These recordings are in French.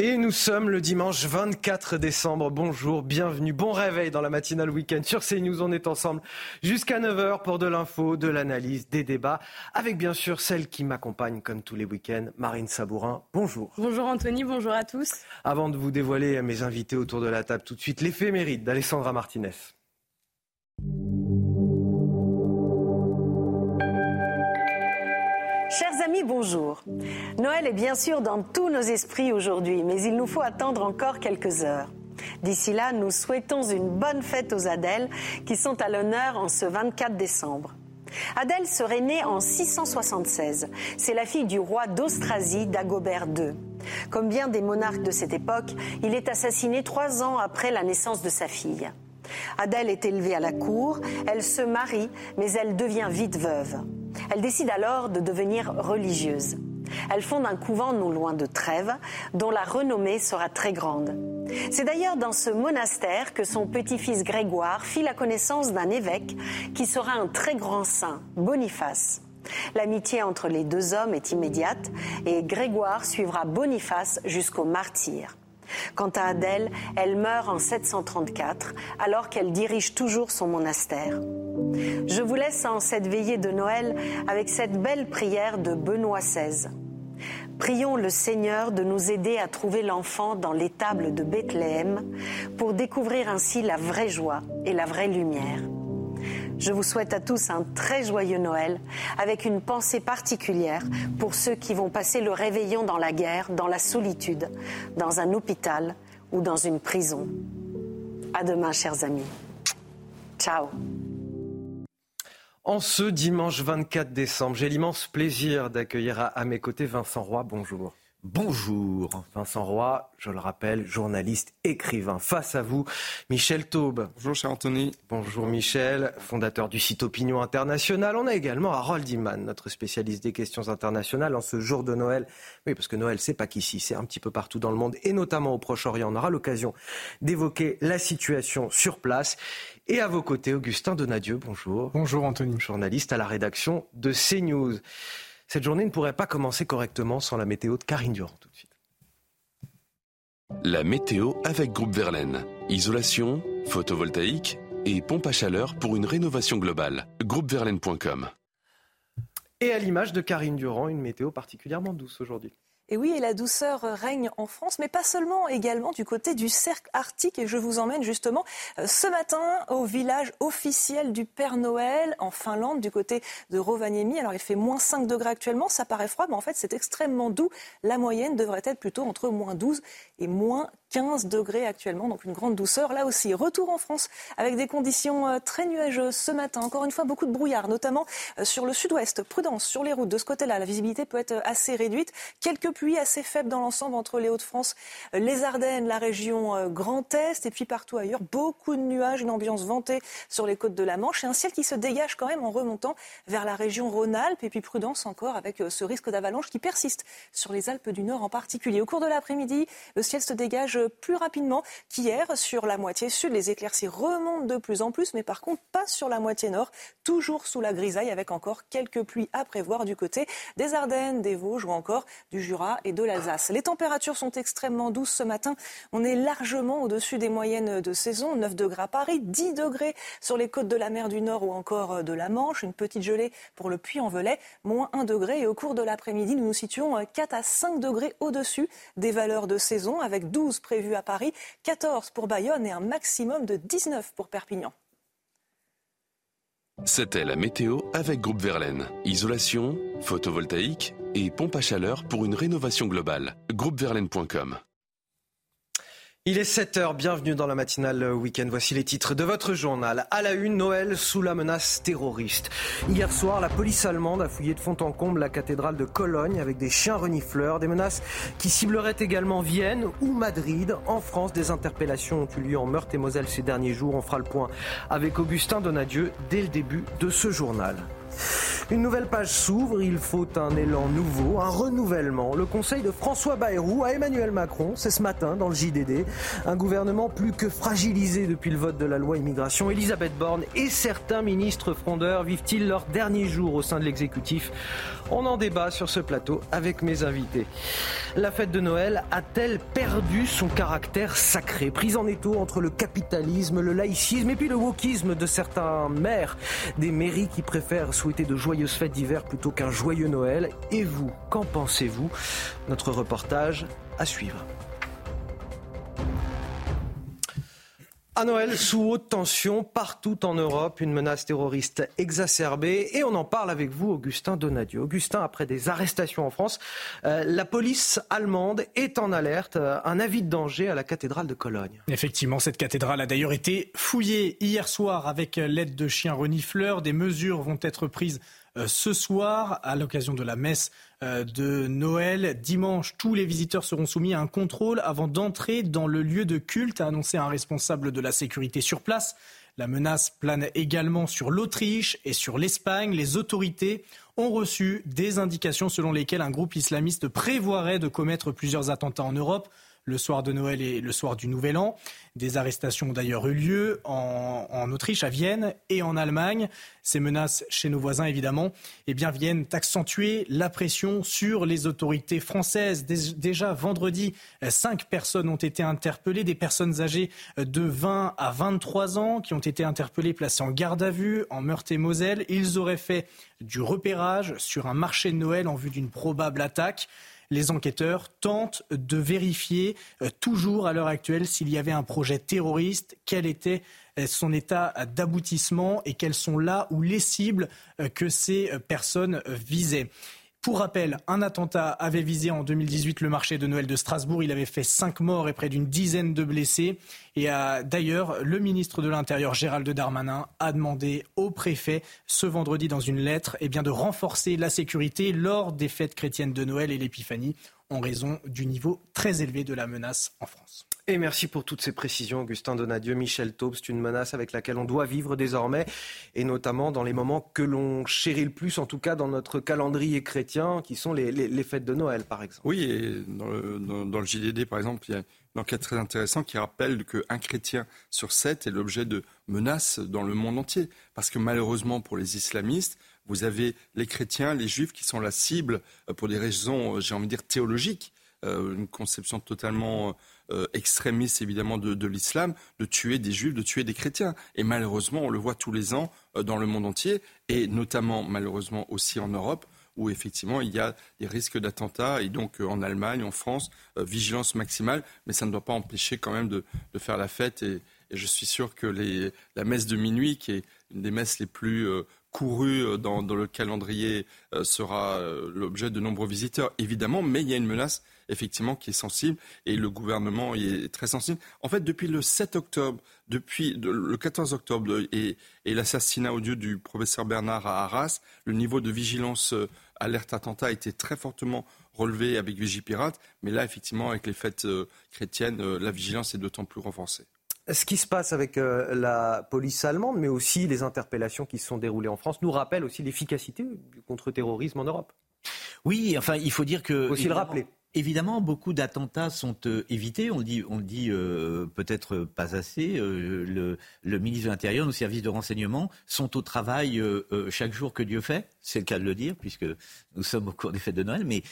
Et nous sommes le dimanche 24 décembre. Bonjour, bienvenue, bon réveil dans la matinale week-end sur CNews. On est ensemble jusqu'à 9h pour de l'info, de l'analyse, des débats, avec bien sûr celle qui m'accompagne comme tous les week-ends, Marine Sabourin. Bonjour. Bonjour Anthony, bonjour à tous. Avant de vous dévoiler mes invités autour de la table, tout de suite l'éphéméride d'Alessandra Martinez. Chers amis, bonjour. Noël est bien sûr dans tous nos esprits aujourd'hui, mais il nous faut attendre encore quelques heures. D'ici là, nous souhaitons une bonne fête aux Adèles qui sont à l'honneur en ce 24 décembre. Adèle serait née en 676. C'est la fille du roi d'Austrasie, Dagobert II. Comme bien des monarques de cette époque, il est assassiné trois ans après la naissance de sa fille. Adèle est élevée à la cour, elle se marie, mais elle devient vite veuve. Elle décide alors de devenir religieuse. Elle fonde un couvent non loin de Trèves, dont la renommée sera très grande. C'est d'ailleurs dans ce monastère que son petit-fils Grégoire fit la connaissance d'un évêque qui sera un très grand saint, Boniface. L'amitié entre les deux hommes est immédiate et Grégoire suivra Boniface jusqu'au martyr. Quant à Adèle, elle meurt en 734 alors qu'elle dirige toujours son monastère. Je vous laisse en cette veillée de Noël avec cette belle prière de Benoît XVI. Prions le Seigneur de nous aider à trouver l'enfant dans l'étable de Bethléem pour découvrir ainsi la vraie joie et la vraie lumière. Je vous souhaite à tous un très joyeux Noël, avec une pensée particulière pour ceux qui vont passer le réveillon dans la guerre, dans la solitude, dans un hôpital ou dans une prison. À demain, chers amis. Ciao. En ce dimanche 24 décembre, j'ai l'immense plaisir d'accueillir à, mes côtés Vincent Roy. Bonjour. Bonjour. Vincent Roy, je le rappelle, journaliste, écrivain. Face à vous, Michel Taube. Bonjour, cher Anthony. Bonjour, Michel, fondateur du site Opinion Internationale. On a également Harold Iman, notre spécialiste des questions internationales en ce jour de Noël. Oui, parce que Noël, c'est pas qu'ici, c'est un petit peu partout dans le monde et notamment au Proche-Orient. On aura l'occasion d'évoquer la situation sur place. Et à vos côtés, Augustin Donadieu. Bonjour. Bonjour, Anthony. Journaliste à la rédaction de CNews. Cette journée ne pourrait pas commencer correctement sans la météo de Karine Durand tout de suite. La météo avec Groupe Verlaine. Isolation, photovoltaïque et pompe à chaleur pour une rénovation globale. Groupeverlaine.com. Et à l'image de Karine Durand, une météo particulièrement douce aujourd'hui. Et oui, et la douceur règne en France, mais pas seulement, également du côté du cercle arctique. Et je vous emmène justement euh, ce matin au village officiel du Père Noël en Finlande, du côté de Rovaniemi. Alors il fait moins 5 degrés actuellement, ça paraît froid, mais en fait c'est extrêmement doux. La moyenne devrait être plutôt entre moins 12 et moins 15 degrés actuellement, donc une grande douceur. Là aussi, retour en France avec des conditions euh, très nuageuses ce matin. Encore une fois, beaucoup de brouillard, notamment euh, sur le sud-ouest. Prudence sur les routes de ce côté-là. La visibilité peut être euh, assez réduite. Quelques pluies assez faibles dans l'ensemble entre les Hauts-de-France, les Ardennes, la région Grand Est et puis partout ailleurs. Beaucoup de nuages, une ambiance ventée sur les côtes de la Manche et un ciel qui se dégage quand même en remontant vers la région Rhône-Alpes. Et puis prudence encore avec ce risque d'avalanche qui persiste sur les Alpes du Nord en particulier. Au cours de l'après-midi, le ciel se dégage plus rapidement qu'hier sur la moitié sud. Les éclaircies remontent de plus en plus, mais par contre pas sur la moitié nord, toujours sous la grisaille avec encore quelques pluies à prévoir du côté des Ardennes, des Vosges ou encore du Jura et de l'Alsace. Les températures sont extrêmement douces ce matin. On est largement au-dessus des moyennes de saison. 9 degrés à Paris, 10 degrés sur les côtes de la mer du Nord ou encore de la Manche. Une petite gelée pour le Puy-en-Velay, moins 1 degré. Et au cours de l'après-midi, nous nous situons 4 à 5 degrés au-dessus des valeurs de saison avec 12 prévues prévu à Paris, 14 pour Bayonne et un maximum de 19 pour Perpignan. C'était la météo avec Groupe Verlaine. Isolation, photovoltaïque et pompe à chaleur pour une rénovation globale. Groupeverlaine.com Il est 7h, bienvenue dans la matinale week-end. Voici les titres de votre journal. À la une, Noël sous la menace terroriste. Hier soir, la police allemande a fouillé de fond en comble la cathédrale de Cologne avec des chiens renifleurs. Des menaces qui cibleraient également Vienne ou Madrid. En France, des interpellations ont eu lieu en Meurthe et Moselle ces derniers jours. On fera le point avec Augustin Donadieu dès le début de ce journal. Une nouvelle page s'ouvre, il faut un élan nouveau, un renouvellement. Le conseil de François Bayrou à Emmanuel Macron, c'est ce matin dans le JDD. Un gouvernement plus que fragilisé depuis le vote de la loi immigration. Elisabeth Borne et certains ministres frondeurs vivent-ils leur dernier jour au sein de l'exécutif? On en débat sur ce plateau avec mes invités. La fête de Noël a-t-elle perdu son caractère sacré? Prise en étau entre le capitalisme, le laïcisme et puis le wokisme de certains maires, des mairies qui préfèrent de joyeuses fêtes d'hiver plutôt qu'un joyeux Noël. Et vous, qu'en pensez-vous? Notre reportage à suivre. À Noël, sous haute tension, partout en Europe, une menace terroriste exacerbée. Et on en parle avec vous, Augustin Donadieu. Augustin, après des arrestations en France, euh, la police allemande est en alerte. Euh, un avis de danger à la cathédrale de Cologne. Effectivement, cette cathédrale a d'ailleurs été fouillée hier soir avec l'aide de chiens renifleurs. Des mesures vont être prises euh, ce soir à l'occasion de la messe de Noël. Dimanche, tous les visiteurs seront soumis à un contrôle avant d'entrer dans le lieu de culte, a annoncé un responsable de la sécurité sur place. La menace plane également sur l'Autriche et sur l'Espagne. Les autorités ont reçu des indications selon lesquelles un groupe islamiste prévoirait de commettre plusieurs attentats en Europe le soir de Noël et le soir du Nouvel An. Des arrestations ont d'ailleurs eu lieu en, Autriche, à Vienne et en Allemagne. Ces menaces chez nos voisins, évidemment, eh bien, viennent accentuer la pression sur les autorités françaises. Déjà vendredi, cinq personnes ont été interpellées, des personnes âgées de 20 à 23 ans qui ont été interpellées, placées en garde à vue en Meurthe-et-Moselle. Ils auraient fait du repérage sur un marché de Noël en vue d'une probable attaque les enquêteurs tentent de vérifier euh, toujours à l'heure actuelle s'il y avait un projet terroriste, quel était euh, son état d'aboutissement et quelles sont là ou les cibles euh, que ces personnes visaient. Pour rappel, un attentat avait visé en 2018 le marché de Noël de Strasbourg. Il avait fait cinq morts et près d'une dizaine de blessés. Et d'ailleurs, le ministre de l'Intérieur, Gérald Darmanin, a demandé au préfet ce vendredi dans une lettre eh bien, de renforcer la sécurité lors des fêtes chrétiennes de Noël et l'Épiphanie en raison du niveau très élevé de la menace en France. Et merci pour toutes ces précisions, Augustin Donadieu. Michel Taube, c'est une menace avec laquelle on doit vivre désormais, et notamment dans les moments que l'on chérit le plus, en tout cas dans notre calendrier chrétien, qui sont les, fêtes de Noël, par exemple. Oui, et dans le, dans, le JDD, par exemple, il y a une enquête très intéressante qui rappelle qu'un chrétien sur sept est l'objet de menaces dans le monde entier. Parce que malheureusement, pour les islamistes, vous avez les chrétiens, les juifs qui sont la cible euh, pour des raisons, euh, j'ai envie de dire, théologiques. Euh, une conception totalement euh, extrémistes évidemment de, l'islam, de tuer des juifs, de tuer des chrétiens. Et malheureusement, on le voit tous les ans euh, dans le monde entier, et notamment malheureusement aussi en Europe où effectivement il y a des risques d'attentats et donc euh, en Allemagne, en France, vigilance maximale, mais ça ne doit pas empêcher quand même de, faire la fête. Et, je suis sûr que la messe de minuit, qui est une des messes les plus courues dans, le calendrier, sera l'objet de nombreux visiteurs, évidemment, mais il y a une menace effectivement, qui est sensible et le gouvernement y est très sensible. En fait, depuis le 7 octobre, depuis le 14 octobre et, l'assassinat odieux du professeur Bernard à Arras, le niveau de vigilance euh, alerte attentat a été très fortement relevé avec Vigipirate. Mais là, effectivement, avec les fêtes euh, chrétiennes, euh, la vigilance est d'autant plus renforcée. Ce qui se passe avec la police allemande, mais aussi les interpellations qui se sont déroulées en France, nous rappelle aussi l'efficacité du contre-terrorisme en Europe. Oui, enfin, il faut dire que. Il faut aussi le rappeler. Évidemment, beaucoup d'attentats sont euh, évités. On le dit, on dit euh, peut-être pas assez. Euh, le, ministre de l'Intérieur, nos services de renseignement sont au travail chaque jour que Dieu fait. C'est le cas de le dire, puisque nous sommes au cours des fêtes de Noël. Mais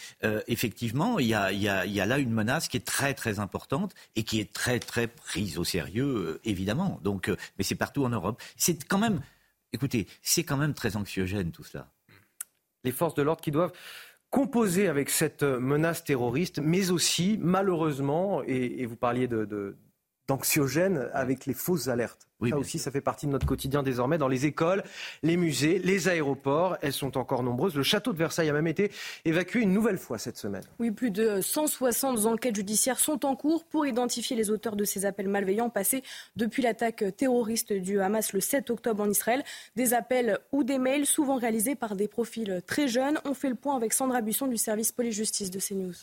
effectivement, il y, a, y a, là une menace qui est très très importante et qui est très très prise au sérieux, évidemment. Donc, mais c'est partout en Europe. C'est quand même, écoutez, c'est quand même très anxiogène tout cela. Les forces de l'ordre qui doivent composer avec cette menace terroriste, mais aussi, malheureusement, et, vous parliez de, anxiogène avec les fausses alertes. Oui, ça aussi, ça fait partie de notre quotidien désormais dans les écoles, les musées, les aéroports. Elles sont encore nombreuses. Le château de Versailles a même été évacué une nouvelle fois cette semaine. Oui, plus de 160 enquêtes judiciaires sont en cours pour identifier les auteurs de ces appels malveillants passés depuis l'attaque terroriste du Hamas le 7 octobre en Israël. Des appels ou des mails souvent réalisés par des profils très jeunes. On fait le point avec Sandra Buisson du service police-justice de CNews.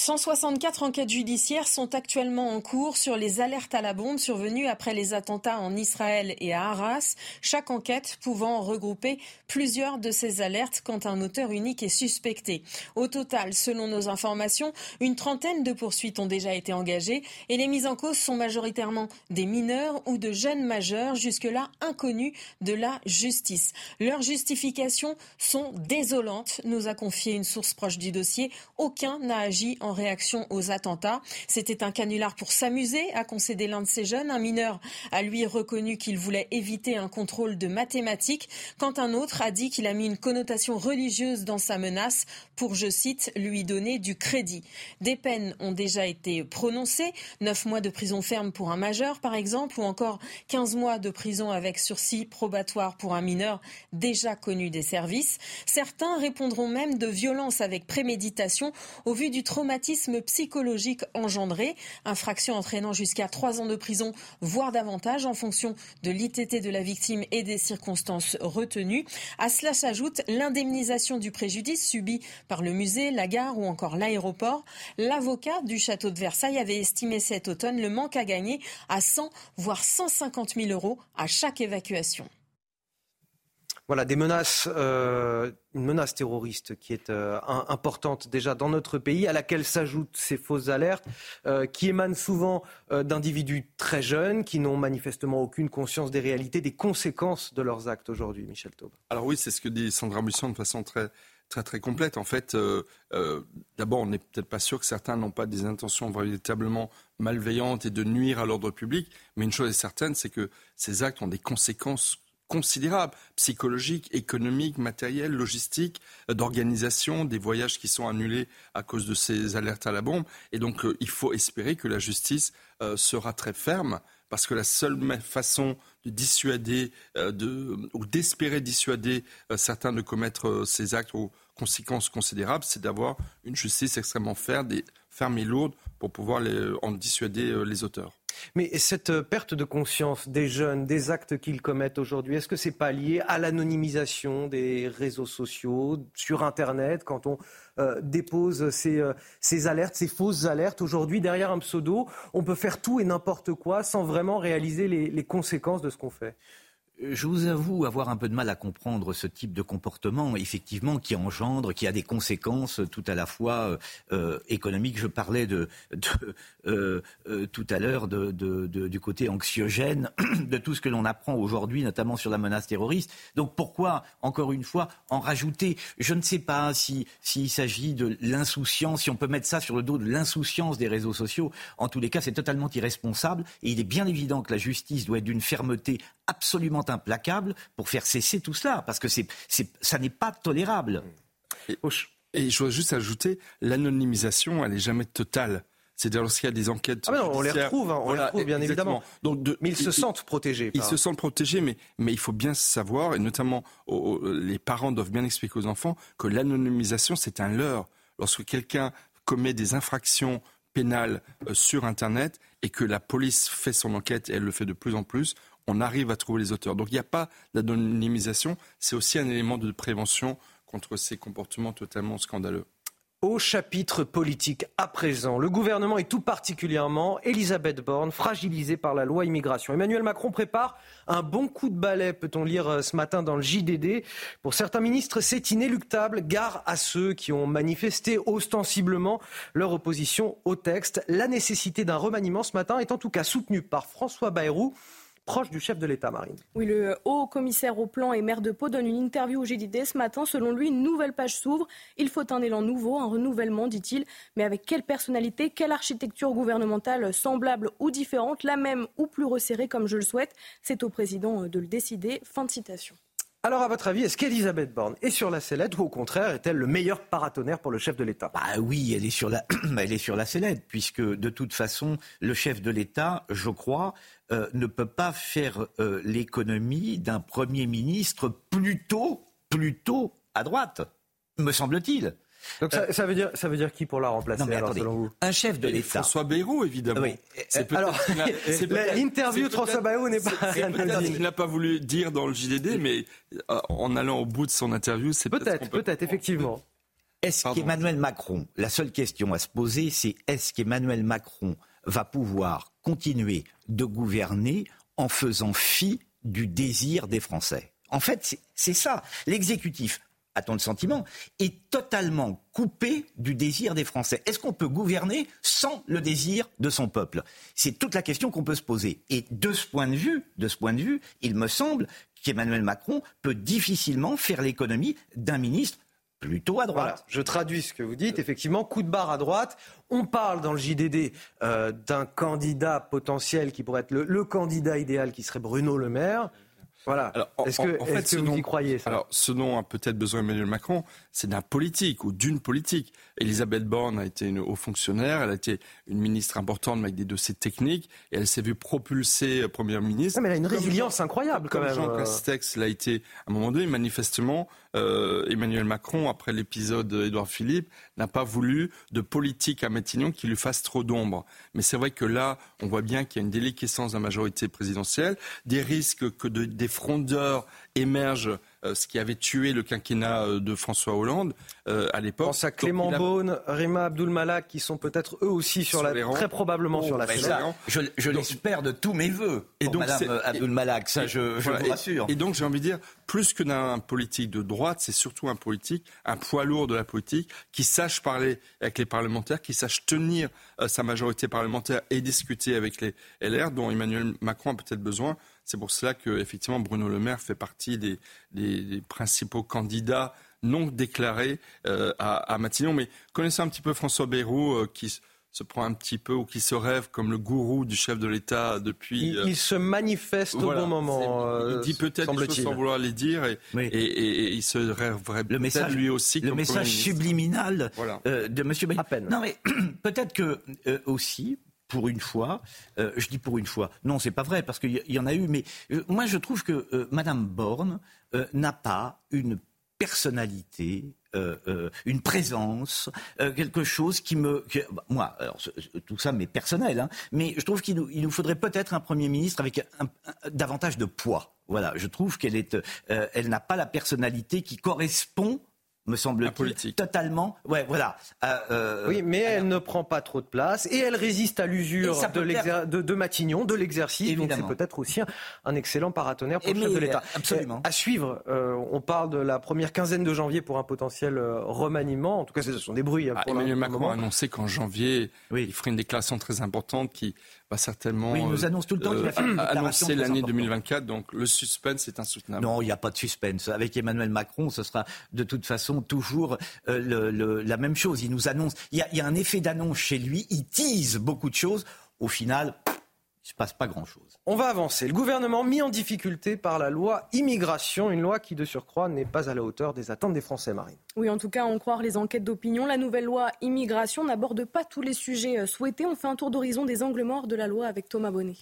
164 enquêtes judiciaires sont actuellement en cours sur les alertes à la bombe survenues après les attentats en Israël et à Arras, chaque enquête pouvant regrouper plusieurs de ces alertes quand un auteur unique est suspecté. Au total, selon nos informations, une trentaine de poursuites ont déjà été engagées et les mises en cause sont majoritairement des mineurs ou de jeunes majeurs jusque-là inconnus de la justice. Leurs justifications sont désolantes, nous a confié une source proche du dossier. Aucun n'a agi en réaction aux attentats. C'était un canular pour s'amuser, a concédé l'un de ces jeunes. Un mineur a lui reconnu qu'il voulait éviter un contrôle de mathématiques, quand un autre a dit qu'il a mis une connotation religieuse dans sa menace pour, je cite, lui donner du crédit. Des peines ont déjà été prononcées, neuf mois de prison ferme pour un majeur, par exemple, ou encore 15 mois de prison avec sursis probatoire pour un mineur déjà connu des services. Certains répondront même de violence avec préméditation au vu du traumatisme traumatisme psychologique engendré, infraction entraînant jusqu'à trois ans de prison, voire davantage, en fonction de l'ITT de la victime et des circonstances retenues. À cela s'ajoute l'indemnisation du préjudice subi par le musée, la gare ou encore l'aéroport. L'avocat du château de Versailles avait estimé cet automne le manque à gagner à 100 voire 150 000 euros à chaque évacuation. Voilà, des menaces, euh, une menace terroriste qui est euh, importante déjà dans notre pays, à laquelle s'ajoutent ces fausses alertes, euh, qui émanent souvent d'individus très jeunes, qui n'ont manifestement aucune conscience des réalités, des conséquences de leurs actes aujourd'hui, Michel Taube. Alors oui, c'est ce que dit Sandra Busson de façon très complète. En fait, d'abord, on n'est peut-être pas sûr que certains n'ont pas des intentions véritablement malveillantes et de nuire à l'ordre public, mais une chose est certaine, c'est que ces actes ont des conséquences considérable, psychologique, économique, matériel, logistique, euh, d'organisation, des voyages qui sont annulés à cause de ces alertes à la bombe. Et donc, euh, il faut espérer que la justice euh, sera très ferme, parce que la seule façon de dissuader ou d'espérer dissuader certains de commettre ces actes aux conséquences considérables, c'est d'avoir une justice extrêmement ferme et, lourde pour pouvoir en dissuader les auteurs. Mais cette perte de conscience des jeunes, des actes qu'ils commettent aujourd'hui, est-ce que ce n'est pas lié à l'anonymisation des réseaux sociaux, sur Internet, quand on euh, dépose euh, ces, alertes, ces fausses alertes Aujourd'hui, derrière un pseudo, on peut faire tout et n'importe quoi sans vraiment réaliser les conséquences de ce qu'on fait je vous avoue avoir un peu de mal à comprendre ce type de comportement, effectivement, qui engendre, qui a des conséquences tout à la fois euh, économiques. Je parlais euh, euh, tout à l'heure du côté anxiogène de tout ce que l'on apprend aujourd'hui, notamment sur la menace terroriste. Donc pourquoi, encore une fois, en rajouter? Je ne sais pas s'il s'agit de l'insouciance, si on peut mettre ça sur le dos de l'insouciance des réseaux sociaux. En tous les cas, c'est totalement irresponsable et il est bien évident que la justice doit être d'une fermeté absolument implacable pour faire cesser tout cela, parce que c'est, ça n'est pas tolérable. Et, je voudrais juste ajouter, l'anonymisation, elle n'est jamais totale. C'est-à-dire lorsqu'il y a des enquêtes. Ah on les retrouve, hein, on les retrouve bien évidemment. Donc mais ils se sentent protégés. Ils se sentent protégés, mais, mais il faut bien savoir, et notamment les parents doivent bien expliquer aux enfants, que l'anonymisation, c'est un leurre. Lorsque quelqu'un commet des infractions pénales euh, sur Internet et que la police fait son enquête, et elle le fait de plus en plus, on arrive à trouver les auteurs. Donc il n'y a pas d'anonymisation, c'est aussi un élément de prévention contre ces comportements totalement scandaleux. Au chapitre politique à présent, le gouvernement est tout particulièrement, Elisabeth Borne, fragilisée par la loi immigration. Emmanuel Macron prépare un bon coup de balai, peut-on lire euh, ce matin dans le JDD. Pour certains ministres, c'est inéluctable. Gare à ceux qui ont manifesté ostensiblement leur opposition au texte. La nécessité d'un remaniement ce matin est en tout cas soutenue par François Bayrou proche du chef de l'État, Marine. Oui, le haut commissaire au plan et maire de Pau donne une interview au GDD ce matin. Selon lui, une nouvelle page s'ouvre. Il faut un élan nouveau, un renouvellement, dit-il. Mais avec quelle personnalité, quelle architecture gouvernementale semblable ou différente, la même ou plus resserrée comme je le souhaite C'est au président de le décider. Fin de citation. Alors, à votre avis, est-ce qu'Elisabeth Borne est sur la sellette ou au contraire est-elle le meilleur paratonnerre pour le chef de l'État? Bah oui, elle est sur la, elle est sur la sellette, puisque de toute façon, le chef de l'État, je crois, euh, ne peut pas faire euh, l'économie d'un Premier ministre plutôt, plutôt à droite, me semble-t-il. Donc ça, ça, veut dire, ça veut dire qui pour la remplacer Non, mais alors, attendez, selon vous un chef de l'État. François Bayrou, évidemment. Oui. Alors, l'interview de François Bayrou n'est pas qu'il n'a pas voulu dire dans le JDD, mais euh, en allant au bout de son interview, c'est peut-être. Peut-être, peut- peut-être, effectivement. Est-ce qu'Emmanuel Macron, la seule question à se poser, c'est est-ce qu'Emmanuel Macron va pouvoir continuer de gouverner en faisant fi du désir des Français? En fait, c'est ça. L'exécutif, a-t-on le sentiment, est totalement coupé du désir des Français. Est-ce qu'on peut gouverner sans le désir de son peuple? C'est toute la question qu'on peut se poser. Et de ce point de vue, de ce point de vue, il me semble qu'Emmanuel Macron peut difficilement faire l'économie d'un ministre plutôt à droite. Je traduis ce que vous dites. Effectivement, coup de barre à droite. On parle dans le JDD euh, d'un candidat potentiel qui pourrait être le candidat idéal, qui serait Bruno Le Maire. Voilà. Alors, Est-ce que, en- en fait, est-ce que ce vous dont- y croyez ça Alors, ce dont a peut-être besoin Emmanuel Macron, c'est d'un politique ou d'une politique. Elisabeth Borne a été une haut fonctionnaire, elle a été une ministre importante mais avec des dossiers techniques et elle s'est vue propulsée euh, première ministre. Non, mais elle a une résilience incroyable quand Comme même. Jean euh. Castex l'a été à un moment donné, manifestement, euh, Emmanuel Macron, après l'épisode Édouard Philippe, n'a pas voulu de politique à Matignon qui lui fasse trop d'ombre. Mais c'est vrai que là, on voit bien qu'il y a une déliquescence de la majorité présidentielle, des risques que de- des frondeurs émergent, euh, ce qui avait tué le quinquennat euh, de François Hollande euh, à Je l'époque. pense à Clément a- Beaune, Rima Abdul-Malak, qui sont peut-être eux aussi sur Sur la, très probablement Oh, sur la ben ça, Je, je l'espère de tous mes voeux. Et Et donc, Madame c'est- euh, Abdul Malak, ça, je, je Voilà, vous et- rassure. Et, donc, j'ai envie de dire, plus que d'un politique de droite, c'est surtout un politique, un poids lourd de la politique, qui sache parler avec les parlementaires, qui sache tenir euh, sa majorité parlementaire et discuter avec les LR, dont Emmanuel Macron a peut-être besoin. C'est pour cela que, effectivement, Bruno Le Maire fait partie des, des- des principaux candidats non déclarés euh, à, à Matignon. Mais connaissez un petit peu François Bayrou, euh, qui se prend un petit peu ou qui se rêve comme le gourou du chef de l'État depuis. Il, euh, il se manifeste voilà, au bon moment. il dit peut-être des choses sans vouloir les dire et, Oui. et, et- et il se rêverait Le peut-être message- lui aussi le comme message subliminal Voilà. euh, de Monsieur Bayrou. À peine. Non, mais peut-être que euh, aussi. Pour une fois, euh, je dis pour une fois. Non, c'est pas vrai parce qu'il y, en a eu. Mais euh, moi, je trouve que euh, Madame Borne euh, n'a pas une personnalité, euh, euh, une présence, quelque chose qui me, que- bah, moi, alors, tout ça, mais personnel. Hein, mais je trouve qu'il nous, il nous faudrait peut-être un premier ministre avec un- un- davantage de poids. Voilà, je trouve qu'elle est, elle n'a pas la personnalité qui correspond me semble-t-il, totalement. Ouais, voilà. Euh, euh, Oui, mais elle ne prend pas trop de place et elle résiste à l'usure de, Matignon, de l'exercice. Donc c'est peut-être aussi un, un excellent paratonnerre pour Et le chef de l'État. absolument. À suivre, euh, on parle de la première quinzaine de janvier pour un potentiel remaniement. En tout cas, ce sont des bruits. hein, Ah, pour Emmanuel Macron moment. a annoncé qu'en janvier, Oui. il ferait une déclaration très importante qui va certainement Oui, il nous euh, annonce tout le temps qu'il va faire une déclaration annoncer l'année importante. 2024. Donc le suspense est insoutenable. Non, il n'y a pas de suspense. Avec Emmanuel Macron, ce sera de toute façon toujours euh, le- le- la même chose. Il nous annonce. Il y a, il y a un effet d'annonce chez lui. Il tease beaucoup de choses. Au final, il ne se passe pas grand-chose. On va avancer. Le gouvernement mis en difficulté par la loi immigration, une loi qui de surcroît n'est pas à la hauteur des attentes des Français, Marine. Oui, en tout cas, en croire les enquêtes d'opinion, la nouvelle loi immigration n'aborde pas tous les sujets euh, souhaités. On fait un tour d'horizon des angles morts de la loi avec Thomas Bonnet.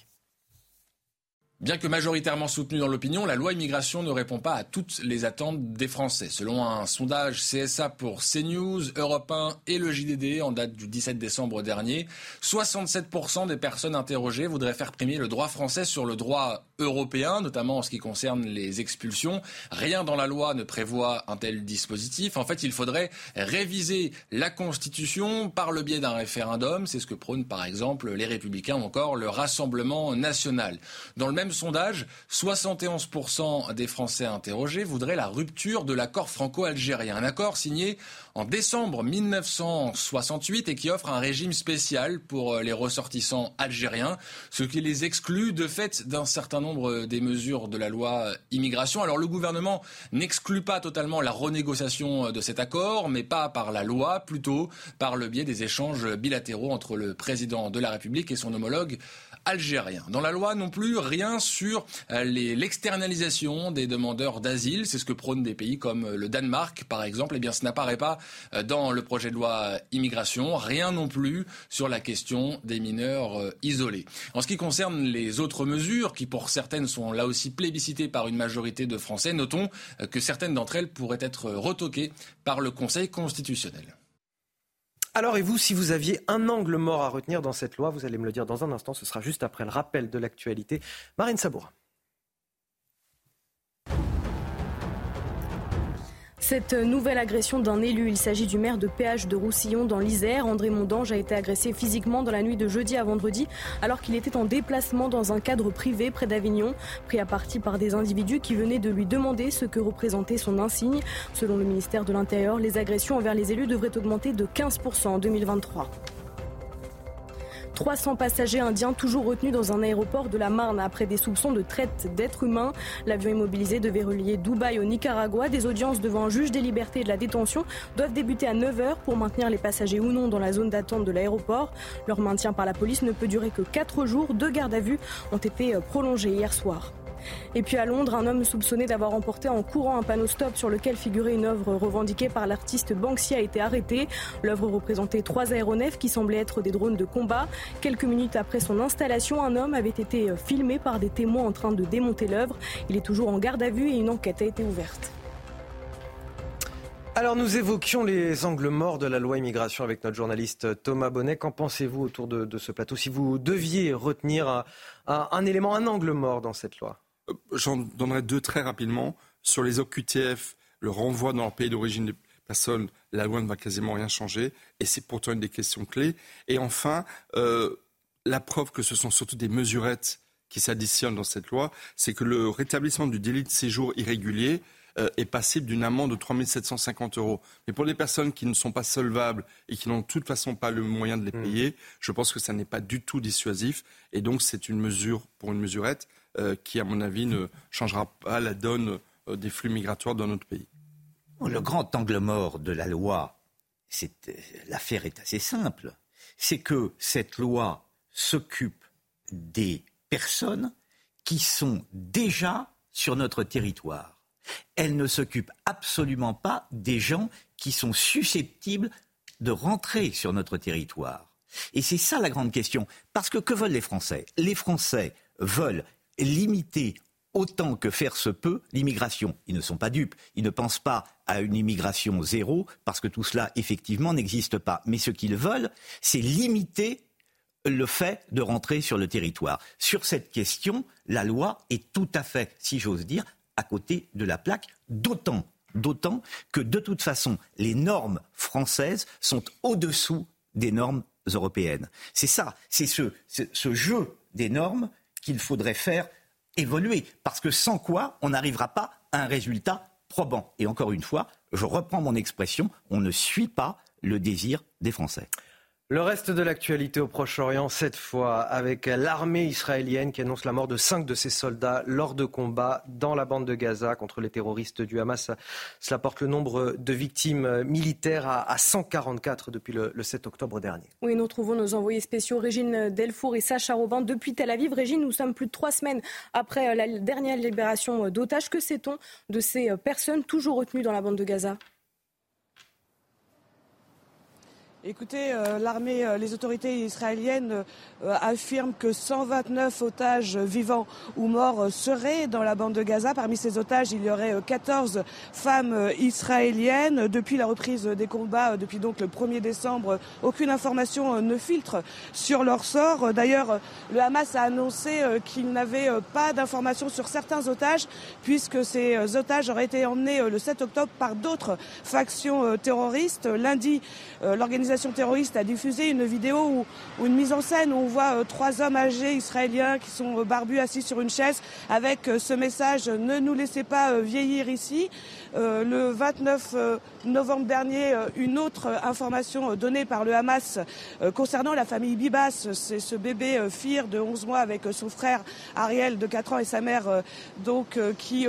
Bien que majoritairement soutenue dans l'opinion, la loi immigration ne répond pas à toutes les attentes des Français. Selon un sondage CSA pour CNews, Europe 1 et le JDD en date du 17 décembre dernier, 67% des personnes interrogées voudraient faire primer le droit français sur le droit européen, notamment en ce qui concerne les expulsions. Rien dans la loi ne prévoit un tel dispositif. En fait, il faudrait réviser la Constitution par le biais d'un référendum. C'est ce que prônent par exemple les Républicains ou encore le Rassemblement national. Dans le même sondage, 71% des Français interrogés voudraient la rupture de l'accord franco-algérien. Un accord signé en décembre 1968 et qui offre un régime spécial pour euh, les ressortissants algériens, ce qui les exclut de fait d'un certain nombre des mesures de la loi immigration. Alors le gouvernement n'exclut pas totalement la renégociation de cet accord, mais pas par la loi, plutôt par le biais des échanges bilatéraux entre le président de la République et son homologue algérien. Dans la loi non plus, rien sur l'externalisation des demandeurs d'asile. C'est ce que prônent des pays comme le Danemark, par exemple. Eh bien, ce n'apparaît pas dans le projet de loi immigration. Rien non plus sur la question des mineurs isolés. En ce qui concerne les autres mesures, qui pour certaines sont là aussi plébiscitées par une majorité de Français, notons que certaines d'entre elles pourraient être retoquées par le Conseil constitutionnel. Alors et vous, si vous aviez un angle mort à retenir dans cette loi, vous allez me le dire dans un instant, ce sera juste après le rappel de l'actualité. Marine Sabourin. Cette nouvelle agression d'un élu, il s'agit du maire de Péage de Roussillon dans l'Isère. André Mondange a été agressé physiquement dans la nuit de jeudi à vendredi alors qu'il était en déplacement dans un cadre privé près d'Avignon, pris à partie par des individus qui venaient de lui demander ce que représentait son insigne. Selon le ministère de l'Intérieur, les agressions envers les élus devraient augmenter de 15% en 2023. 300 passagers indiens toujours retenus dans un aéroport de la Marne après des soupçons de traite d'êtres humains. L'avion immobilisé devait relier Dubaï au Nicaragua. Des audiences devant un juge des libertés et de la détention doivent débuter à 9h pour maintenir les passagers ou non dans la zone d'attente de l'aéroport. Leur maintien par la police ne peut durer que 4 jours. Deux gardes à vue ont été prolongés hier soir. Et puis à Londres, un homme soupçonné d'avoir emporté en courant un panneau stop sur lequel figurait une œuvre revendiquée par l'artiste Banksy a été arrêté. L'œuvre représentait trois aéronefs qui semblaient être des drones de combat. Quelques minutes après son installation, un homme avait été filmé par des témoins en train de démonter l'œuvre. Il est toujours en garde à vue et une enquête a été ouverte. Alors nous évoquions les angles morts de la loi immigration avec notre journaliste Thomas Bonnet. Qu'en pensez-vous autour de, ce plateau? Si vous deviez retenir un élément, un angle mort dans cette loi? euh, j'en donnerai deux très rapidement. Sur les OQTF, le renvoi dans leur pays d'origine des personnes, la loi ne va quasiment rien changer. Et c'est pourtant une des questions clés. Et enfin, euh, la preuve que ce sont surtout des mesurettes qui s'additionnent dans cette loi, c'est que le rétablissement du délit de séjour irrégulier euh, est passible d'une amende de 3 750 euros. Mais pour les personnes qui ne sont pas solvables et qui n'ont de toute façon pas le moyen de les mmh. payer, je pense que ça n'est pas du tout dissuasif. Et donc c'est une mesure pour une mesurette. Euh, qui, à mon avis, ne changera pas la donne euh, des flux migratoires dans notre pays. Le grand angle mort de la loi, euh, l'affaire est assez simple. C'est que cette loi s'occupe des personnes qui sont déjà sur notre territoire. Elle ne s'occupe absolument pas des gens qui sont susceptibles de rentrer sur notre territoire. Et c'est ça la grande question. Parce que que veulent les Français? Les Français veulent limiter autant que faire se peut l'immigration. Ils ne sont pas dupes. Ils ne pensent pas à une immigration zéro parce que tout cela, effectivement, n'existe pas. Mais ce qu'ils veulent, c'est limiter le fait de rentrer sur le territoire. Sur cette question, la loi est tout à fait, si j'ose dire, à côté de la plaque, d'autant, d'autant que de toute façon, les normes françaises sont au-dessous des normes européennes. C'est ça, c'est ce, ce jeu des normes qu'il faudrait faire évoluer. Parce que sans quoi, on n'arrivera pas à un résultat probant. Et encore une fois, je reprends mon expression, on ne suit pas le désir des Français. Le reste de l'actualité au Proche-Orient, cette fois avec l'armée israélienne qui annonce la mort de cinq de ses soldats lors de combats dans la bande de Gaza contre les terroristes du Hamas. Cela porte le nombre de victimes militaires à 144 depuis le, 7 octobre dernier. Oui, nous trouvons nos envoyés spéciaux Régine Delfour et Sacha Robin depuis Tel Aviv. Régine, nous sommes plus de trois semaines après la dernière libération d'otages. Que sait-on de ces personnes toujours retenues dans la bande de Gaza? Écoutez, euh, l'armée, euh, les autorités israéliennes euh, affirment que 129 otages vivants ou morts seraient dans la bande de Gaza. Parmi ces otages, il y aurait 14 femmes israéliennes. Depuis la reprise des combats, depuis donc le 1er décembre, aucune information ne filtre sur leur sort. D'ailleurs, le Hamas a annoncé qu'il n'avait pas d'informations sur certains otages, puisque ces otages auraient été emmenés le 7 octobre par d'autres factions terroristes. Lundi, l'organisation l'organisation terroriste a diffusé une vidéo ou une mise en scène où on voit euh, trois hommes âgés israéliens qui sont euh, barbus assis sur une chaise avec euh, ce message ne nous laissez pas vieillir ici. le 29 novembre dernier, une autre information donnée par le Hamas concernant la famille Bibas, c'est ce bébé Fir de 11 mois avec son frère Ariel de 4 ans et sa mère donc qui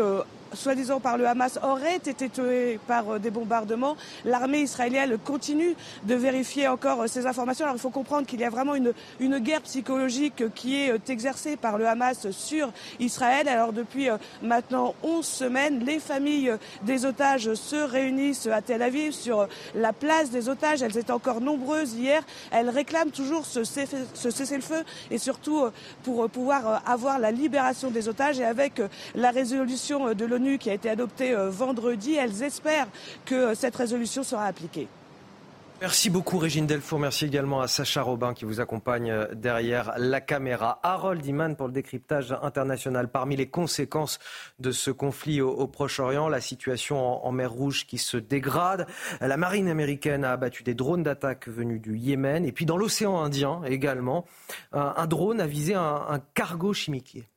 soi-disant par le Hamas, auraient été tués par des bombardements. L'armée israélienne continue de vérifier encore ces informations. Il faut comprendre qu'il y a vraiment une, guerre psychologique qui est exercée par le Hamas sur Israël. Alors depuis maintenant 11 semaines, les familles des otages se réunissent à Tel Aviv sur la place des otages. Elles étaient encore nombreuses hier. Elles réclament toujours ce cessez-le-feu et surtout euh, pour euh, pouvoir euh, avoir la libération des otages. Et avec la résolution de qui a été adoptée vendredi, elles espèrent que cette résolution sera appliquée. Merci beaucoup Régine Delfour. Merci également à Sacha Robin qui vous accompagne euh, derrière la caméra. Harold Iman pour le décryptage international. Parmi les conséquences de ce conflit au, Proche-Orient, la situation en, mer Rouge qui se dégrade. La marine américaine a abattu des drones d'attaque venus du Yémen. Et puis dans l'océan Indien également, un, drone a visé un, cargo chimiquier.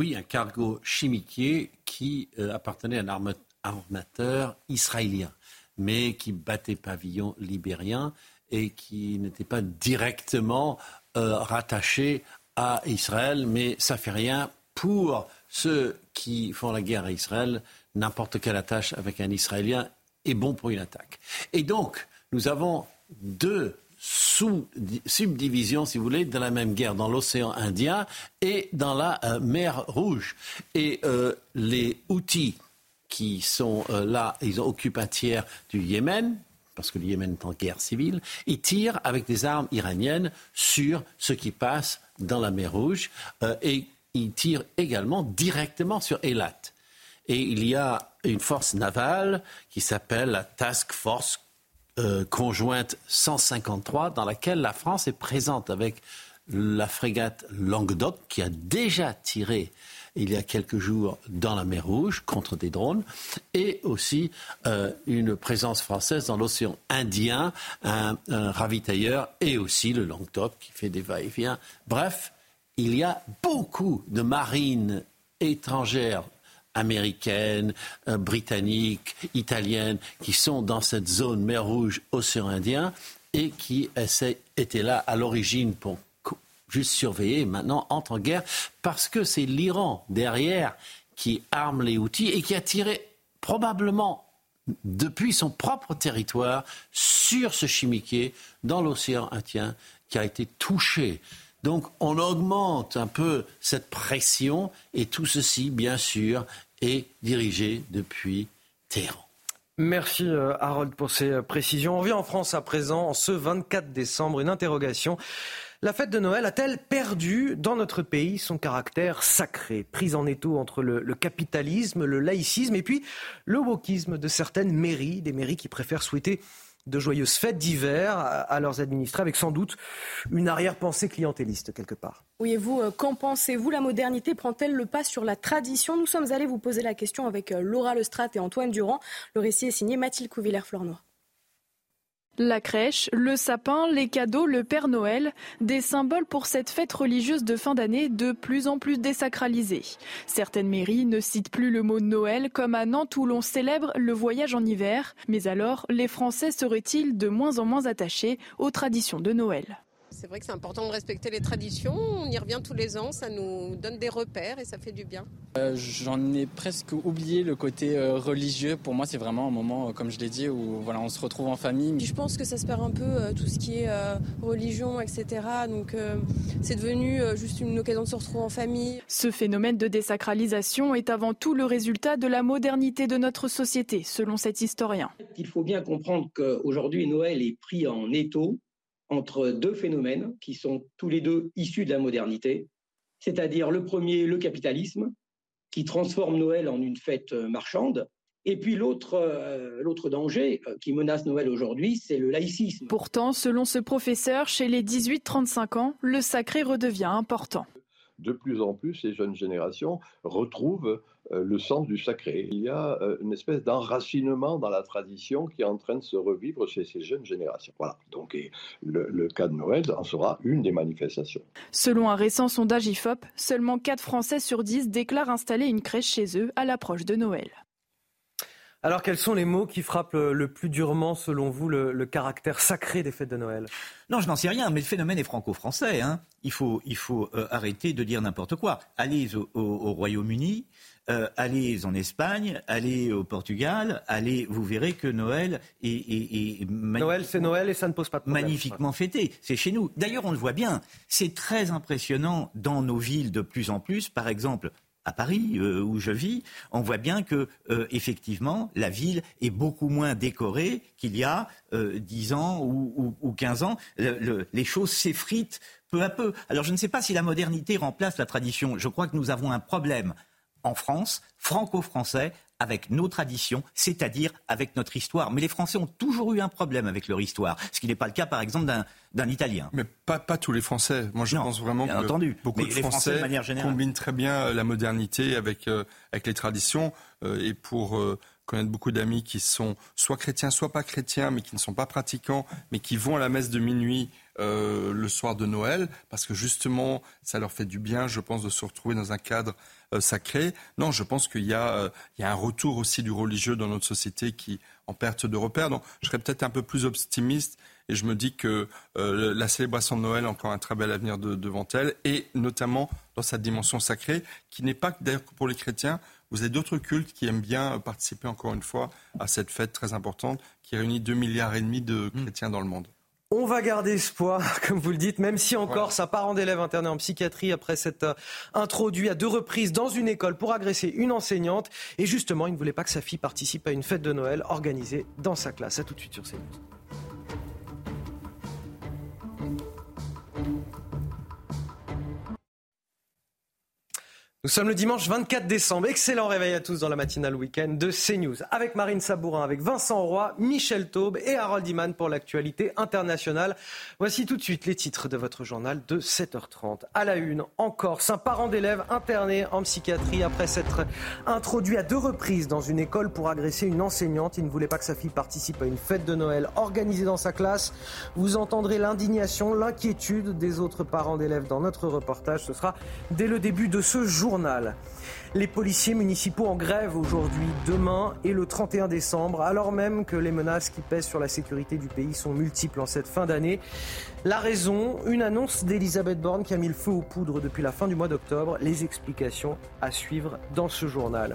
Oui, un cargo chimiquier qui euh, appartenait à un armateur israélien mais qui battait pavillon libérien et qui n'était pas directement euh, rattaché à Israël, mais ça fait rien pour ceux qui font la guerre à Israël. N'importe quelle attache avec un Israélien est bon pour une attaque. Et donc, nous avons deux subdivisions, si vous voulez, de la même guerre dans l'océan Indien et dans la euh, mer Rouge. Et euh, les outils qui sont euh, là, ils occupent un tiers du Yémen, parce que le Yémen est en guerre civile, ils tirent avec des armes iraniennes sur ce qui passe dans la mer Rouge et ils tirent également directement sur Eilat. Et il y a une force navale qui s'appelle la Task Force euh, conjointe 153 dans laquelle la France est présente avec la frégate Languedoc qui a déjà tiré il y a quelques jours dans la mer Rouge contre des drones, et aussi euh, une présence française dans l'océan Indien, un, ravitailleur, et aussi le Languedoc qui fait des va-et-vient. Bref, il y a beaucoup de marines étrangères américaines, euh, britanniques, italiennes, qui sont dans cette zone mer Rouge, océan Indien, et qui étaient là à l'origine pour juste surveiller, maintenant entre en guerre, parce que c'est l'Iran derrière qui arme les outils et qui a tiré probablement depuis son propre territoire sur ce chimiquier dans l'océan Indien qui a été touché. Donc on augmente un peu cette pression et tout ceci, bien sûr, est dirigé depuis Téhéran. Merci euh, Harold pour ces euh, précisions. On vient en France à présent, ce 24 décembre, une interrogation la fête de Noël a-t-elle perdu dans notre pays son caractère sacré, prise en étau entre le, capitalisme, le laïcisme et puis le wokisme de certaines mairies, des mairies qui préfèrent souhaiter de joyeuses fêtes d'hiver à leurs administrés, avec sans doute une arrière-pensée clientéliste quelque part. Oui, et vous, euh, qu'en pensez-vous? La modernité prend-elle le pas sur la tradition? Nous sommes allés vous poser la question avec euh, Laura Lestrade et Antoine Durand. Le récit est signé Mathilde Couvillère-Flornois. La crèche, le sapin, les cadeaux, le Père Noël, des symboles pour cette fête religieuse de fin d'année de plus en plus désacralisée. Certaines mairies ne citent plus le mot Noël comme à Nantes où l'on célèbre le voyage en hiver. Mais alors, les Français seraient-ils de moins en moins attachés aux traditions de Noël? C'est vrai que c'est important de respecter les traditions. On y revient tous les ans, ça nous donne des repères et ça fait du bien. Euh, j'en ai presque oublié le côté euh, religieux. Pour moi, c'est vraiment un moment, euh, comme je l'ai dit, où voilà, on se retrouve en famille. Je pense que ça se perd un peu tout ce qui est religion, etc. Donc c'est devenu juste une occasion de se retrouver en famille. Ce phénomène de désacralisation est avant tout le résultat de la modernité de notre société, selon cet historien. Il faut bien comprendre qu'aujourd'hui, Noël est pris en étau entre deux phénomènes qui sont tous les deux issus de la modernité, c'est-à-dire le premier, le capitalisme, qui transforme Noël en une fête marchande, et puis l'autre, euh, l'autre danger euh, qui menace Noël aujourd'hui, c'est le laïcisme. Pourtant, selon ce professeur, chez les 18-35 ans, le sacré redevient important. De plus en plus, les jeunes générations retrouvent le sens du sacré. Il y a euh, une espèce d'enracinement dans la tradition qui est en train de se revivre chez ces jeunes générations. Voilà. Donc, le, le cas de Noël en sera une des manifestations. Selon un récent sondage IFOP, seulement 4 Français sur 10 déclarent installer une crèche chez eux à l'approche de Noël. Alors, quels sont les mots qui frappent le plus durement, selon vous, le, caractère sacré des fêtes de Noël? Non, je n'en sais rien, mais le phénomène est franco-français. Hein. Il faut, il faut euh, arrêter de dire n'importe quoi. Allez au, Royaume-Uni, euh, allez en Espagne, allez au Portugal, allez, vous verrez que Noël est, Noël, c'est Noël et ça ne pose pas de problème. Magnifiquement fêté, c'est chez nous. D'ailleurs, on le voit bien. C'est très impressionnant dans nos villes de plus en plus. Par exemple, à Paris, euh, où je vis, on voit bien que, euh, effectivement, la ville est beaucoup moins décorée qu'il y a euh, 10 ans ou, ou, 15 ans. les choses s'effritent peu à peu. Alors je ne sais pas si la modernité remplace la tradition. Je crois que nous avons un problème en France, franco-français, avec nos traditions, c'est-à-dire avec notre histoire. Mais les Français ont toujours eu un problème avec leur histoire, ce qui n'est pas le cas, par exemple, d'un Italien. Mais pas, pas tous les Français. Moi, je pense vraiment que entendu. beaucoup de Français, combinent très bien euh, la modernité avec, euh, avec les traditions. Euh, et pour connaître beaucoup d'amis qui sont soit chrétiens, soit pas chrétiens, mais qui ne sont pas pratiquants, mais qui vont à la messe de minuit le soir de Noël, parce que justement, ça leur fait du bien, je pense, de se retrouver dans un cadre euh, sacré. Non, je pense qu'il y, euh, y, a un retour aussi du religieux dans notre société qui en perte de repères. Donc, je serais peut-être un peu plus optimiste et je me dis que euh, la célébration de Noël a encore un très bel avenir devant elle et notamment dans sa dimension sacrée qui n'est pas d'ailleurs pour les chrétiens. Vous avez d'autres cultes qui aiment bien participer encore une fois à cette fête très importante qui réunit 2 milliards et demi de mmh. chrétiens dans le monde. On va garder espoir, comme vous le dites, même si encore sa parent d'élève interné en psychiatrie après s'être euh, introduit à deux reprises dans une école pour agresser une enseignante. Et justement, il ne voulait pas que sa fille participe à une fête de Noël organisée dans sa classe. A tout de suite sur CNews. Nous sommes le dimanche 24 décembre. Excellent réveil à tous dans la matinale week-end de CNews. Avec Marine Sabourin, avec Vincent Roy, Michel Taube et Harold Iman pour l'actualité internationale. Voici tout de suite les titres de votre journal de 7h30. À la une, en Corse, un parent d'élève interné en psychiatrie après s'être introduit à deux reprises dans une école pour agresser une enseignante. Il ne voulait pas que sa fille participe à une fête de Noël organisée dans sa classe. Vous entendrez l'indignation, l'inquiétude des autres parents d'élèves dans notre reportage. Ce sera dès le début de ce jour les policiers municipaux en grève aujourd'hui, demain et le 31 décembre, alors même que les menaces qui pèsent sur la sécurité du pays sont multiples en cette fin d'année. La raison, une annonce d'Elisabeth Borne qui a mis le feu aux poudres depuis la fin du mois d'octobre. Les explications à suivre dans ce journal.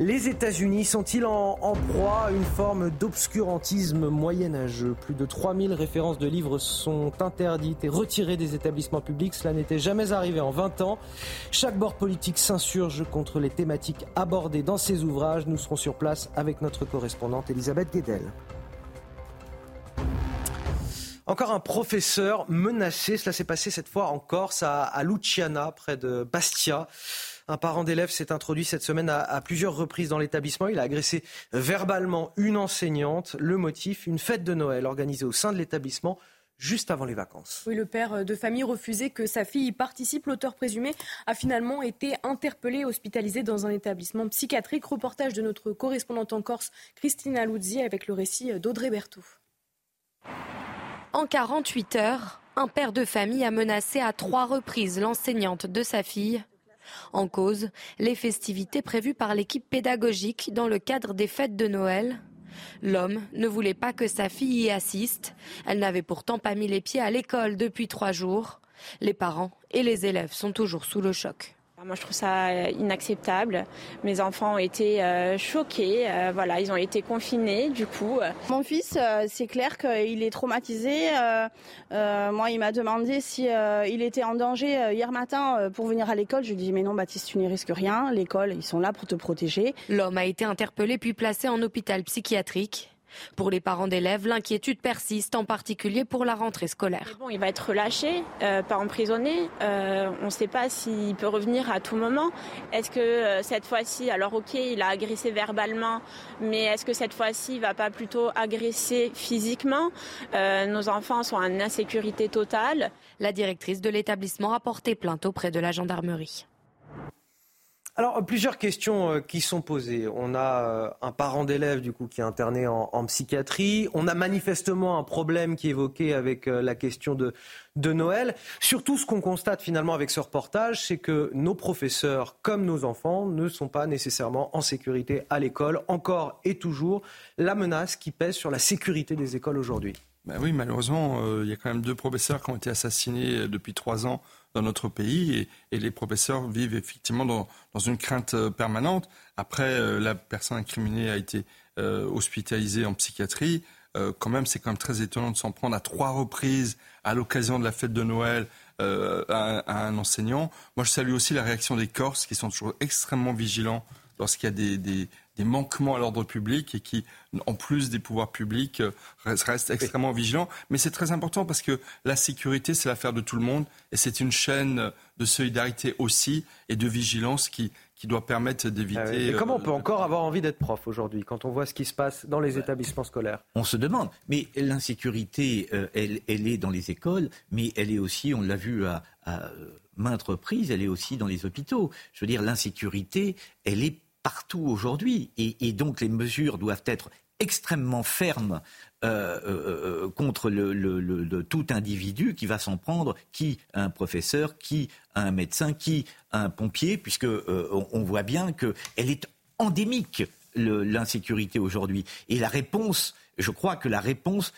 Les États-Unis sont-ils en, proie à une forme d'obscurantisme moyenâgeux? Plus de 3000 références de livres sont interdites et retirées des établissements publics. Cela n'était jamais arrivé en 20 ans. Chaque bord politique s'insurge contre les thématiques abordées dans ces ouvrages. Nous serons sur place avec notre correspondante Elisabeth Guedel. Encore un professeur menacé. Cela s'est passé cette fois en Corse, à, à Luciana, près de Bastia. Un parent d'élève s'est introduit cette semaine à, plusieurs reprises dans l'établissement. Il a agressé verbalement une enseignante. Le motif, une fête de Noël organisée au sein de l'établissement juste avant les vacances. Oui, le père de famille refusait que sa fille y participe. L'auteur présumé a finalement été interpellé, hospitalisé dans un établissement psychiatrique. Reportage de notre correspondante en Corse, Christina Luzzi, avec le récit d'Audrey Berthaud. En 48 heures, un père de famille a menacé à trois reprises l'enseignante de sa fille en cause, les festivités prévues par l'équipe pédagogique dans le cadre des fêtes de Noël. L'homme ne voulait pas que sa fille y assiste. Elle n'avait pourtant pas mis les pieds à l'école depuis trois jours. Les parents et les élèves sont toujours sous le choc. Moi, je trouve ça euh, inacceptable. Mes enfants ont été euh, choqués. Euh, voilà, ils ont été confinés, du coup. Mon fils, c'est clair qu'il est traumatisé. moi, il m'a demandé si il était en danger hier matin pour venir à l'école. Je lui ai dit, mais non, Baptiste, tu n'y risques rien. L'école, ils sont là pour te protéger. L'homme a été interpellé puis placé en hôpital psychiatrique. Pour les parents d'élèves, l'inquiétude persiste, en particulier pour la rentrée scolaire. Bon, il va être relâché, euh, pas emprisonné. Euh, on ne sait pas s'il peut revenir à tout moment. Est-ce que euh, cette fois-ci, alors ok, il a agressé verbalement, mais est-ce que cette fois-ci, il va pas plutôt agresser physiquement? Nos enfants sont en insécurité totale. La directrice de l'établissement a porté plainte auprès de la gendarmerie. Alors, plusieurs questions euh, qui sont posées. On a euh, un parent d'élève, du coup, qui est interné en, psychiatrie. On a manifestement un problème qui est évoqué avec euh, la question de, de Noël. Surtout, ce qu'on constate finalement avec ce reportage, c'est que nos professeurs, comme nos enfants, ne sont pas nécessairement en sécurité à l'école. Encore et toujours, la menace qui pèse sur la sécurité des écoles aujourd'hui. Ben oui, malheureusement, il y a quand même deux professeurs qui ont été assassinés depuis trois ans dans notre pays et, les professeurs vivent effectivement dans, une crainte euh, permanente. Après, euh, la personne incriminée a été euh, hospitalisée en psychiatrie. quand même, c'est quand même très étonnant de s'en prendre à trois reprises à l'occasion de la fête de Noël à, un enseignant. Moi, je salue aussi la réaction des Corses qui sont toujours extrêmement vigilants lorsqu'il y a des, des manquements à l'ordre public et qui, en plus des pouvoirs publics, euh, restent extrêmement vigilants. Mais c'est très important parce que la sécurité, c'est l'affaire de tout le monde et c'est une chaîne de solidarité aussi et de vigilance qui, qui doit permettre d'éviter. Ah comment on peut euh, encore avoir envie d'être prof aujourd'hui quand on voit ce qui se passe dans les établissements scolaires? On se demande. Mais l'insécurité, euh, elle, elle, est dans les écoles, mais elle est aussi, on l'a vu à, à maintes reprises, elle est aussi dans les hôpitaux. Je veux dire, l'insécurité, elle est partout aujourd'hui. Et, donc les mesures doivent être extrêmement fermes euh, euh, euh, contre le, tout individu qui va s'en prendre, qui un professeur, qui un médecin, qui un pompier, puisque on, voit bien qu'elle est endémique l'insécurité aujourd'hui. Et la réponse, je crois que la réponse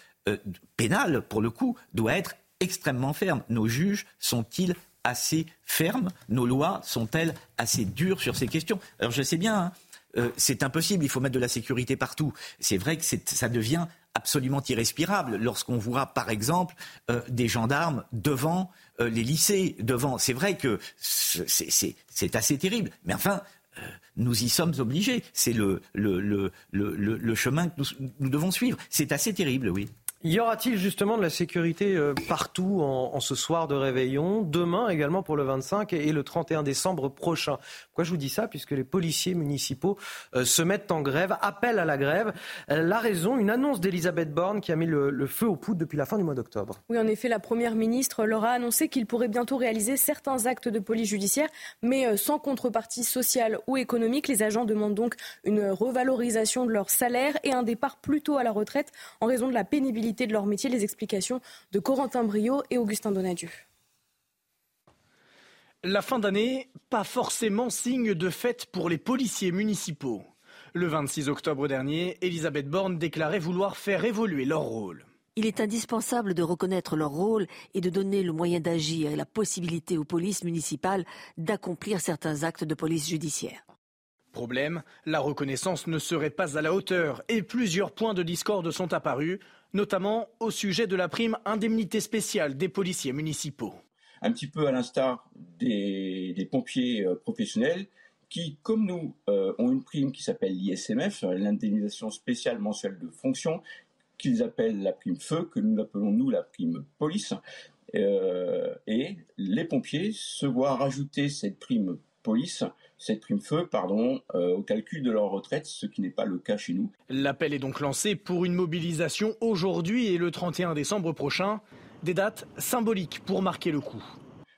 pénale, pour le coup, doit être extrêmement ferme. Nos juges sont-ils assez fermes Nos lois sont-elles assez dures sur ces questions? Alors je sais bien, hein, euh, c'est impossible, il faut mettre de la sécurité partout. C'est vrai que ça devient absolument irrespirable lorsqu'on voit, par exemple, euh, des gendarmes devant euh, les lycées, devant. C'est vrai que c'est assez terrible, mais enfin. nous y sommes obligés. C'est le, le, chemin que nous devons suivre. C'est assez terrible, oui. Y aura-t-il justement de la sécurité euh, partout en, ce soir de réveillon, demain également pour le 25 et le 31 décembre prochain? Pourquoi je vous dis ça? Puisque les policiers municipaux euh, se mettent en grève, appellent à la grève. Euh, la raison, une annonce d'Elisabeth Borne qui a mis le, feu aux poudres depuis la fin du mois d'octobre. Oui, en effet, la Première ministre leur a annoncé qu'il pourrait bientôt réaliser certains actes de police judiciaire, mais sans contrepartie sociale ou économique. Les agents demandent donc une revalorisation de leur salaire et un départ plus tôt à la retraite en raison de la pénibilité de leur métier. Les explications de Corentin Brio et Augustin Donadieu. La fin d'année, pas forcément signe de fête pour les policiers municipaux. Le 26 octobre dernier, Elisabeth Borne déclarait vouloir faire évoluer leur rôle. Il est indispensable de reconnaître leur rôle et de donner le moyen d'agir et la possibilité aux polices municipales d'accomplir certains actes de police judiciaire. Problème, la reconnaissance ne serait pas à la hauteur et plusieurs points de discorde sont apparus, notamment au sujet de la prime indemnité spéciale des policiers municipaux. Un petit peu à l'instar des, pompiers euh, professionnels qui, comme nous, euh, ont une prime qui s'appelle l'ISMF, l'indemnisation spéciale mensuelle de fonction, qu'ils appellent la prime feu, que nous appelons nous la prime police. Euh, et les pompiers se voient rajouter cette prime police cette prime feu pardon, euh, au calcul de leur retraite, ce qui n'est pas le cas chez nous. L'appel est donc lancé pour une mobilisation aujourd'hui et le 31 décembre prochain, des dates symboliques pour marquer le coup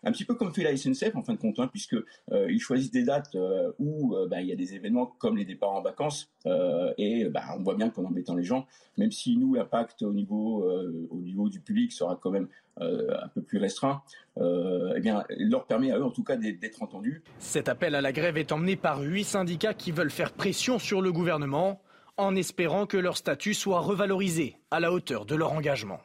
un petit peu comme fait la SNCF en fin de compte, hein, puisque euh, ils choisissent des dates euh, où euh, bah, il y a des événements comme les départs en vacances, et bah, on voit bien qu'en embêtant les gens, même si nous l'impact au niveau au niveau du public sera quand même un peu plus restreint, eh bien, leur permet à eux en tout cas d'être entendus. Cet appel à la grève est emmené par huit syndicats qui veulent faire pression sur le gouvernement en espérant que leur statut soit revalorisé à la hauteur de leur engagement.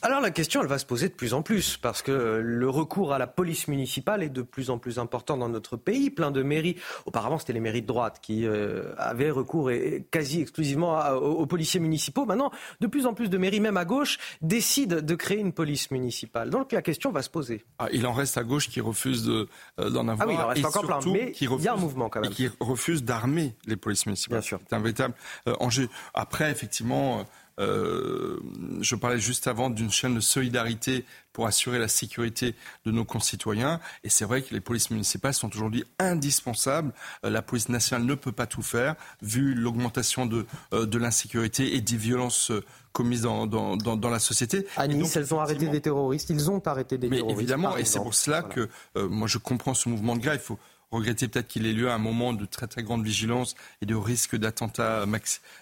Alors la question, elle va se poser de plus en plus, parce que le recours à la police municipale est de plus en plus important dans notre pays. Plein de mairies, auparavant c'était les mairies de droite qui euh, avaient recours quasi exclusivement aux, policiers municipaux. Maintenant, de plus en plus de mairies, même à gauche, décident de créer une police municipale. Donc la question va se poser. Ah, il en reste à gauche qui refuse euh, d'en avoir. Ah oui, il en reste encore plein, mais il y a un mouvement quand même. Et qui refuse d'armer les polices municipales. Bien sûr. C'est un véritable euh, enjeu. Après, effectivement euh, je parlais juste avant d'une chaîne de solidarité pour assurer la sécurité de nos concitoyens. Et c'est vrai que les polices municipales sont aujourd'hui indispensables. Euh, la police nationale ne peut pas tout faire, vu l'augmentation de, euh, de l'insécurité et des violences commises dans, dans, dans, la société. À Nice, elles ont arrêté des terroristes. Ils ont arrêté des mais terroristes. Évidemment, et c'est pour cela que moi je comprends ce mouvement de grève. Il faut regretter peut-être qu'il ait lieu à un moment de très très grande vigilance et de risque d'attentat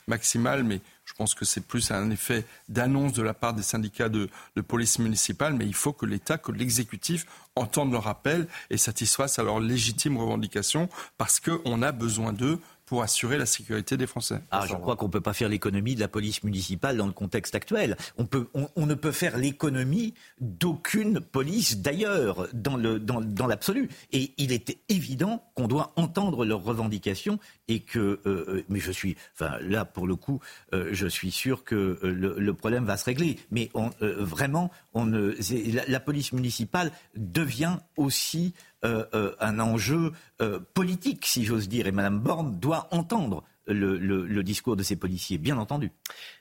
maximal, mais je pense que c'est plus un effet d'annonce de la part des syndicats de, police municipale, mais il faut que l'État, que l'exécutif entendent le rappel et satisfassent à leurs légitimes revendications parce qu'on a besoin d'eux pour assurer la sécurité des Français. Ah, je crois qu'on ne peut pas faire l'économie de la police municipale dans le contexte actuel. On, peut, on, ne peut faire l'économie d'aucune police d'ailleurs dans, le, dans, l'absolu. Et il était évident qu'on doit entendre leurs revendications et que, euh, euh, mais je suis, enfin là pour le coup, euh, je suis sûr que le, problème va se régler. Mais vraiment, la, police municipale devient aussi un enjeu politique, si j'ose dire. Et Mme Borne doit entendre le, discours de ces policiers, bien entendu.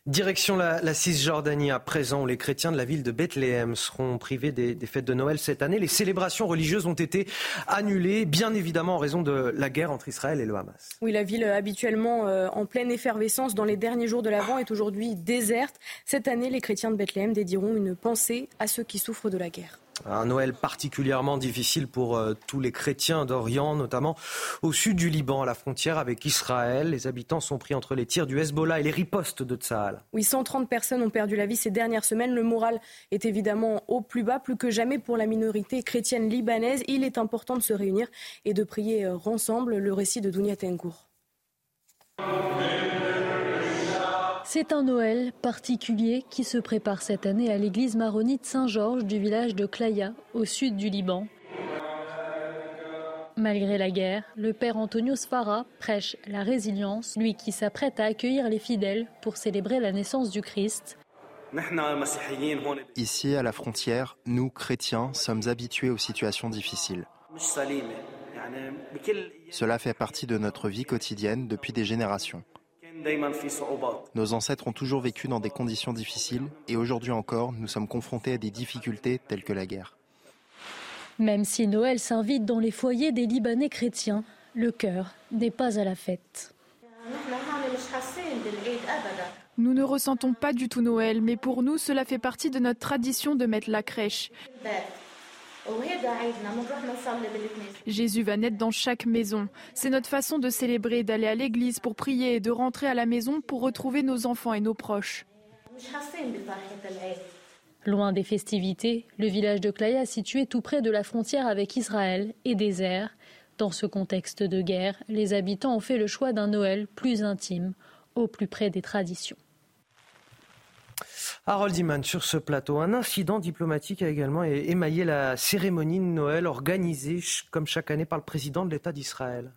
Direction la, Cisjordanie à présent, où les chrétiens de la ville de Bethléem seront privés des, fêtes de Noël cette année. Les célébrations religieuses ont été annulées, bien évidemment en raison de la guerre entre Israël et le Hamas. Oui, la ville habituellement euh, en pleine effervescence dans les derniers jours de l'Avent est aujourd'hui déserte. Cette année, les chrétiens de Bethléem dédieront une pensée à ceux qui souffrent de la guerre. Un Noël particulièrement difficile pour euh, tous les chrétiens d'Orient, notamment au sud du Liban, à la frontière avec Israël. Les habitants sont pris entre les tirs du Hezbollah et les ripostes de Tsahal. Oui, 130 personnes ont perdu la vie ces dernières semaines. Le moral est évidemment au plus bas, plus que jamais pour la minorité chrétienne libanaise. Il est important de se réunir et de prier euh, ensemble. Le récit de Dounia Tengour. C'est un Noël particulier qui se prépare cette année à l'église maronite Saint-Georges du village de Klaya, au sud du Liban. Malgré la guerre, le père Antonio Sfara prêche la résilience, lui qui s'apprête à accueillir les fidèles pour célébrer la naissance du Christ. Ici, à la frontière, nous, chrétiens, sommes habitués aux situations difficiles. Cela fait partie de notre vie quotidienne depuis des générations. Nos ancêtres ont toujours vécu dans des conditions difficiles et aujourd'hui encore, nous sommes confrontés à des difficultés telles que la guerre. Même si Noël s'invite dans les foyers des Libanais chrétiens, le cœur n'est pas à la fête. Nous ne ressentons pas du tout Noël, mais pour nous, cela fait partie de notre tradition de mettre la crèche. Jésus va naître dans chaque maison. C'est notre façon de célébrer, d'aller à l'église pour prier et de rentrer à la maison pour retrouver nos enfants et nos proches. Loin des festivités, le village de Klaya, situé tout près de la frontière avec Israël, est désert. Dans ce contexte de guerre, les habitants ont fait le choix d'un Noël plus intime, au plus près des traditions. Harold Iman sur ce plateau. Un incident diplomatique a également émaillé la cérémonie de Noël organisée comme chaque année par le président de l'État d'Israël.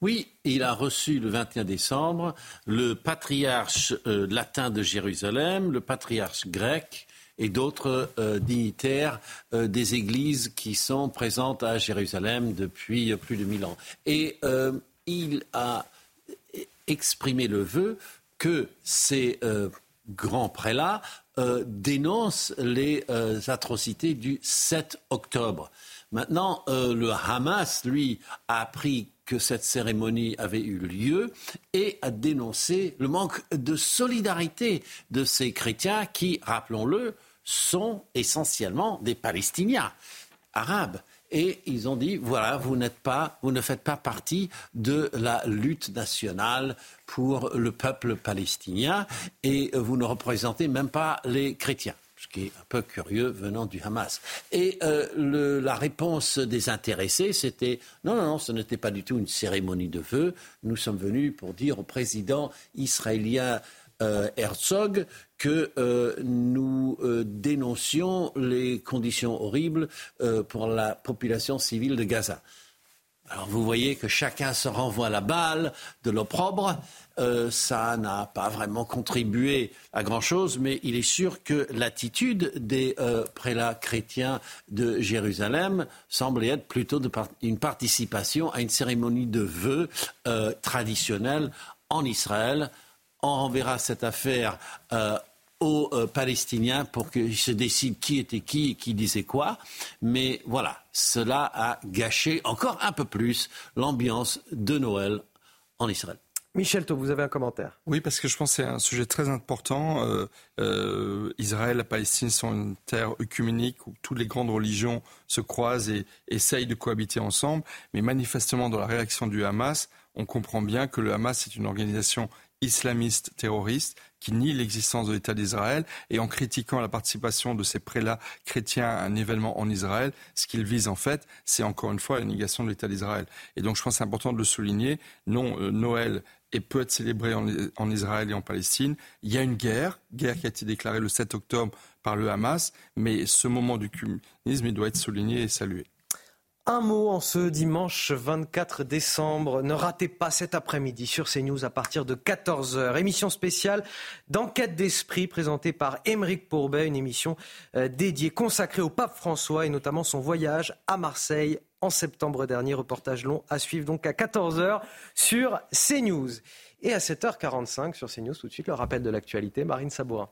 Oui, il a reçu le 21 décembre le patriarche euh, latin de Jérusalem, le patriarche grec et d'autres euh, dignitaires euh, des églises qui sont présentes à Jérusalem depuis plus de mille ans. Et il a exprimé le vœu que ces grand prélat euh, dénonce les euh, atrocités du 7 octobre. Maintenant, euh, le Hamas, lui, a appris que cette cérémonie avait eu lieu et a dénoncé le manque de solidarité de ces chrétiens qui, rappelons-le, sont essentiellement des Palestiniens arabes et ils ont dit voilà, vous n'êtes pas, vous ne faites pas partie de la lutte nationale pour le peuple palestinien et vous ne représentez même pas les chrétiens ce qui est un peu curieux venant du Hamas. Et euh, la réponse des intéressés, c'était non, non, non, ce n'était pas du tout une cérémonie de vœux. Nous sommes venus pour dire au président israélien euh, Herzog que euh, nous euh, dénoncions les conditions horribles pour la population civile de Gaza. Alors vous voyez que chacun se renvoie la balle de l'opprobre. ça n'a pas vraiment contribué à grand-chose, mais il est sûr que l'attitude des prélats chrétiens de Jérusalem semble être plutôt une participation à une cérémonie de vœux traditionnelle en Israël on renverra cette affaire euh, aux euh, Palestiniens pour qu'ils se décident qui était qui et qui disait quoi. Mais voilà, cela a gâché encore un peu plus l'ambiance de Noël en Israël. Michel vous avez un commentaire? Oui, parce que je pense que c'est un sujet très important. Euh, euh, Israël et Palestine sont une terre œcuménique où toutes les grandes religions se croisent et essayent de cohabiter ensemble. Mais manifestement, dans la réaction du Hamas, on comprend bien que le Hamas est une organisation islamiste terroriste qui nie l'existence de l'État d'Israël et en critiquant la participation de ces prélats chrétiens à un événement en Israël, ce qu'ils visent en fait, c'est encore une fois la négation de l'État d'Israël. Et donc je pense que c'est important de le souligner. Non, euh, Noël et peut être célébré en, en, Israël et en Palestine. Il y a une guerre, guerre qui a été déclarée le 7 octobre par le Hamas, mais ce moment du communisme, il doit être souligné et salué. Un mot en ce dimanche 24 décembre. Ne ratez pas cet après-midi sur CNews à partir de 14h. Émission spéciale d'enquête d'esprit présentée par Émeric Pourbet, une émission euh, dédiée, consacrée au pape François et notamment son voyage à Marseille en septembre dernier. Reportage long à suivre donc à 14h sur CNews. Et à 7h45 sur CNews, tout de suite le rappel de l'actualité. Marine Sabourin.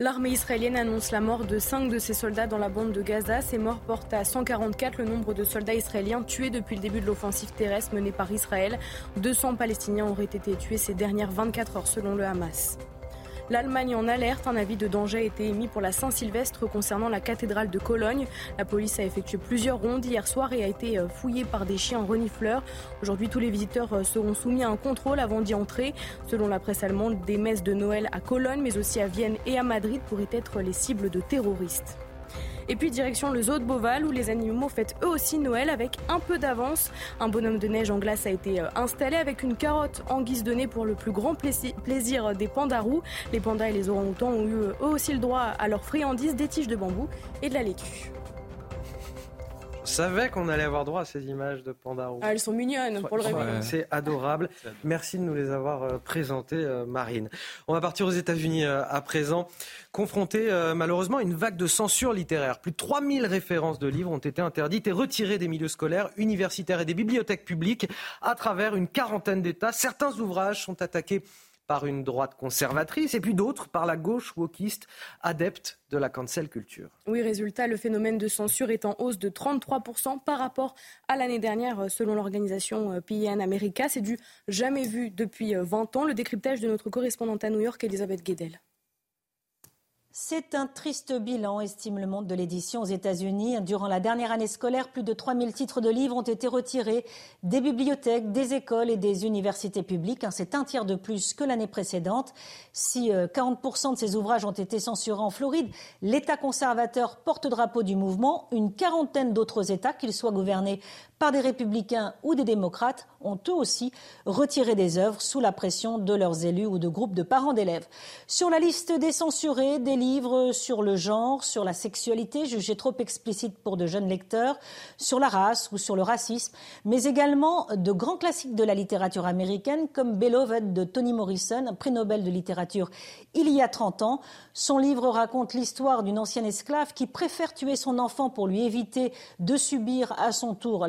L'armée israélienne annonce la mort de 5 de ses soldats dans la bande de Gaza. Ces morts portent à 144 le nombre de soldats israéliens tués depuis le début de l'offensive terrestre menée par Israël. 200 Palestiniens auraient été tués ces dernières 24 heures selon le Hamas. L'Allemagne en alerte. Un avis de danger a été émis pour la Saint-Sylvestre concernant la cathédrale de Cologne. La police a effectué plusieurs rondes hier soir et a été euh, fouillée par des chiens renifleurs. Aujourd'hui, tous les visiteurs euh, seront soumis à un contrôle avant d'y entrer. Selon la presse allemande, des messes de Noël à Cologne, mais aussi à Vienne et à Madrid pourraient être les cibles de terroristes. Et puis direction le zoo de Beauval où les animaux fêtent eux aussi Noël avec un peu d'avance. Un bonhomme de neige en glace a été euh, installé avec une carotte en guise de nez pour le plus grand plaisir des pandarous. Les pandas et les orang-outans ont eu eux aussi le droit à leurs friandises, des tiges de bambou et de la laitue savais qu'on allait avoir droit à ces images de pandarous. Ah, elles sont mignonnes pour le réveil. C'est adorable. Merci de nous les avoir euh, présentées, euh, Marine. On va partir aux États-Unis euh, à présent, confronté malheureusement à une vague de censure littéraire. Plus de 3000 références de livres ont été interdites et retirées des milieux scolaires, universitaires et des bibliothèques publiques à travers une quarantaine d'États. Certains ouvrages sont attaqués par une droite conservatrice et puis d'autres par la gauche wokiste adepte de la cancel culture. Oui, résultat, le phénomène de censure est en hausse de 33% par rapport à l'année dernière selon l'organisation euh, PIN America. C'est du jamais vu depuis 20 euh, ans. Le décryptage de notre correspondante à New York, Elisabeth Guedel. C'est un triste bilan, estime le monde de l'édition aux États-Unis. Durant la dernière année scolaire, plus de 3000 titres de livres ont été retirés des bibliothèques, des écoles et des universités publiques. C'est un tiers de plus que l'année précédente. Si 40% euh, de ces ouvrages ont été censurés en Floride, l'État conservateur porte-drapeau du mouvement, une quarantaine d'autres États, qu'ils soient gouvernés par des républicains ou des démocrates, ont eux aussi retiré des œuvres sous la pression de leurs élus ou de groupes de parents d'élèves. Sur la liste des censurés, des livres sur le genre, sur la sexualité jugés trop explicites pour de jeunes lecteurs, sur la race ou sur le racisme, mais également de grands classiques de la littérature américaine comme Beloved de Toni Morrison, prix Nobel de littérature il y a 30 ans. Son livre raconte l'histoire d'une ancienne esclave qui préfère tuer son enfant pour lui éviter de subir à son tour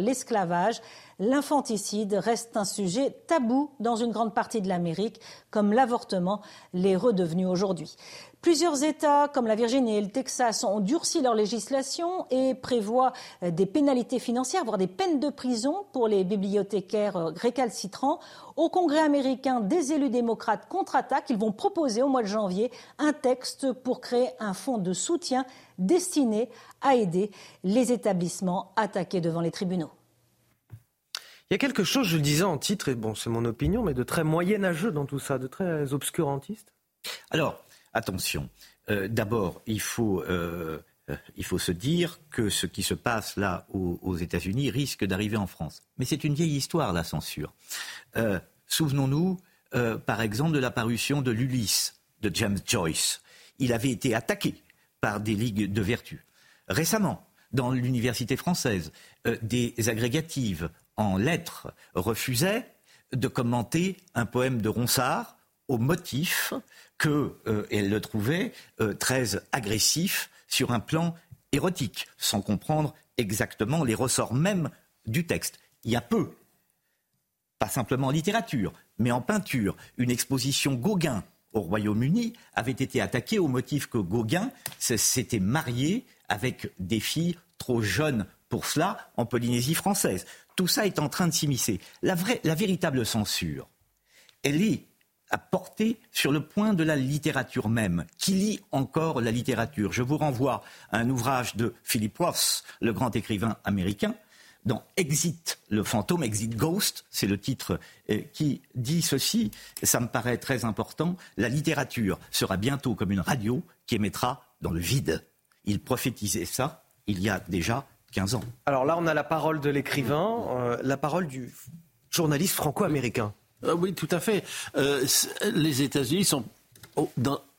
l'infanticide reste un sujet tabou dans une grande partie de l'Amérique, comme l'avortement l'est redevenu aujourd'hui. Plusieurs États, comme la Virginie et le Texas, ont durci leur législation et prévoient des pénalités financières, voire des peines de prison pour les bibliothécaires récalcitrants. Au Congrès américain, des élus démocrates contre-attaquent. Ils vont proposer au mois de janvier un texte pour créer un fonds de soutien destiné à aider les établissements attaqués devant les tribunaux. Il y a quelque chose, je le disais en titre, et bon, c'est mon opinion, mais de très moyenâgeux dans tout ça, de très obscurantiste. Alors, attention. Euh, d'abord, il faut, euh, il faut se dire que ce qui se passe là aux, États-Unis risque d'arriver en France. Mais c'est une vieille histoire, la censure. Euh, souvenons-nous, par exemple, de la parution de l'Ulysse de James Joyce. Il avait été attaqué par des ligues de vertu. Récemment, dans l'université française, des agrégatives en lettres, refusait de commenter un poème de Ronsard au motif qu'elle euh, le trouvait euh, très agressif sur un plan érotique, sans comprendre exactement les ressorts même du texte. Il y a peu, pas simplement en littérature, mais en peinture, une exposition Gauguin au Royaume-Uni avait été attaquée au motif que Gauguin s'était marié avec des filles trop jeunes pour cela en Polynésie française tout ça est en train de s'immiscer. La, véritable censure, elle est à porter sur le point de la littérature même. Qui lit encore la littérature Je vous renvoie à un ouvrage de Philip Roth, le grand écrivain américain, dans Exit, le fantôme, Exit Ghost, c'est le titre euh, qui dit ceci, ça me paraît très important, la littérature sera bientôt comme une radio qui émettra dans le vide. Il prophétisait ça il y a déjà 15 ans. Alors là, on a la parole de l'écrivain, euh, la parole du journaliste franco-américain. Ah oui, tout à fait. Euh, les États-Unis sont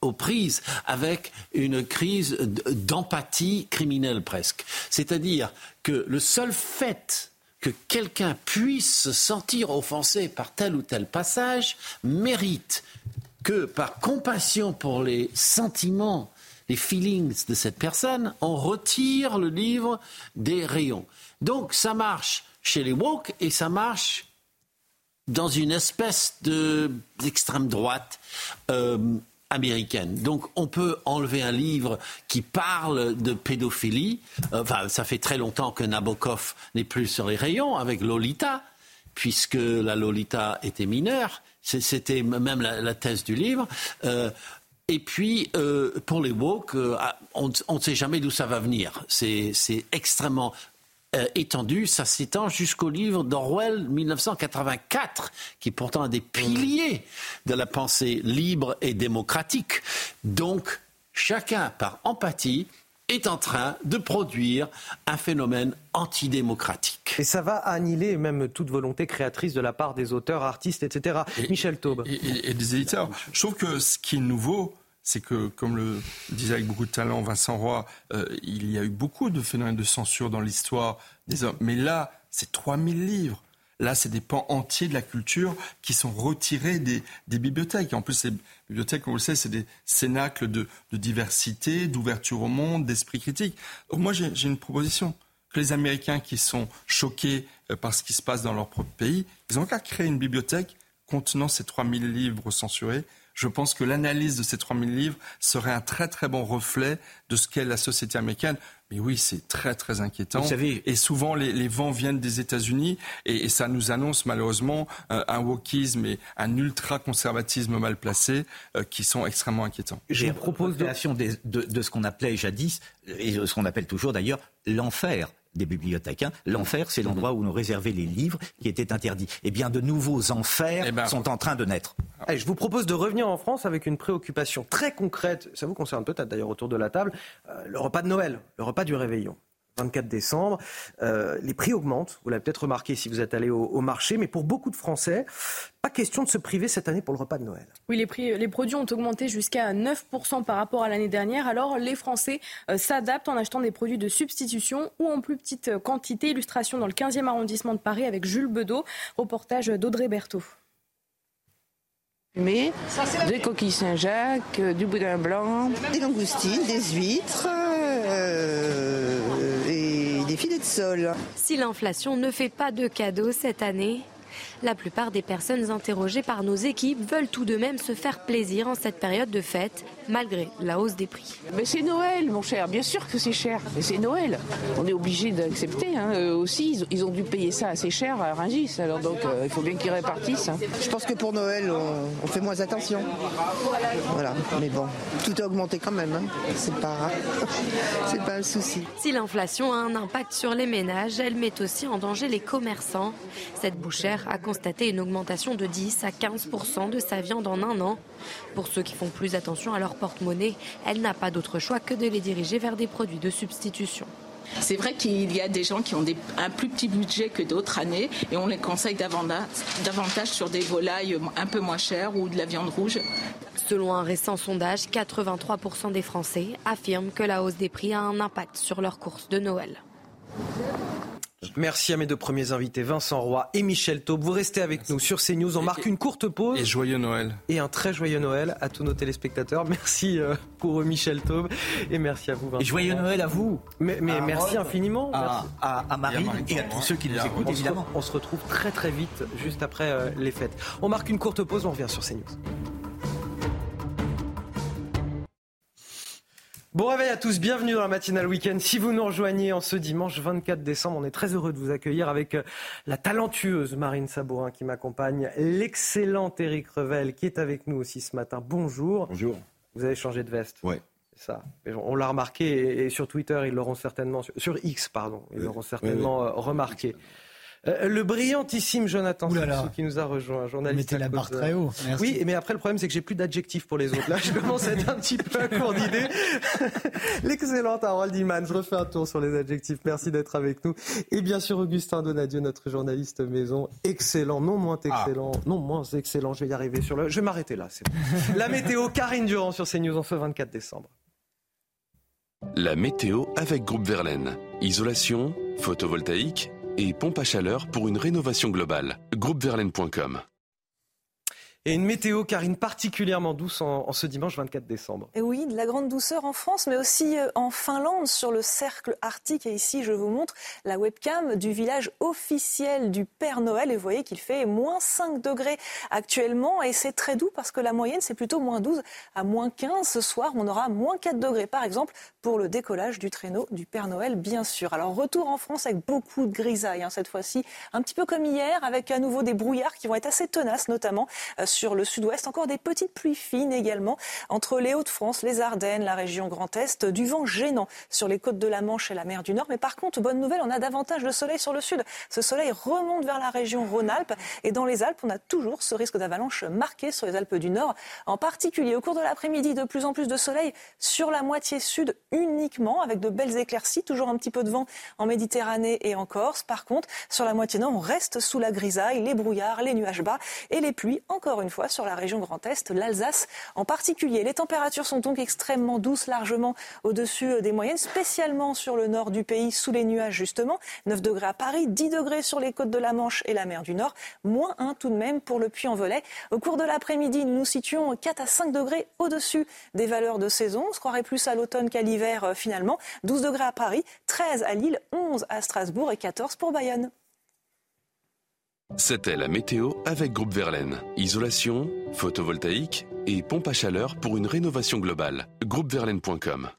aux, prises avec une crise d'empathie criminelle presque. C'est-à-dire que le seul fait que quelqu'un puisse se sentir offensé par tel ou tel passage mérite que par compassion pour les sentiments, les feelings de cette personne, on retire le livre des rayons. Donc ça marche chez les woke et ça marche dans une espèce d'extrême droite euh, américaine. Donc on peut enlever un livre qui parle de pédophilie. Enfin, ça fait très longtemps que Nabokov n'est plus sur les rayons avec Lolita, puisque la Lolita était mineure. C'était même la, thèse du livre. Euh, et puis, euh, pour les woke, on ne sait jamais d'où ça va venir. C'est extrêmement euh, étendu, ça s'étend jusqu'au livre d'Orwell 1984, qui est pourtant un des piliers de la pensée libre et démocratique. Donc, chacun, par empathie, est en train de produire un phénomène antidémocratique. Et ça va annihiler même toute volonté créatrice de la part des auteurs, artistes, etc. Michel Taube. Et, des éditeurs. Je trouve que ce qui est nouveau, c'est que, comme le disait avec beaucoup de talent Vincent Roy, euh, il y a eu beaucoup de phénomènes de censure dans l'histoire des hommes. Mais là, c'est 3000 livres. Là, c'est des pans entiers de la culture qui sont retirés des, bibliothèques. Et en plus, les bibliothèques, comme vous le savez, c'est des cénacles de, diversité, d'ouverture au monde, d'esprit critique. Donc moi, j'ai une proposition. Que les Américains qui sont choqués euh, par ce qui se passe dans leur propre pays, ils ont qu'à créer une bibliothèque contenant ces 3000 livres censurés je pense que l'analyse de ces 3000 livres serait un très très bon reflet de ce qu'est la société américaine. Mais oui, c'est très très inquiétant. Vous savez... Et souvent, les, vents viennent des États-Unis et, ça nous annonce malheureusement euh, un wokisme et un ultra-conservatisme mal placé euh, qui sont extrêmement inquiétants. Je vous propose de... de, de ce qu'on appelait jadis, et ce qu'on appelle toujours d'ailleurs, l'enfer des bibliothécains. Hein. L'enfer, c'est l'endroit où on réservait les livres qui étaient interdits. Eh bien, de nouveaux enfers eh ben, sont en train de naître. je vous propose de revenir en France avec une préoccupation très concrète. Ça vous concerne peut-être d'ailleurs autour de la table. Euh, le repas de Noël, le repas du réveillon. 24 décembre. Euh, les prix augmentent, vous l'avez peut-être remarqué si vous êtes allé au, marché, mais pour beaucoup de Français, pas question de se priver cette année pour le repas de Noël. Oui, les, prix, les produits ont augmenté jusqu'à 9% par rapport à l'année dernière. Alors les Français euh, s'adaptent en achetant des produits de substitution ou en plus petite quantité. Illustration dans le 15e arrondissement de Paris avec Jules Bedeau, reportage d'Audrey Berthaud. Mais des coquilles Saint-Jacques, du boudin blanc, des langoustines, des huîtres. Si l'inflation ne fait pas de cadeaux cette année, la plupart des personnes interrogées par nos équipes veulent tout de même se faire plaisir en cette période de fête, malgré la hausse des prix. Mais c'est Noël, mon cher. Bien sûr que c'est cher. Mais c'est Noël. On est obligé d'accepter. Hein. Eux aussi, ils ont dû payer ça assez cher à Rungis. Alors donc, euh, il faut bien qu'ils répartissent. Hein. Je pense que pour Noël, on, fait moins attention. Voilà. Mais bon, tout a augmenté quand même. Hein. C'est pas, c'est pas un souci. Si l'inflation a un impact sur les ménages, elle met aussi en danger les commerçants. Cette bouchère a constaté une augmentation de 10 à 15% de sa viande en un an. Pour ceux qui font plus attention à leur porte-monnaie, elle n'a pas d'autre choix que de les diriger vers des produits de substitution. C'est vrai qu'il y a des gens qui ont un plus petit budget que d'autres années et on les conseille davantage, davantage sur des volailles un peu moins chères ou de la viande rouge. Selon un récent sondage, 83% des Français affirment que la hausse des prix a un impact sur leurs courses de Noël. Merci à mes deux premiers invités, Vincent Roy et Michel Taube. Vous restez avec nous sur CNews. On marque une courte pause. Et joyeux Noël. Et un très joyeux Noël à tous nos téléspectateurs. Merci euh, pour Michel Taube et merci à vous, Vincent. Et joyeux Noël à vous. Mais, merci infiniment. À, Marie et à tous ceux qui nous écoutent, évidemment. on se retrouve très très vite, juste après euh, les fêtes. On marque une courte pause, on revient sur CNews. Bon réveil à tous, bienvenue dans la matinale week-end. Si vous nous rejoignez en ce dimanche 24 décembre, on est très heureux de vous accueillir avec euh, la talentueuse Marine Sabourin qui m'accompagne, l'excellent Eric Revel qui est avec nous aussi ce matin. Bonjour. Bonjour. Vous avez changé de veste. Oui. Ça. On l'a remarqué et, sur Twitter, ils l'auront certainement, sur X, pardon, ils l'auront certainement euh, remarqué. Euh, le brillantissime Jonathan qui nous a rejoint, journaliste. Mettez la barre très haut. Oui, mais après le problème c'est que j'ai plus d'adjectifs pour les autres. Là, je commence à être un petit peu à court d'idées. L'excellente Harold Iman. Je refais un tour sur les adjectifs. Merci d'être avec nous. Et bien sûr Augustin Donadieu, notre journaliste maison, excellent, non moins ah. excellent, non moins excellent. Je vais y arriver sur le. Je vais m'arrêter là. La météo, Karine Durand sur CNews en ce 24 décembre. La météo avec Groupe Verlaine. Isolation, photovoltaïque et pompe à chaleur pour une rénovation globale. Groupeverlaine.com et une météo, Karine, particulièrement douce en, ce dimanche 24 décembre. Et oui, de la grande douceur en France, mais aussi euh, en Finlande, sur le cercle arctique. Et ici, je vous montre la webcam du village officiel du Père Noël. Et vous voyez qu'il fait moins 5 degrés actuellement. Et c'est très doux parce que la moyenne, c'est plutôt moins 12 à moins 15. Ce soir, on aura moins 4 degrés, par exemple, pour le décollage du traîneau du Père Noël, bien sûr. Alors, retour en France avec beaucoup de grisailles, hein, cette fois-ci. Un petit peu comme hier, avec à nouveau des brouillards qui vont être assez tenaces, notamment euh, sur le sud-ouest. Encore des petites pluies fines également entre les Hauts-de-France, les Ardennes, la région Grand Est. Du vent gênant sur les côtes de la Manche et la mer du Nord. Mais par contre, bonne nouvelle, on a davantage de soleil sur le sud. Ce soleil remonte vers la région Rhône-Alpes. Et dans les Alpes, on a toujours ce risque d'avalanche marqué sur les Alpes du Nord. En particulier au cours de l'après-midi, de plus en plus de soleil sur la moitié sud uniquement, avec de belles éclaircies. Toujours un petit peu de vent en Méditerranée et en Corse. Par contre, sur la moitié nord, on reste sous la grisaille, les brouillards, les nuages bas et les pluies, encore une fois, sur la région Grand Est, l'Alsace en particulier. Les températures sont donc extrêmement douces, largement au-dessus des moyennes, spécialement sur le nord du pays, sous les nuages justement. 9 degrés à Paris, 10 degrés sur les côtes de la Manche et la mer du Nord, moins 1 tout de même pour le Puy-en-Velay. Au cours de l'après-midi, nous nous situons 4 à 5 degrés au-dessus des valeurs de saison. On se croirait plus à l'automne qu'à l'hiver euh, finalement. 12 degrés à Paris, 13 à Lille, 11 à Strasbourg et 14 pour Bayonne. C'était la météo avec Groupe Verlaine. Isolation, photovoltaïque et pompe à chaleur pour une rénovation globale. Groupeverlaine.com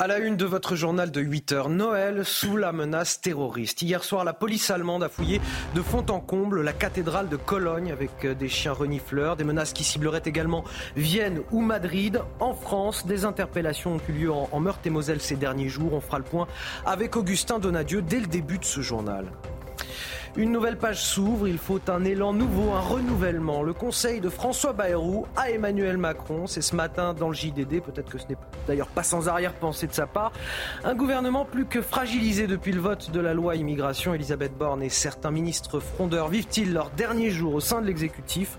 à la une de votre journal de 8 heures, Noël sous la menace terroriste. Hier soir, la police allemande a fouillé de fond en comble la cathédrale de Cologne avec euh, des chiens renifleurs, des menaces qui cibleraient également Vienne ou Madrid. En France, des interpellations ont eu lieu en, Meurthe-et-Moselle ces derniers jours. On fera le point avec Augustin Donadieu dès le début de ce journal. Une nouvelle page s'ouvre, il faut un élan nouveau, un renouvellement. Le conseil de François Bayrou à Emmanuel Macron, c'est ce matin dans le JDD, peut-être que ce n'est d'ailleurs pas sans arrière-pensée de sa part. Un gouvernement plus que fragilisé depuis le vote de la loi immigration. Elisabeth Borne et certains ministres frondeurs vivent-ils leur dernier jour au sein de l'exécutif?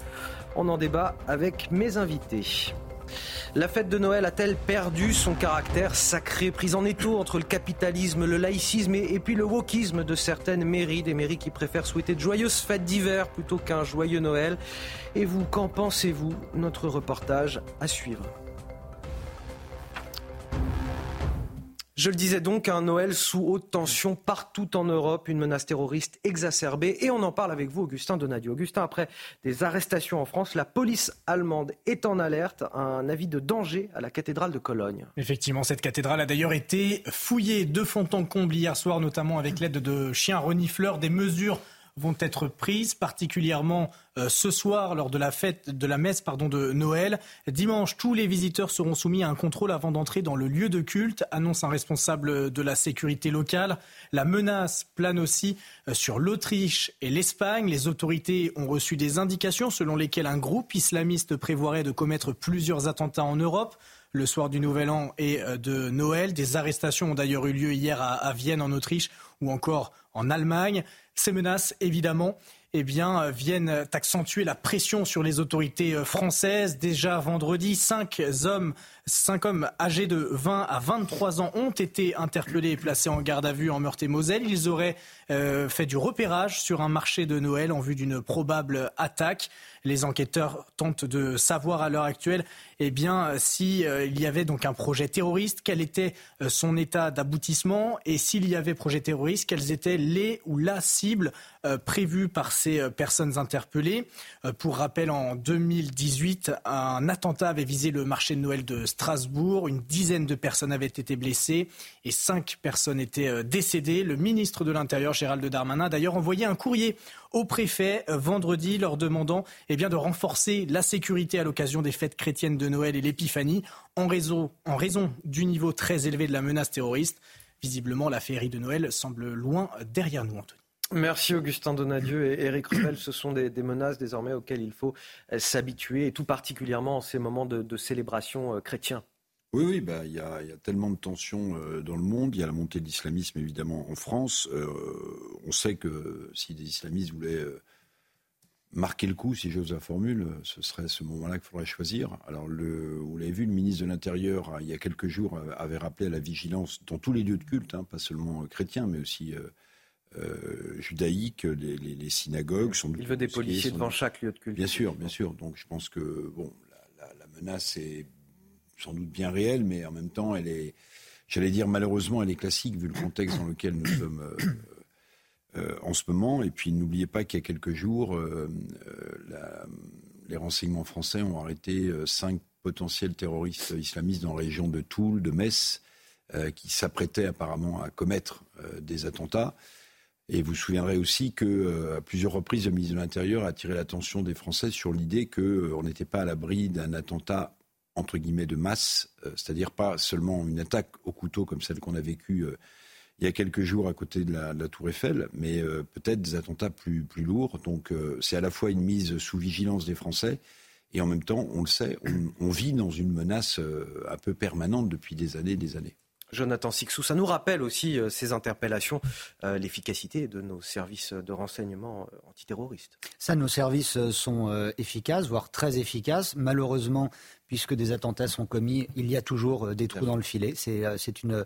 On en débat avec mes invités. La fête de Noël a-t-elle perdu son caractère sacré, prise en étau entre le capitalisme, le laïcisme et, puis le wokisme de certaines mairies, des mairies qui préfèrent souhaiter de joyeuses fêtes d'hiver plutôt qu'un joyeux Noël? Et vous, qu'en pensez-vous? Notre reportage à suivre. Je le disais donc, un Noël sous haute tension partout en Europe, une menace terroriste exacerbée. Et on en parle avec vous, Augustin Donadio. Augustin, après des arrestations en France, la police allemande est en alerte. Un avis de danger à la cathédrale de Cologne. Effectivement, cette cathédrale a d'ailleurs été fouillée de fond en comble hier soir, notamment avec l'aide de chiens renifleurs. Des mesures vont être prises, particulièrement euh, ce soir lors de la fête de la messe pardon, de Noël. Dimanche, tous les visiteurs seront soumis à un contrôle avant d'entrer dans le lieu de culte, annonce un responsable de la sécurité locale. La menace plane aussi euh, sur l'Autriche et l'Espagne. Les autorités ont reçu des indications selon lesquelles un groupe islamiste prévoirait de commettre plusieurs attentats en Europe le soir du Nouvel An et euh, de Noël. Des arrestations ont d'ailleurs eu lieu hier à, Vienne en Autriche ou encore en Allemagne. Ces menaces, évidemment, eh bien, viennent accentuer la pression sur les autorités euh, françaises. Déjà vendredi, cinq hommes, cinq hommes âgés de 20 à 23 ans ont été interpellés et placés en garde à vue en Meurthe-et-Moselle. Ils auraient euh, fait du repérage sur un marché de Noël en vue d'une probable attaque. Les enquêteurs tentent de savoir à l'heure actuelle eh bien, s'il euh, y avait donc un projet terroriste, quel était euh, son état d'aboutissement et s'il y avait projet terroriste, quelles étaient les ou la cible euh, prévue par ces personnes interpellées. Pour rappel, en 2018, un attentat avait visé le marché de Noël de Strasbourg. Une dizaine de personnes avaient été blessées et cinq personnes étaient décédées. Le ministre de l'Intérieur, Gérald Darmanin, a d'ailleurs envoyé un courrier au préfet vendredi leur demandant eh de renforcer la sécurité à l'occasion des fêtes chrétiennes de Noël et l'Épiphanie en raison, du niveau très élevé de la menace terroriste. Visiblement, la féerie de Noël semble loin derrière nous, Anthony. Merci Augustin Donadieu et Eric Ruel. Ce sont des, menaces désormais auxquelles il faut euh, s'habituer, et tout particulièrement en ces moments de, célébration euh, chrétien. Oui, oui, bah, il y, a, tellement de tensions euh, dans le monde. Il y a la montée de l'islamisme, évidemment, en France. on sait que si des islamistes voulaient marquer le coup, si j'ose la formule, ce serait ce moment-là qu'il faudrait choisir. Alors, vous l'avez vu, le ministre de l'Intérieur, il y a quelques jours, avait rappelé à la vigilance dans tous les lieux de culte, hein, pas seulement chrétiens, mais aussi euh, judaïques, les, synagogues. Sont il veut des policiers devant chaque lieu de culte. Bien sûr, bien sûr. Donc, je pense que bon, la, la menace est sans doute bien réelle, mais en même temps, elle est, j'allais dire malheureusement, elle est classique vu le contexte dans lequel nous sommes. Euh, euh, en ce moment. Et puis n'oubliez pas qu'il y a quelques jours, euh, euh, les renseignements français ont arrêté cinq potentiels terroristes islamistes dans la région de Toul, de Metz, qui s'apprêtaient apparemment à commettre des attentats. Et vous vous souviendrez aussi que à plusieurs reprises, le ministre de l'Intérieur a attiré l'attention des Français sur l'idée qu'on n'était pas à l'abri d'un attentat entre guillemets de masse, c'est-à-dire pas seulement une attaque au couteau comme celle qu'on a vécue il y a quelques jours à côté de la, Tour Eiffel, mais euh, peut-être des attentats plus, lourds. Donc euh, c'est à la fois une mise sous vigilance des Français et en même temps, on le sait, on, vit dans une menace euh, un peu permanente depuis des années et des années. Jonathan Sixou, ça nous rappelle aussi ces interpellations, l'efficacité de nos services de renseignement antiterroristes. Ça, nos services sont efficaces, voire très efficaces. Malheureusement, puisque des attentats sont commis, il y a toujours des trous dans le filet. C'est une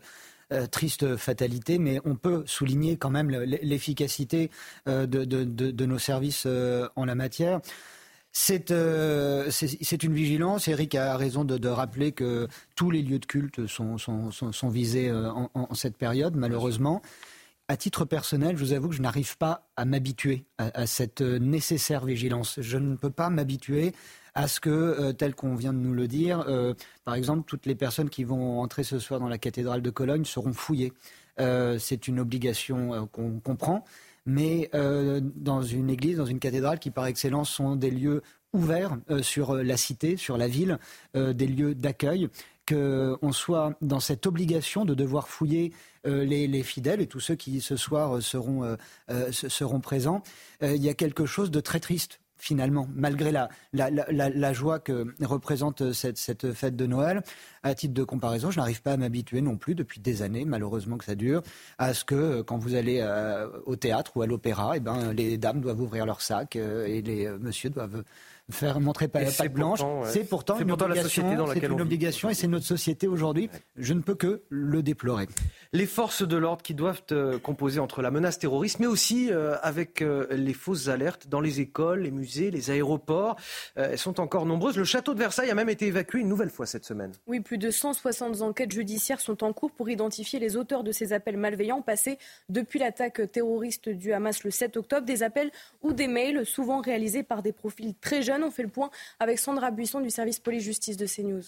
euh, triste fatalité, mais on peut souligner quand même l'efficacité euh, de, nos services euh, en la matière. C'est une vigilance. Eric a raison de, rappeler que tous les lieux de culte sont, visés en, cette période, malheureusement. À titre personnel, je vous avoue que je n'arrive pas à m'habituer à, cette nécessaire vigilance. Je ne peux pas m'habituer à ce que, euh, tel qu'on vient de nous le dire, euh, par exemple, toutes les personnes qui vont entrer ce soir dans la cathédrale de Cologne seront fouillées. Euh, c'est une obligation qu'on comprend, mais dans une église, dans une cathédrale qui par excellence sont des lieux ouverts sur la cité, sur la ville, des lieux d'accueil, qu'on soit dans cette obligation de devoir fouiller les, fidèles et tous ceux qui ce soir seront, seront présents, il y a quelque chose de très triste finalement, malgré la, la, joie que représente cette, cette, fête de Noël. À titre de comparaison, je n'arrive pas à m'habituer non plus depuis des années, malheureusement que ça dure, à ce que euh, quand vous allez euh, au théâtre ou à l'opéra, eh ben, les dames doivent ouvrir leur sac euh, et les monsieur doivent faire montrer pas la patte blanche. C'est pourtant, une obligation, c'est une obligation et c'est notre société aujourd'hui. Je ne peux que le déplorer. Les forces de l'ordre qui doivent euh, composer entre la menace terroriste, mais aussi euh, avec euh, les fausses alertes dans les écoles, les musées, les aéroports, elles sont encore nombreuses. Le château de Versailles a même été évacué une nouvelle fois cette semaine. Oui, plus de 160 enquêtes judiciaires sont en cours pour identifier les auteurs de ces appels malveillants passés depuis l'attaque terroriste du Hamas le 7 octobre. Des appels ou des mails souvent réalisés par des profils très jeunes on fait le point avec Sandra Buisson du service police-justice de CNews.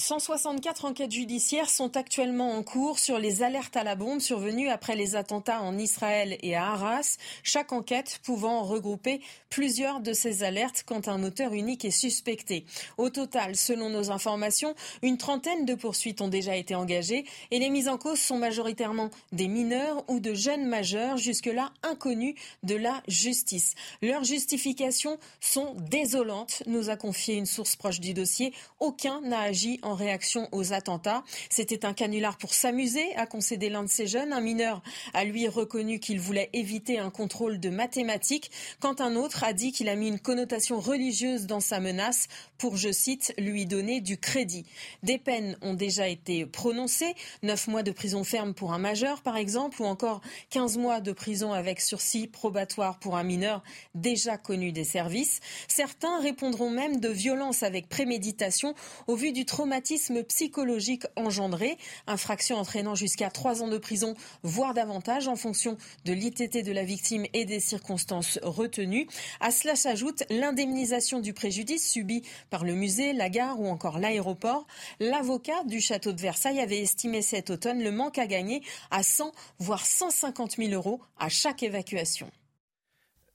164 enquêtes judiciaires sont actuellement en cours sur les alertes à la bombe survenues après les attentats en Israël et à Arras, chaque enquête pouvant regrouper plusieurs de ces alertes quand un auteur unique est suspecté. Au total, selon nos informations, une trentaine de poursuites ont déjà été engagées et les mises en cause sont majoritairement des mineurs ou de jeunes majeurs jusque-là inconnus de la justice. Leurs justifications sont désolantes, nous a confié une source proche du dossier. Aucun n'a agi en en réaction aux attentats. C'était un canular pour s'amuser, a concédé l'un de ces jeunes. Un mineur a lui reconnu qu'il voulait éviter un contrôle de mathématiques, quand un autre a dit qu'il a mis une connotation religieuse dans sa menace pour, je cite, lui donner du crédit. Des peines ont déjà été prononcées, 9 mois de prison ferme pour un majeur par exemple, ou encore 15 mois de prison avec sursis probatoire pour un mineur déjà connu des services. Certains répondront même de violence avec préméditation au vu du traumatisme psychologique engendré, infraction entraînant jusqu'à 3 ans de prison, voire davantage en fonction de l'ITT de la victime et des circonstances retenues. À cela s'ajoute l'indemnisation du préjudice subi par le musée, la gare ou encore l'aéroport. L'avocat du château de Versailles avait estimé cet automne le manque à gagner à 100 voire 150 000 euros à chaque évacuation.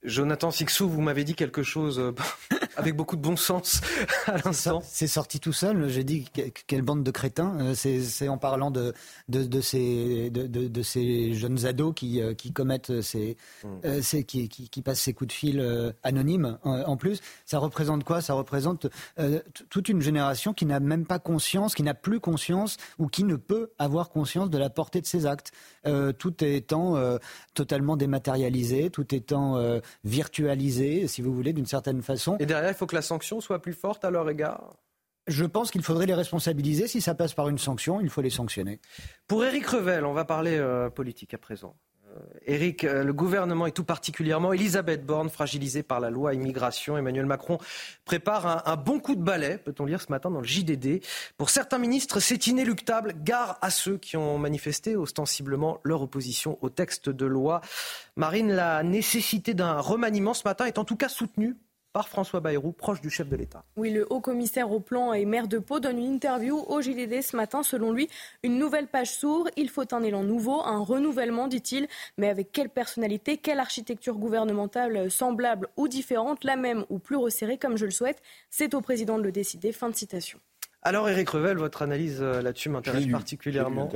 Jonathan Sixou, vous m'avez dit quelque chose euh, avec beaucoup de bon sens à l'instant. C'est sorti tout seul. J'ai dit quelle bande de crétins. Euh, c'est en parlant de, de, ces, de, ces jeunes ados qui, euh, qui commettent ces, hmm. ces qui, qui, passent ces coups de fil anonymes. En plus, ça représente quoi? Ça représente toute une génération qui n'a même pas conscience, qui n'a plus conscience ou qui ne peut avoir conscience de la portée de ses actes. Tout étant totalement dématérialisé, tout étant virtualisé, si vous voulez, d'une certaine façon. Et derrière, il faut que la sanction soit plus forte à leur égard? Je pense qu'il faudrait les responsabiliser. Si ça passe par une sanction, il faut les sanctionner. Pour Éric Revel, on va parler euh, politique à présent. Eric, euh, le gouvernement et tout particulièrement Elisabeth Borne, fragilisée par la loi immigration. Emmanuel Macron prépare un, bon coup de balai, peut-on lire ce matin dans le JDD. Pour certains ministres, c'est inéluctable. Gare à ceux qui ont manifesté ostensiblement leur opposition au texte de loi. Marine, la nécessité d'un remaniement ce matin est en tout cas soutenue par François Bayrou, proche du chef de l'État. Oui, le haut commissaire au plan et maire de Pau donne une interview au JDD ce matin. Selon lui, une nouvelle page s'ouvre. Il faut un élan nouveau, un renouvellement, dit-il. Mais avec quelle personnalité, quelle architecture gouvernementale semblable ou différente, la même ou plus resserrée, comme je le souhaite C'est au président de le décider. Fin de citation. Alors, Eric Revel, votre analyse euh, là-dessus m'intéresse particulièrement.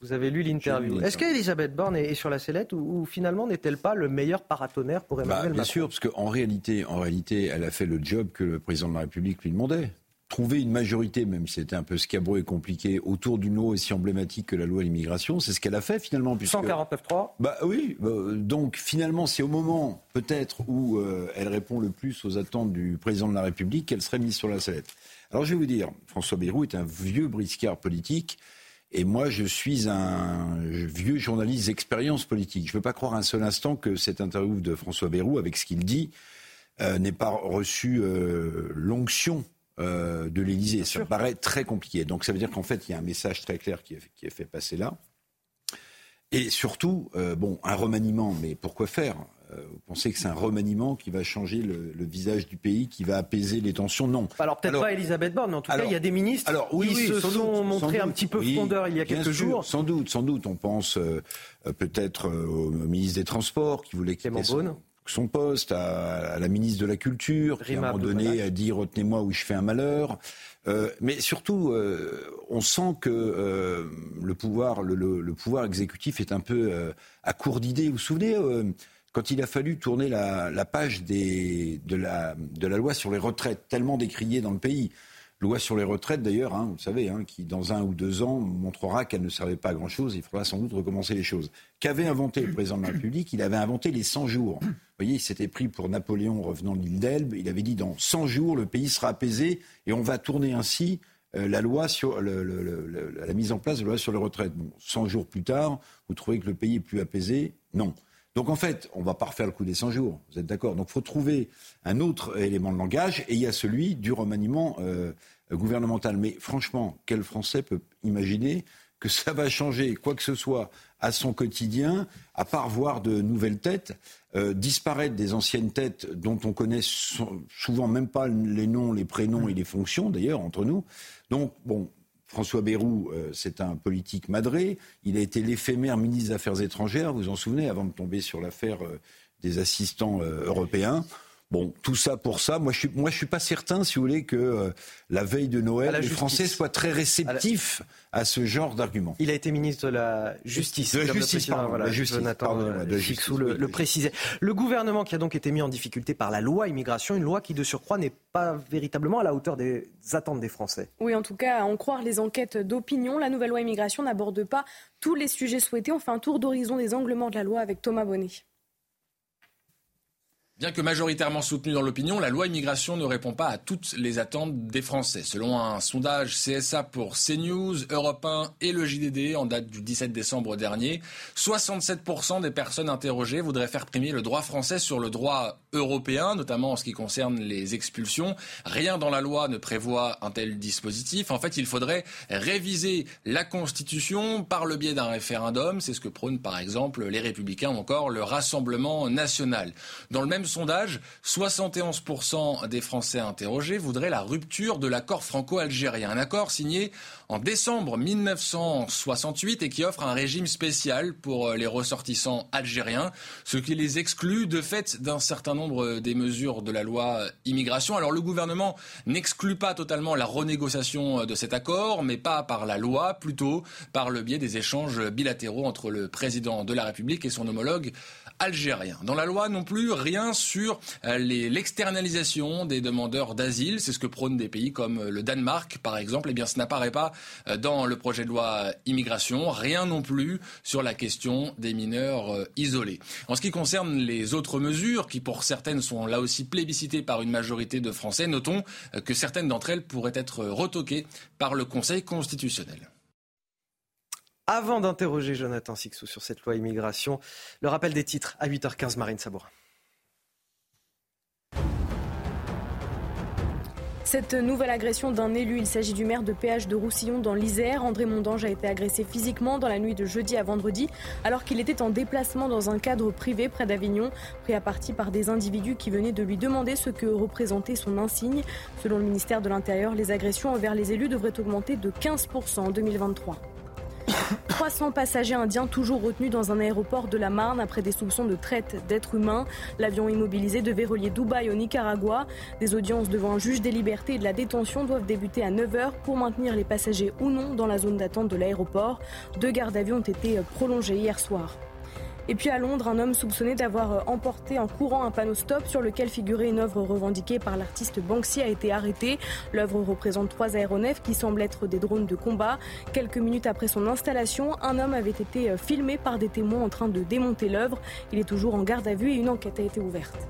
Vous avez lu l'interview. Est-ce qu'Elisabeth Borne est sur la sellette ou, finalement n'est-elle pas le meilleur paratonnerre pour Emmanuel bah, Macron Bien sûr, parce qu'en réalité, en réalité, elle a fait le job que le président de la République lui demandait trouver une majorité, même si c'était un peu scabreux et compliqué, autour d'une loi aussi emblématique que la loi à l'immigration. C'est ce qu'elle a fait finalement. 149.3 Bah oui. Bah, donc finalement, c'est au moment peut-être où euh, elle répond le plus aux attentes du président de la République qu'elle serait mise sur la sellette. Alors je vais vous dire, François Bayrou est un vieux briscard politique. Et moi, je suis un vieux journaliste d'expérience politique. Je ne veux pas croire un seul instant que cette interview de François Bayrou, avec ce qu'il dit, euh, n'ait pas reçu euh, l'onction euh, de l'Élysée. Ça me paraît très compliqué. Donc ça veut dire qu'en fait, il y a un message très clair qui est, qui est fait passer là. Et surtout, bon, un remaniement, mais pourquoi faire? Vous pensez que c'est un remaniement qui va changer le, visage du pays, qui va apaiser les tensions? Non. Alors peut-être pas Elisabeth Borne, mais en tout cas, il y a des ministres alors, oui, qui se sont montrés un petit peu fondeurs il y a quelques jours. Sans doute, sans doute. On pense euh, euh, peut-être au ministre des Transports qui voulait quitter son, son, poste, à, la ministre de la Culture qui à un moment donné a dit retenez-moi où je fais un malheur. mais surtout, on sent que le pouvoir, le, pouvoir exécutif est un peu à court d'idées. Vous vous souvenez quand il a fallu tourner la, page de, la, loi sur les retraites, tellement décriée dans le pays. Loi sur les retraites, d'ailleurs, hein, vous savez, hein, qui dans un ou deux ans montrera qu'elle ne servait pas à grand-chose. Il faudra sans doute recommencer les choses. Qu'avait inventé le président de la République Il avait inventé les 100 jours. Vous voyez, il s'était pris pour Napoléon revenant de l'île d'Elbe. Il avait dit dans 100 jours, le pays sera apaisé et on va tourner ainsi euh, la loi sur la mise en place de la loi sur les retraites. Bon, 100 jours plus tard, vous trouvez que le pays est plus apaisé? Non. Donc en fait, on ne va pas refaire le coup des 100 jours, vous êtes d'accord? Donc il faut trouver un autre élément de langage, et il y a celui du remaniement euh, gouvernemental. Mais franchement, quel Français peut imaginer que ça va changer quoi que ce soit à son quotidien, à part voir de nouvelles têtes, euh, disparaître des anciennes têtes dont on connaît souvent même pas les noms, les prénoms et les fonctions d'ailleurs entre nous? Donc bon, François Bayrou, euh, c'est un politique madré. Il a été l'éphémère ministre des Affaires étrangères, vous vous en souvenez, avant de tomber sur l'affaire euh, des assistants euh, européens. Bon, tout ça pour ça. Moi, je suis, moi, je suis pas certain, si vous voulez, que euh, la veille de Noël, les Français soient très réceptifs à, ce genre d'argument. Il a été ministre de la Justice. De la Justice, pardon, voilà, la justice, Jonathan pardon, de le, le précisait. Le gouvernement qui a donc été mis en difficulté par la loi immigration, une loi qui de surcroît n'est pas véritablement à la hauteur des attentes des Français. Oui, en tout cas, à en croire les enquêtes d'opinion, la nouvelle loi immigration n'aborde pas tous les sujets souhaités. On fait un tour d'horizon des angles morts de la loi avec Thomas Bonnet. Bien que majoritairement soutenue dans l'opinion, la loi immigration ne répond pas à toutes les attentes des Français. Selon un sondage CSA pour CNews, Europe 1 et le JDD en date du 17 décembre dernier, 67% des personnes interrogées voudraient faire primer le droit français sur le droit européen, notamment en ce qui concerne les expulsions. Rien dans la loi ne prévoit un tel dispositif. En fait, il faudrait réviser la Constitution par le biais d'un référendum. C'est ce que prônent par exemple les Républicains ou encore le Rassemblement national. Dans le même sondage, 71% des Français interrogés voudraient la rupture de l'accord franco-algérien. Un accord signé en décembre 1968 et qui offre un régime spécial pour les ressortissants algériens, ce qui les exclut de fait d'un certain nombre des mesures de la loi immigration. Alors le gouvernement n'exclut pas totalement la renégociation de cet accord, mais pas par la loi, plutôt par le biais des échanges bilatéraux entre le président de la République et son homologue algérien. Dans la loi non plus, rien sur euh, l'externalisation des demandeurs d'asile. C'est ce que prônent des pays comme le Danemark, par exemple. Eh bien, ce n'apparaît pas euh, dans le projet de loi immigration. Rien non plus sur la question des mineurs euh, isolés. En ce qui concerne les autres mesures, qui pour certaines sont là aussi plébiscitées par une majorité de Français, notons que certaines d'entre elles pourraient être retoquées par le Conseil constitutionnel. Avant d'interroger Jonathan Sixou sur cette loi immigration, le rappel des titres à 8h15, Marine Sabourin. Cette nouvelle agression d'un élu, il s'agit du maire de péage de Roussillon dans l'Isère. André Mondange a été agressé physiquement dans la nuit de jeudi à vendredi alors qu'il était en déplacement dans un cadre privé près d'Avignon, pris à partie par des individus qui venaient de lui demander ce que représentait son insigne. Selon le ministère de l'Intérieur, les agressions envers les élus devraient augmenter de 15% en 2023. 300 passagers indiens toujours retenus dans un aéroport de la Marne après des soupçons de traite d'êtres humains. L'avion immobilisé devait relier Dubaï au Nicaragua. Des audiences devant un juge des libertés et de la détention doivent débuter à 9h pour maintenir les passagers ou non dans la zone d'attente de l'aéroport. Deux gardes d'avion ont été prolongées hier soir. Et puis à Londres, un homme soupçonné d'avoir euh, emporté en courant un panneau stop sur lequel figurait une œuvre revendiquée par l'artiste Banksy a été arrêté. L'œuvre représente trois aéronefs qui semblent être des drones de combat. Quelques minutes après son installation, un homme avait été euh, filmé par des témoins en train de démonter l'œuvre. Il est toujours en garde à vue et une enquête a été ouverte.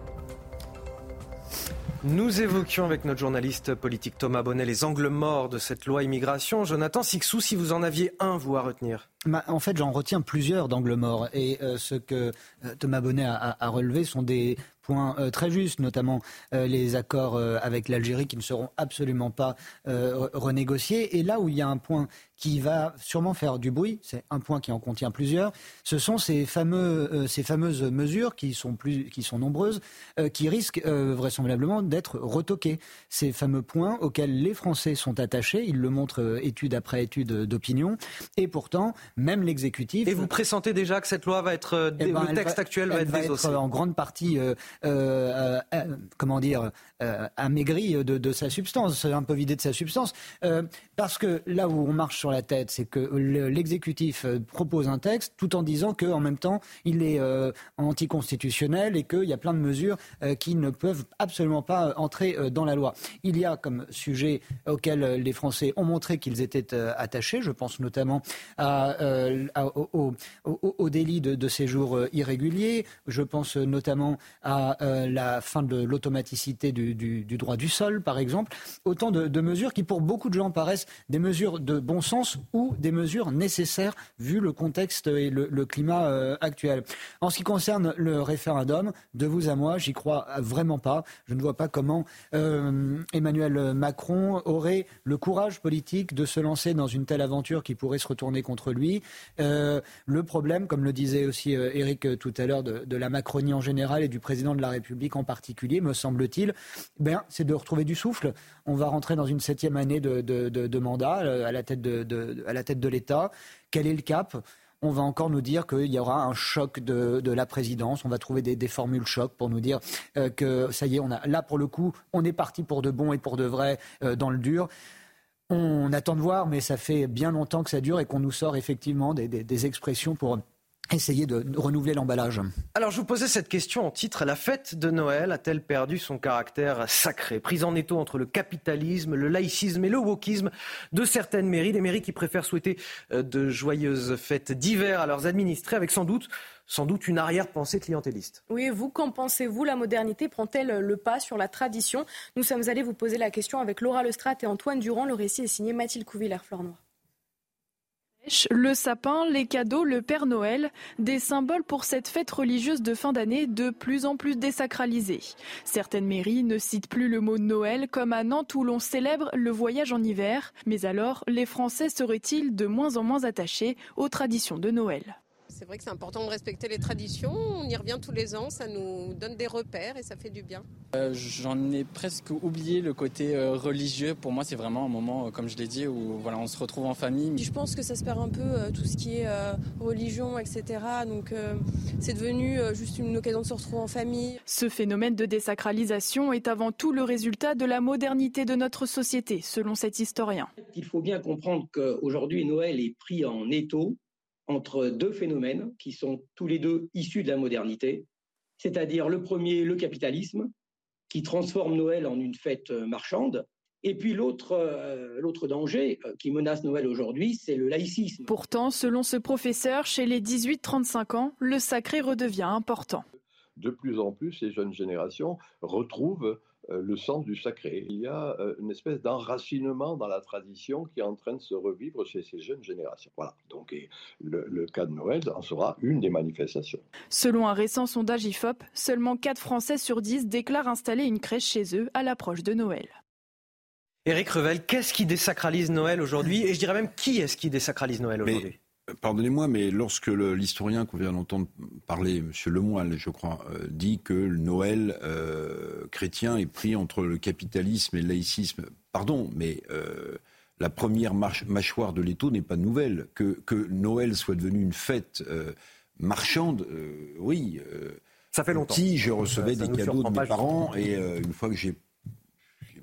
Nous évoquions avec notre journaliste politique Thomas Bonnet les angles morts de cette loi immigration. Jonathan Sixou, si vous en aviez un, vous à retenir bah, En fait, j'en retiens plusieurs d'angles morts. Et euh, ce que euh, Thomas Bonnet a, relevé sont des points euh, très justes, notamment les accords avec l'Algérie qui ne seront absolument pas renégociés. Et là où il y a un point qui va sûrement faire du bruit, c'est un point qui en contient plusieurs, ce sont ces, fameux, euh, ces fameuses mesures qui sont, plus, qui sont nombreuses, euh, qui risquent euh, vraisemblablement d'être retoquées. Ces fameux points auxquels les Français sont attachés, ils le montrent étude après étude d'opinion, et pourtant, même l'exécutif... Et vous pressentez déjà que cette loi va être... Eh ben, le texte actuel va être va être en grande partie, comment dire, amaigri de, sa substance, un peu vidé de sa substance, parce que là où on marche la tête, c'est que l'exécutif euh, propose un texte tout en disant qu'en même temps, il est euh, anticonstitutionnel et qu'il y a plein de mesures euh, qui ne peuvent absolument pas entrer dans la loi. Il y a comme sujet auquel les Français ont montré qu'ils étaient attachés, je pense notamment au, délit de, séjour irrégulier, je pense notamment à la fin de l'automaticité du, droit du sol, par exemple. Autant de, de mesures qui, pour beaucoup de gens, paraissent des mesures de bon sens ou des mesures nécessaires vu le contexte et le, climat euh, actuel. En ce qui concerne le référendum, de vous à moi, j'y crois vraiment pas. Je ne vois pas comment euh, Emmanuel Macron aurait le courage politique de se lancer dans une telle aventure qui pourrait se retourner contre lui. Euh, le problème, comme le disait aussi Eric tout à l'heure, de, la Macronie en général et du président de la République en particulier, me semble-t-il, ben, c'est de retrouver du souffle. On va rentrer dans une septième année de, mandat à la tête de, à la tête de l'État. Quel est le cap? On va encore nous dire qu'il y aura un choc de, la présidence. On va trouver des, formules choc pour nous dire euh, que ça y est, là pour le coup, on est parti pour de bon et pour de vrai euh, dans le dur. On attend de voir, mais ça fait bien longtemps que ça dure et qu'on nous sort effectivement des expressions pour essayer de renouveler l'emballage. Alors je vous posais cette question en titre. La fête de Noël a-t-elle perdu son caractère sacré? Prise en étau entre le capitalisme, le laïcisme et le wokisme de certaines mairies, des mairies qui préfèrent souhaiter euh, de joyeuses fêtes d'hiver à leurs administrés avec sans doute sans doute une arrière-pensée clientéliste. Oui, vous, qu'en pensez-vous? La modernité prend-elle le pas sur la tradition? Nous sommes allés vous poser la question avec Laura Lestrade et Antoine Durand. Le récit est signé Mathilde Couvillère-Flornois. Le sapin, les cadeaux, le Père Noël, des symboles pour cette fête religieuse de fin d'année de plus en plus désacralisée. Certaines mairies ne citent plus le mot Noël, comme à Nantes où l'on célèbre le voyage en hiver. Mais alors, les Français seraient-ils de moins en moins attachés aux traditions de Noël? C'est vrai que c'est important de respecter les traditions. On y revient tous les ans, ça nous donne des repères et ça fait du bien. Euh, j'en ai presque oublié le côté euh, religieux. Pour moi, c'est vraiment un moment, euh, comme je l'ai dit, où voilà, on se retrouve en famille. Je pense que ça se perd un peu tout ce qui est religion, etc. Donc c'est devenu juste une occasion de se retrouver en famille. Ce phénomène de désacralisation est avant tout le résultat de la modernité de notre société, selon cet historien. Il faut bien comprendre qu'aujourd'hui, Noël est pris en étau entre deux phénomènes qui sont tous les deux issus de la modernité, c'est-à-dire le premier, le capitalisme, qui transforme Noël en une fête euh, marchande, et puis l'autre, euh, l'autre danger euh, qui menace Noël aujourd'hui, c'est le laïcisme. Pourtant, selon ce professeur, chez les 18-35 ans, le sacré redevient important. De plus en plus, les jeunes générations retrouvent le sens du sacré. Il y a euh, une espèce d'enracinement dans la tradition qui est en train de se revivre chez ces jeunes générations. Voilà, donc le, cas de Noël en sera une des manifestations. Selon un récent sondage IFOP, seulement 4 Français sur 10 déclarent installer une crèche chez eux à l'approche de Noël. Éric Revel, qu'est-ce qui désacralise Noël aujourd'hui? Et je dirais même qui est-ce qui désacralise Noël aujourd'hui? Pardonnez-moi, mais lorsque l'historien qu'on vient d'entendre parler, M. Lemoyle, je crois, euh, dit que le Noël euh, chrétien est pris entre le capitalisme et le laïcisme, pardon, mais euh, la première mâchoire de l'étau n'est pas nouvelle. Que, que, Noël soit devenu une fête marchande, oui. Ça fait longtemps. Si je recevais des cadeaux de mes parents, et une fois que j'ai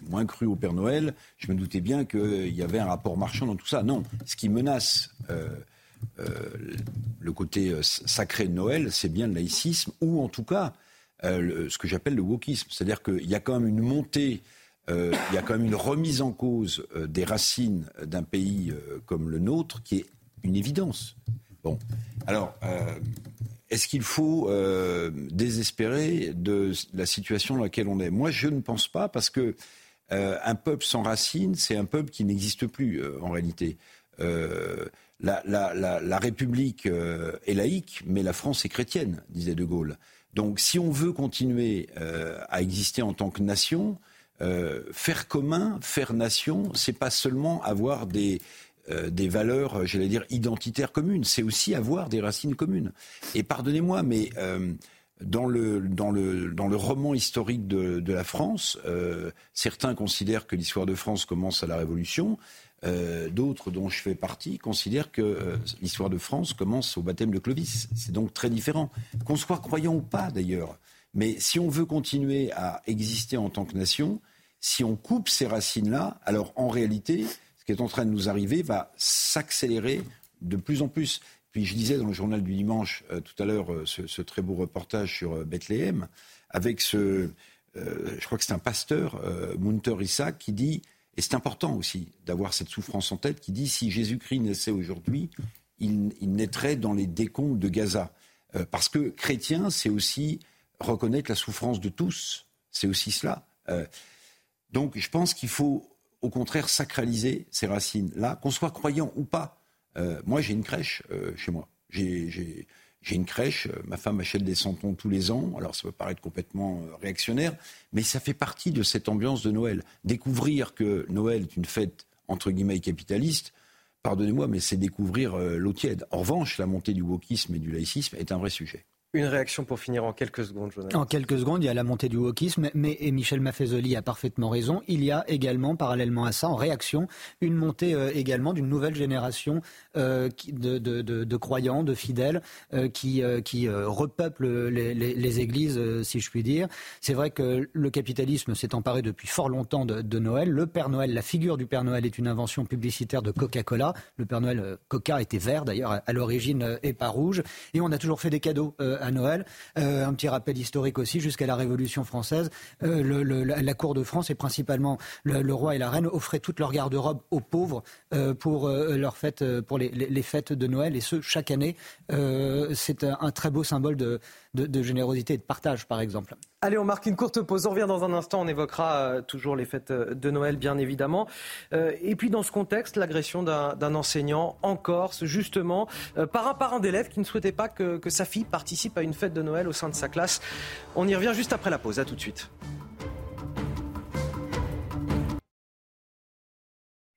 moins cru au Père Noël, je me doutais bien qu'il y avait un rapport marchand dans tout ça. Non, ce qui menace euh, le côté euh, sacré de Noël, c'est bien le laïcisme, ou en tout cas euh, ce que j'appelle le wokisme. C'est-à-dire qu'il y a quand même une montée, il y a quand même une remise en cause des racines d'un pays comme le nôtre qui est une évidence. Bon, alors, est-ce qu'il faut désespérer de la situation dans laquelle on est? Moi, je ne pense pas, parce que un peuple sans racines, c'est un peuple qui n'existe plus en réalité la, République euh, est laïque, mais la France est chrétienne, disait De Gaulle. Donc si on veut continuer euh, à exister en tant que nation, euh, faire commun, faire nation, c'est pas seulement avoir des, des valeurs, j'allais dire, identitaires communes, c'est aussi avoir des racines communes. Et pardonnez-moi, mais dans le, dans, le, dans le roman historique de, de la France, certains considèrent que l'histoire de France commence à la Révolution. Euh, d'autres, dont je fais partie, considèrent que euh, l'histoire de France commence au baptême de Clovis. C'est donc très différent. Qu'on soit croyant ou pas, d'ailleurs. Mais si on veut continuer à exister en tant que nation, si on coupe ces racines-là, alors en réalité, ce qui est en train de nous arriver va s'accélérer de plus en plus. Puis je disais dans le journal du dimanche euh, tout à l'heure ce, très beau reportage sur Bethléem, avec ce, je crois que c'est un pasteur, Munter Issa, qui dit et c'est important aussi d'avoir cette souffrance en tête qui dit si Jésus-Christ naissait aujourd'hui, il, naîtrait dans les décombres de Gaza. Euh, parce que chrétien, c'est aussi reconnaître la souffrance de tous. C'est aussi cela. Euh, donc je pense qu'il faut au contraire sacraliser ces racines-là, qu'on soit croyant ou pas. Euh, moi, j'ai une crèche chez moi. J'ai une crèche, euh, ma femme achète des santons tous les ans, alors ça peut paraître complètement euh, réactionnaire, mais ça fait partie de cette ambiance de Noël. Découvrir que Noël est une fête entre guillemets capitaliste, pardonnez-moi, mais c'est découvrir euh, l'eau tiède. En revanche, la montée du wokisme et du laïcisme est un vrai sujet. Une réaction pour finir en quelques secondes, Jonathan. En quelques secondes, il y a la montée du wokisme, mais et Michel Maffezoli a parfaitement raison. Il y a également, parallèlement à ça, en réaction, une montée euh, également d'une nouvelle génération euh, de, croyants, de fidèles, euh, qui, qui repeuplent les, églises, si je puis dire. C'est vrai que le capitalisme s'est emparé depuis fort longtemps de, Noël. Le Père Noël, la figure du Père Noël est une invention publicitaire de Coca-Cola. Le Père Noël, Coca était vert d'ailleurs à l'origine et pas rouge. Et on a toujours fait des cadeaux à Noël. Euh, un petit rappel historique aussi, jusqu'à la Révolution française, euh, la cour de France et principalement le, roi et la reine offraient toute leur garde-robe aux pauvres euh, pour leur fête, pour les, fêtes de Noël, et ce chaque année. C'est un, très beau symbole de, générosité et de partage, par exemple. Allez, on marque une courte pause. On revient dans un instant. On évoquera euh, toujours les fêtes de Noël, bien évidemment. Euh, et puis, dans ce contexte, l'agression d'un enseignant en Corse, justement, euh, par un parent d'élève qui ne souhaitait pas que, que sa fille participe à une fête de Noël au sein de sa classe. On y revient juste après la pause. À tout de suite.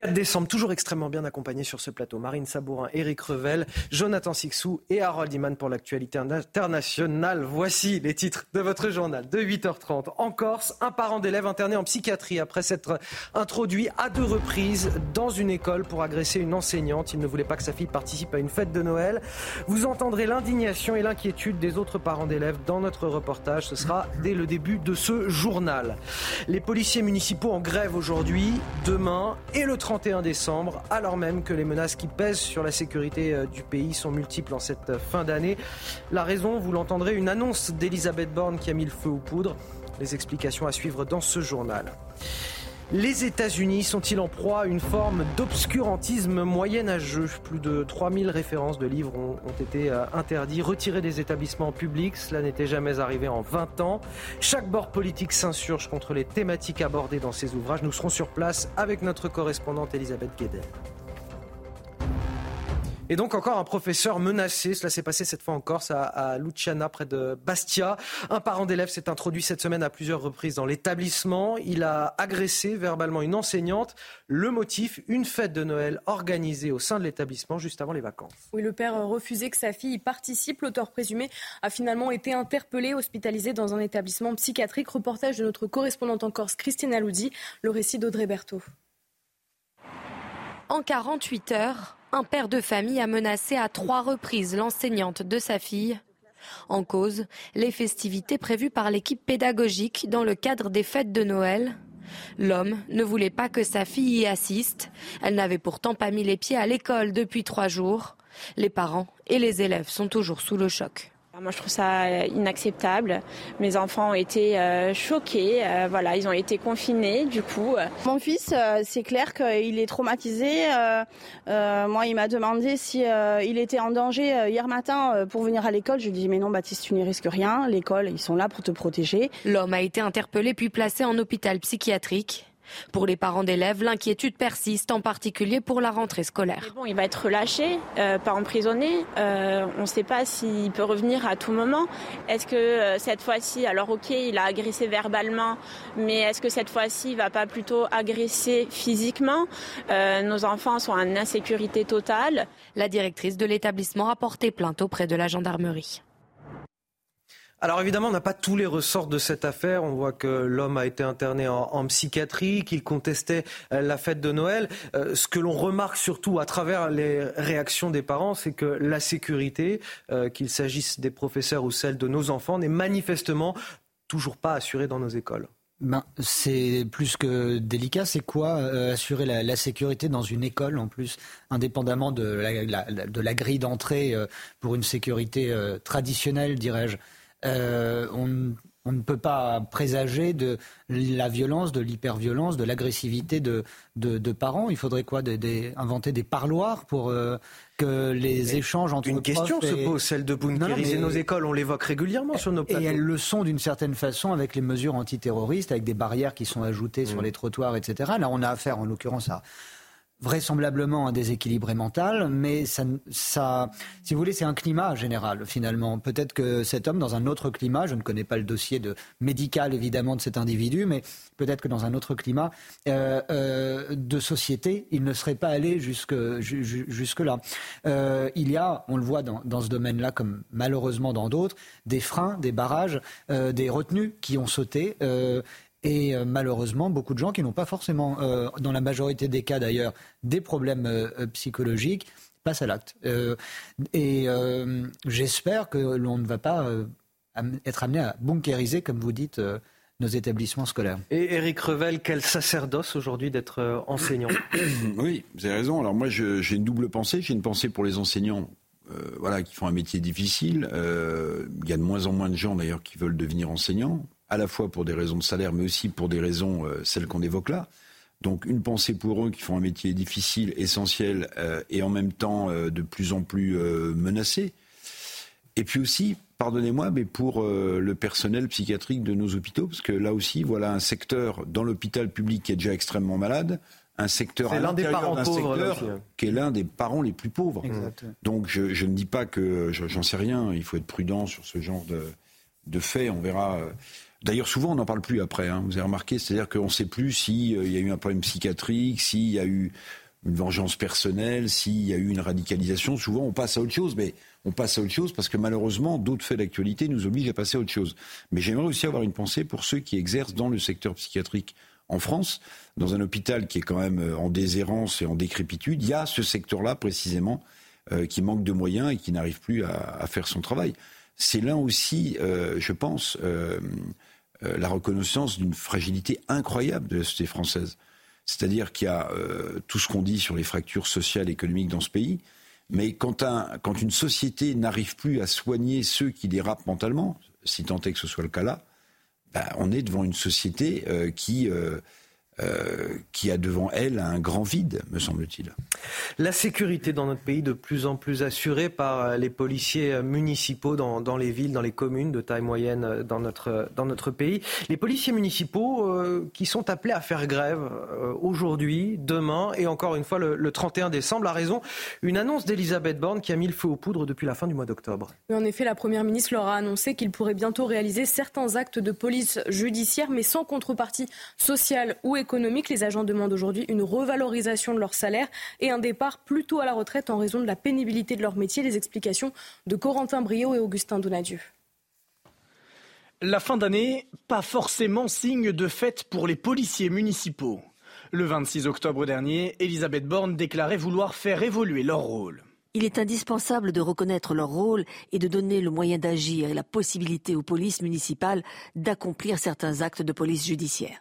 4 décembre, toujours extrêmement bien accompagné sur ce plateau. Marine Sabourin, Éric Revel, Jonathan Sixou et Harold Iman pour l'actualité internationale. Voici les titres de votre journal de 8h30. En Corse, un parent d'élève interné en psychiatrie après s'être introduit à deux reprises dans une école pour agresser une enseignante. Il ne voulait pas que sa fille participe à une fête de Noël. Vous entendrez l'indignation et l'inquiétude des autres parents d'élèves dans notre reportage. Ce sera dès le début de ce journal. Les policiers municipaux en grève aujourd'hui, demain et le 31 décembre, alors même que les menaces qui pèsent sur la sécurité du pays sont multiples en cette fin d'année. La raison, vous l'entendrez, une annonce d'Elisabeth Borne qui a mis le feu aux poudres. Les explications à suivre dans ce journal. Les États-Unis sont-ils en proie à une forme d'obscurantisme moyenâgeux? Plus de 3000 références de livres ont, été interdits, retirés des établissements publics. Cela n'était jamais arrivé en 20 ans. Chaque bord politique s'insurge contre les thématiques abordées dans ces ouvrages. Nous serons sur place avec notre correspondante Elisabeth Guédel. Et donc encore un professeur menacé. Cela s'est passé cette fois en Corse, à, Luciana, près de Bastia. Un parent d'élève s'est introduit cette semaine à plusieurs reprises dans l'établissement. Il a agressé verbalement une enseignante. Le motif, une fête de Noël organisée au sein de l'établissement juste avant les vacances. Oui, le père refusait que sa fille y participe. L'auteur présumé a finalement été interpellé, hospitalisé dans un établissement psychiatrique. Reportage de notre correspondante en Corse, Christine Aloudi. Le récit d'Audrey Berthaud. En 48 heures, un père de famille a menacé à trois reprises l'enseignante de sa fille. En cause, les festivités prévues par l'équipe pédagogique dans le cadre des fêtes de Noël. L'homme ne voulait pas que sa fille y assiste. Elle n'avait pourtant pas mis les pieds à l'école depuis trois jours. Les parents et les élèves sont toujours sous le choc. Moi, je trouve ça inacceptable. Mes enfants ont été euh, choqués. Euh, voilà, ils ont été confinés, du coup. Mon fils, euh, c'est clair qu'il est traumatisé. moi, il m'a demandé si il était en danger hier matin pour venir à l'école. Je lui ai dit, mais non, Baptiste, tu n'y risques rien. L'école, ils sont là pour te protéger. L'homme a été interpellé puis placé en hôpital psychiatrique. Pour les parents d'élèves, l'inquiétude persiste, en particulier pour la rentrée scolaire. Bon, il va être relâché, euh, pas emprisonné. Euh, on ne sait pas s'il peut revenir à tout moment. Est-ce que euh, cette fois-ci, alors ok, il a agressé verbalement, mais est-ce que cette fois-ci, il va pas plutôt agresser physiquement? Nos enfants sont en insécurité totale. La directrice de l'établissement a porté plainte auprès de la gendarmerie. Alors évidemment, on n'a pas tous les ressorts de cette affaire. On voit que l'homme a été interné en, psychiatrie, qu'il contestait euh, la fête de Noël. Euh, ce que l'on remarque surtout à travers les réactions des parents, c'est que la sécurité, euh, qu'il s'agisse des professeurs ou celle de nos enfants, n'est manifestement toujours pas assurée dans nos écoles. Ben, c'est plus que délicat. C'est quoi assurer la, sécurité dans une école en plus, indépendamment de la, grille d'entrée pour une sécurité traditionnelle, dirais-je? Euh, on, on, ne peut pas présager de la violence, de l'hyperviolence, de l'agressivité de, de, de, parents. Il faudrait quoi de, Inventer des parloirs pour euh, que les mais échanges entre Une question et... se pose, celle de bunkériser nos écoles. On l'évoque régulièrement sur nos plateaux. Et elles le sont d'une certaine façon avec les mesures antiterroristes, avec des barrières qui sont ajoutées mmh. sur les trottoirs, etc. Là, on a affaire en l'occurrence à vraisemblablement un déséquilibré mental, mais ça, ça, si vous voulez, c'est un climat général finalement. Peut-être que cet homme, dans un autre climat, je ne connais pas le dossier de, médical évidemment de cet individu, mais peut-être que dans un autre climat euh, euh, de société, il ne serait pas allé jusque, jusque là. Euh, il y a, on le voit dans, dans ce domaine-là, comme malheureusement dans d'autres, des freins, des barrages, des retenues qui ont sauté et euh, malheureusement beaucoup de gens qui n'ont pas forcément, euh, dans la majorité des cas d'ailleurs, des problèmes euh, psychologiques passent à l'acte. et j'espère que l'on ne va pas être amené à bunkériser, comme vous dites, nos établissements scolaires. Et Eric Revel, quel sacerdoce aujourd'hui d'être enseignant? Oui, vous avez raison. Alors moi, j'ai une double pensée. J'ai une pensée pour les enseignants voilà, qui font un métier difficile. il y a de moins en moins de gens d'ailleurs qui veulent devenir enseignants à la fois pour des raisons de salaire, mais aussi pour des raisons, euh, celles qu'on évoque là. Donc une pensée pour eux qui font un métier difficile, essentiel, euh, et en même temps euh, de plus en plus menacé. Et puis aussi, pardonnez-moi, mais pour le personnel psychiatrique de nos hôpitaux, parce que là aussi, voilà un secteur dans l'hôpital public qui est déjà extrêmement malade, un secteur à d'un secteur hein. qui est l'un des parents les plus pauvres. Donc je, je, ne dis pas que j'en sais rien, il faut être prudent sur ce genre de, de faits, on verra. D'ailleurs, souvent, on n'en parle plus après. Hein. vous avez remarqué, c'est-à-dire qu'on ne sait plus s'il euh, y a eu un problème psychiatrique, s'il y a eu une vengeance personnelle, s'il y a eu une radicalisation. Souvent, on passe à autre chose, mais on passe à autre chose parce que malheureusement, d'autres faits d'actualité nous obligent à passer à autre chose. Mais j'aimerais aussi avoir une pensée pour ceux qui exercent dans le secteur psychiatrique en France, dans un hôpital qui est quand même euh, en déshérence et en décrépitude. Il y a ce secteur-là précisément euh, qui manque de moyens et qui n'arrive plus à, faire son travail. C'est là aussi, je pense, euh, la reconnaissance d'une fragilité incroyable de la société française. C'est-à-dire qu'il y a euh, tout ce qu'on dit sur les fractures sociales et économiques dans ce pays, mais quand, une société n'arrive plus à soigner ceux qui dérapent mentalement, si tant est que ce soit le cas là, ben, on est devant une société euh, qui euh, qui a devant elle un grand vide, me semble-t-il. La sécurité dans notre pays de plus en plus assurée par les policiers municipaux dans, dans les villes, dans les communes de taille moyenne dans notre, dans notre pays. Les policiers municipaux euh, qui sont appelés à faire grève euh, aujourd'hui, demain et encore une fois le, le 31 décembre. A raison, une annonce d'Elisabeth Borne qui a mis le feu aux poudres depuis la fin du mois d'octobre. En effet, la Première ministre leur a annoncé qu'il pourrait bientôt réaliser certains actes de police judiciaire, mais sans contrepartie sociale ou économique économique, les agents demandent aujourd'hui une revalorisation de leur salaire et un départ plutôt à la retraite en raison de la pénibilité de leur métier. Les explications de Corentin Brio et Augustin Donadieu. La fin d'année, pas forcément signe de fête pour les policiers municipaux. Le 26 octobre dernier, Elisabeth Borne déclarait vouloir faire évoluer leur rôle. Il est indispensable de reconnaître leur rôle et de donner le moyen d'agir et la possibilité aux polices municipales d'accomplir certains actes de police judiciaire.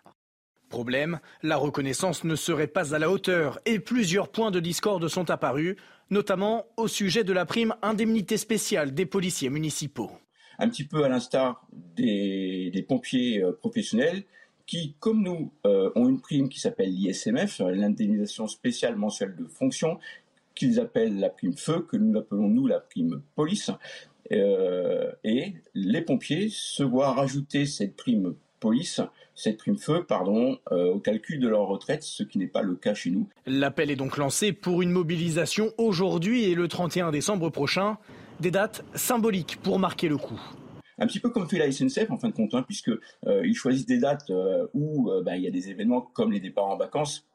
Problème, la reconnaissance ne serait pas à la hauteur et plusieurs points de discorde sont apparus, notamment au sujet de la prime indemnité spéciale des policiers municipaux. Un petit peu à l'instar des, pompiers euh, professionnels qui, comme nous, euh, ont une prime qui s'appelle l'ISMF, l'indemnisation spéciale mensuelle de fonction, qu'ils appellent la prime feu, que nous appelons nous la prime police. Euh, et les pompiers se voient rajouter cette prime police cette prime feu pardon, euh, au calcul de leur retraite, ce qui n'est pas le cas chez nous. L'appel est donc lancé pour une mobilisation aujourd'hui et le 31 décembre prochain, des dates symboliques pour marquer le coup un petit peu comme fait la SNCF en fin de compte, hein, puisque euh, ils choisissent des dates euh, où euh, bah, il y a des événements comme les départs en vacances,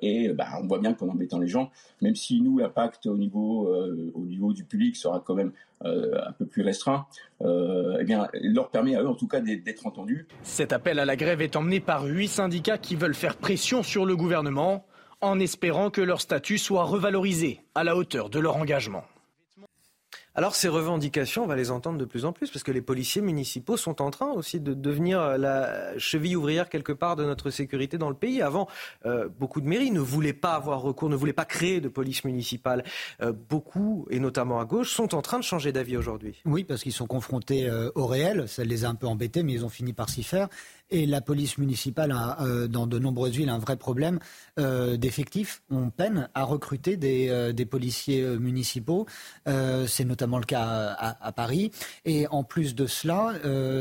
et bah, on voit bien qu'en embêtant les gens, même si nous l'impact au niveau au niveau du public sera quand même un peu plus restreint, eh bien leur permet à eux en tout cas d'être entendus. Cet appel à la grève est emmené par huit syndicats qui veulent faire pression sur le gouvernement en espérant que leur statut soit revalorisé à la hauteur de leur engagement. Alors ces revendications, on va les entendre de plus en plus, parce que les policiers municipaux sont en train aussi de devenir la cheville ouvrière quelque part de notre sécurité dans le pays. Avant, euh, beaucoup de mairies ne voulaient pas avoir recours, ne voulaient pas créer de police municipale. Euh, beaucoup, et notamment à gauche, sont en train de changer d'avis aujourd'hui. Oui, parce qu'ils sont confrontés euh, au réel. Ça les a un peu embêtés, mais ils ont fini par s'y faire. Et la police municipale a, euh, dans de nombreuses villes, un vrai problème euh, d'effectifs. On peine à recruter des, euh, policiers municipaux. C'est notamment le cas à, Paris. Et en plus de cela,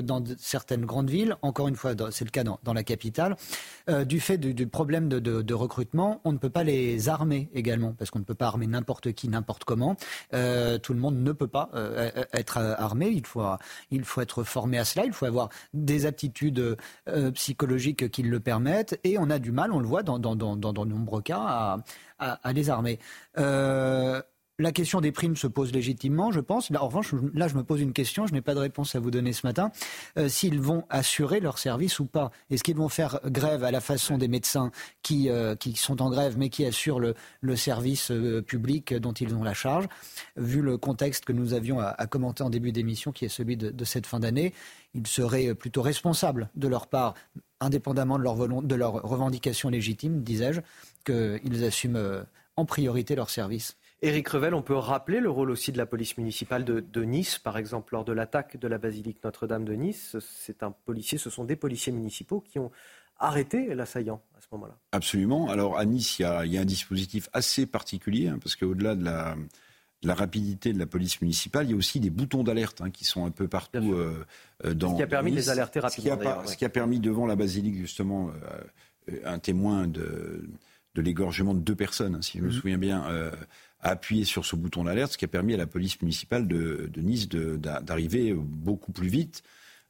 dans certaines grandes villes, encore une fois, c'est le cas dans, la capitale, du fait du, problème de, recrutement, on ne peut pas les armer également, parce qu'on ne peut pas armer n'importe qui, n'importe comment. tout le monde ne peut pas être armé. Il faut, il faut être formé à cela. Il faut avoir des aptitudes euh, psychologiques qui le permettent. Et on a du mal, on le voit dans, de nombreux cas, à, les armer. Euh, la question des primes se pose légitimement, je pense. Là, en revanche, là, je me pose une question, je n'ai pas de réponse à vous donner ce matin. Euh, s'ils vont assurer leur service ou pas? Est-ce qu'ils vont faire grève à la façon des médecins qui, qui sont en grève mais qui assurent le, service public dont ils ont la charge? Vu le contexte que nous avions à, commenter en début d'émission, qui est celui de, cette fin d'année, il serait plutôt responsable de leur part, indépendamment de leur, de leur revendication légitime, disais-je, qu'ils assument euh, en priorité leur service. Éric Revel, on peut rappeler le rôle aussi de la police municipale de, Nice, par exemple, lors de l'attaque de la basilique Notre-Dame de Nice. C'est un policier, ce sont des policiers municipaux qui ont arrêté l'assaillant à ce moment-là. Absolument. Alors à Nice, il y a, un dispositif assez particulier, hein, parce qu'au-delà de la, la rapidité de la police municipale, il y a aussi des boutons d'alerte hein, qui sont un peu partout euh, euh, dans. Ce qui a permis de les alerter rapidement. Ce qui a, permis devant la basilique justement euh, un témoin de, de l'égorgement de deux personnes, hein, si je me mhm. souviens bien, a appuyé sur ce bouton d'alerte, ce qui a permis à la police municipale de, Nice d'arriver beaucoup plus vite.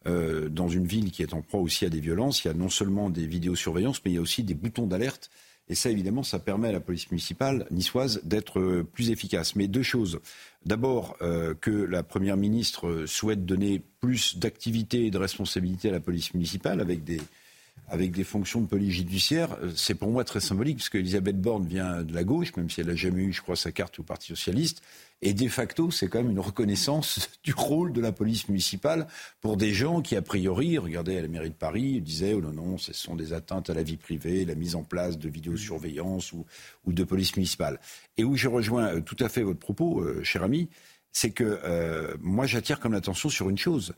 dans une ville qui est en proie aussi à des violences, il y a non seulement des vidéosurveillances, mais il y a aussi des boutons d'alerte et ça, évidemment, ça permet à la police municipale niçoise d'être euh, plus efficace. Mais deux choses. D'abord, euh, que la Première ministre souhaite donner plus d'activité et de responsabilité à la police municipale avec des, avec des fonctions de police judiciaire, euh, c'est pour moi très symbolique, parce qu'Elisabeth Borne vient de la gauche, même si elle n'a jamais eu, je crois, sa carte au Parti socialiste. Et de facto, c'est quand même une reconnaissance du rôle de la police municipale pour des gens qui, a priori, regardez à la mairie de Paris, disaient, oh non, non, ce sont des atteintes à la vie privée, la mise en place de vidéosurveillance ou, ou de police municipale. Et où je rejoins euh, tout à fait votre propos, euh, cher ami, c'est que moi, j'attire comme l'attention sur une chose.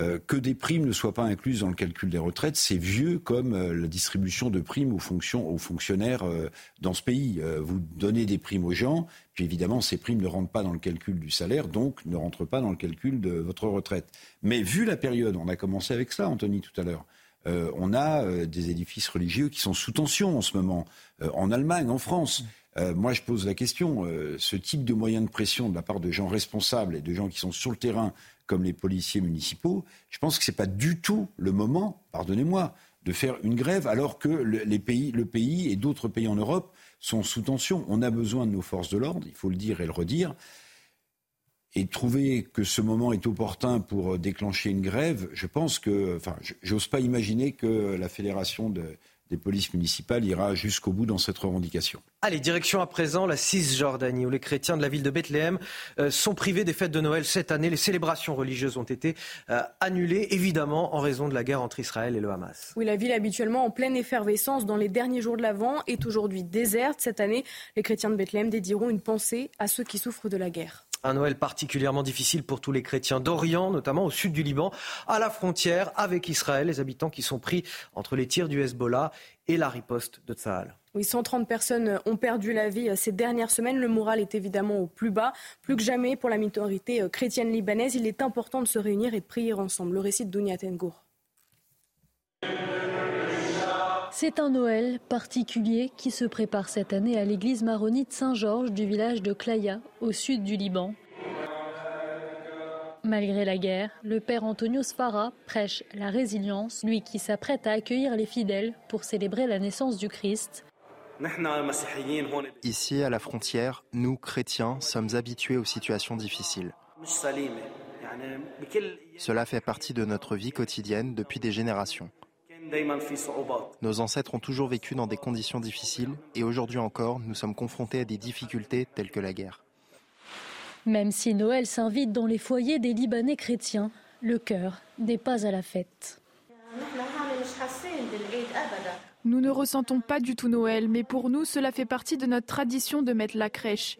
Euh, que des primes ne soient pas incluses dans le calcul des retraites, c'est vieux comme euh, la distribution de primes aux, fonctionnaires euh, dans ce pays. vous donnez des primes aux gens, puis évidemment, ces primes ne rentrent pas dans le calcul du salaire, donc ne rentrent pas dans le calcul de votre retraite. Mais vu la période, on a commencé avec ça, Anthony, tout à l'heure. on a des édifices religieux qui sont sous tension en ce moment, en Allemagne, en France. moi, je pose la question, ce type de moyens de pression de la part de gens responsables et de gens qui sont sur le terrain comme les policiers municipaux, je pense que ce n'est pas du tout le moment, pardonnez-moi, de faire une grève alors que les pays, le pays et d'autres pays en Europe sont sous tension. On a besoin de nos forces de l'ordre, il faut le dire et le redire. Et trouver que ce moment est opportun pour déclencher une grève, je pense que, enfin, j'ose pas imaginer que la fédération de, des polices municipales ira jusqu'au bout dans cette revendication. Allez, direction à présent la Cisjordanie, où les chrétiens de la ville de Bethléem euh, sont privés des fêtes de Noël cette année. Les célébrations religieuses ont été euh, annulées, évidemment, en raison de la guerre entre Israël et le Hamas. Oui, la ville habituellement en pleine effervescence dans les derniers jours de l'Avent est aujourd'hui déserte. Cette année, les chrétiens de Bethléem dédieront une pensée à ceux qui souffrent de la guerre. Un Noël particulièrement difficile pour tous les chrétiens d'Orient, notamment au sud du Liban, à la frontière avec Israël, les habitants qui sont pris entre les tirs du Hezbollah et la riposte de Tsahal. Oui, 130 personnes ont perdu la vie ces dernières semaines. Le moral est évidemment au plus bas. Plus que jamais, pour la minorité chrétienne libanaise, il est important de se réunir et prier ensemble. Le récit de Dounia Tengour. C'est un Noël particulier qui se prépare cette année à l'église maronite Saint-Georges du village de Klaya, au sud du Liban. Malgré la guerre, le père Antonio Sfara prêche la résilience, lui qui s'apprête à accueillir les fidèles pour célébrer la naissance du Christ. Ici, à la frontière, nous, chrétiens, sommes habitués aux situations difficiles. Cela fait partie de notre vie quotidienne depuis des générations. Nos ancêtres ont toujours vécu dans des conditions difficiles et aujourd'hui encore, nous sommes confrontés à des difficultés telles que la guerre. Même si Noël s'invite dans les foyers des Libanais chrétiens, le cœur n'est pas à la fête. Nous ne ressentons pas du tout Noël, mais pour nous, cela fait partie de notre tradition de mettre la crèche.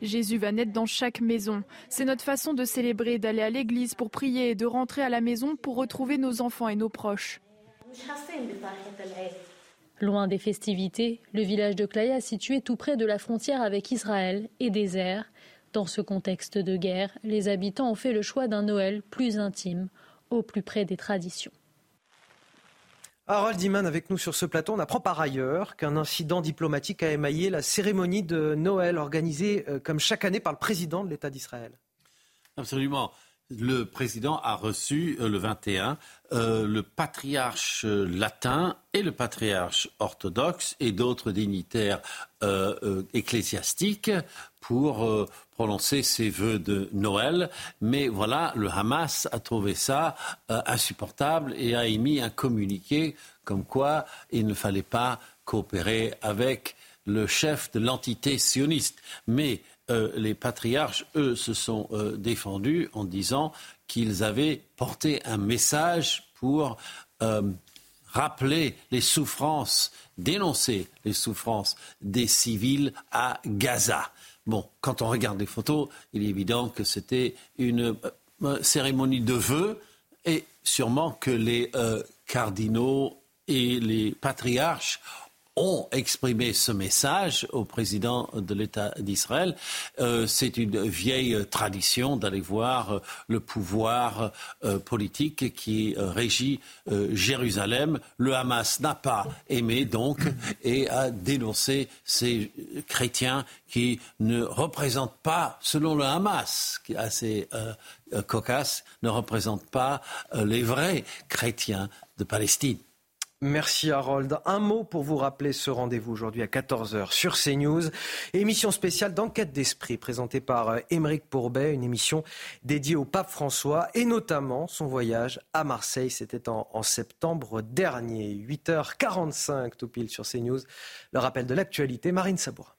Jésus va naître dans chaque maison. C'est notre façon de célébrer, d'aller à l'église pour prier et de rentrer à la maison pour retrouver nos enfants et nos proches. Loin des festivités, le village de Klaya, situé tout près de la frontière avec Israël, est désert. Dans ce contexte de guerre, les habitants ont fait le choix d'un Noël plus intime, au plus près des traditions. Harold Iman avec nous sur ce plateau. On apprend par ailleurs qu'un incident diplomatique a émaillé la cérémonie de Noël organisée euh, comme chaque année par le président de l'État d'Israël. Absolument. Le président a reçu euh, le 21 euh, le patriarche latin et le patriarche orthodoxe et d'autres dignitaires ecclésiastiques pour prononcer ses vœux de Noël. Mais voilà, le Hamas a trouvé ça euh, insupportable et a émis un communiqué comme quoi il ne fallait pas coopérer avec le chef de l'entité sioniste. Euh, les patriarches, eux, se sont euh, défendus en disant qu'ils avaient porté un message pour rappeler les souffrances, dénoncer les souffrances des civils à Gaza. Bon, quand on regarde les photos, il est évident que c'était une euh, cérémonie de vœux et sûrement que les euh, cardinaux et les patriarches ont exprimé ce message au président de l'État d'Israël. Euh, c'est une vieille tradition d'aller voir euh, le pouvoir euh, politique qui régit Jérusalem. Le Hamas n'a pas aimé donc et a dénoncé ces chrétiens qui ne représentent pas, selon le Hamas, qui est assez cocasse, ne représentent pas les vrais chrétiens de Palestine. Merci Harold. Un mot pour vous rappeler ce rendez-vous aujourd'hui à 14h sur CNews. Émission spéciale d'enquête d'esprit présentée par euh, Émeric Pourbet, une émission dédiée au pape François et notamment son voyage à Marseille. C'était en, septembre dernier. 8h45 tout pile sur CNews. Le rappel de l'actualité, Marine Sabourin.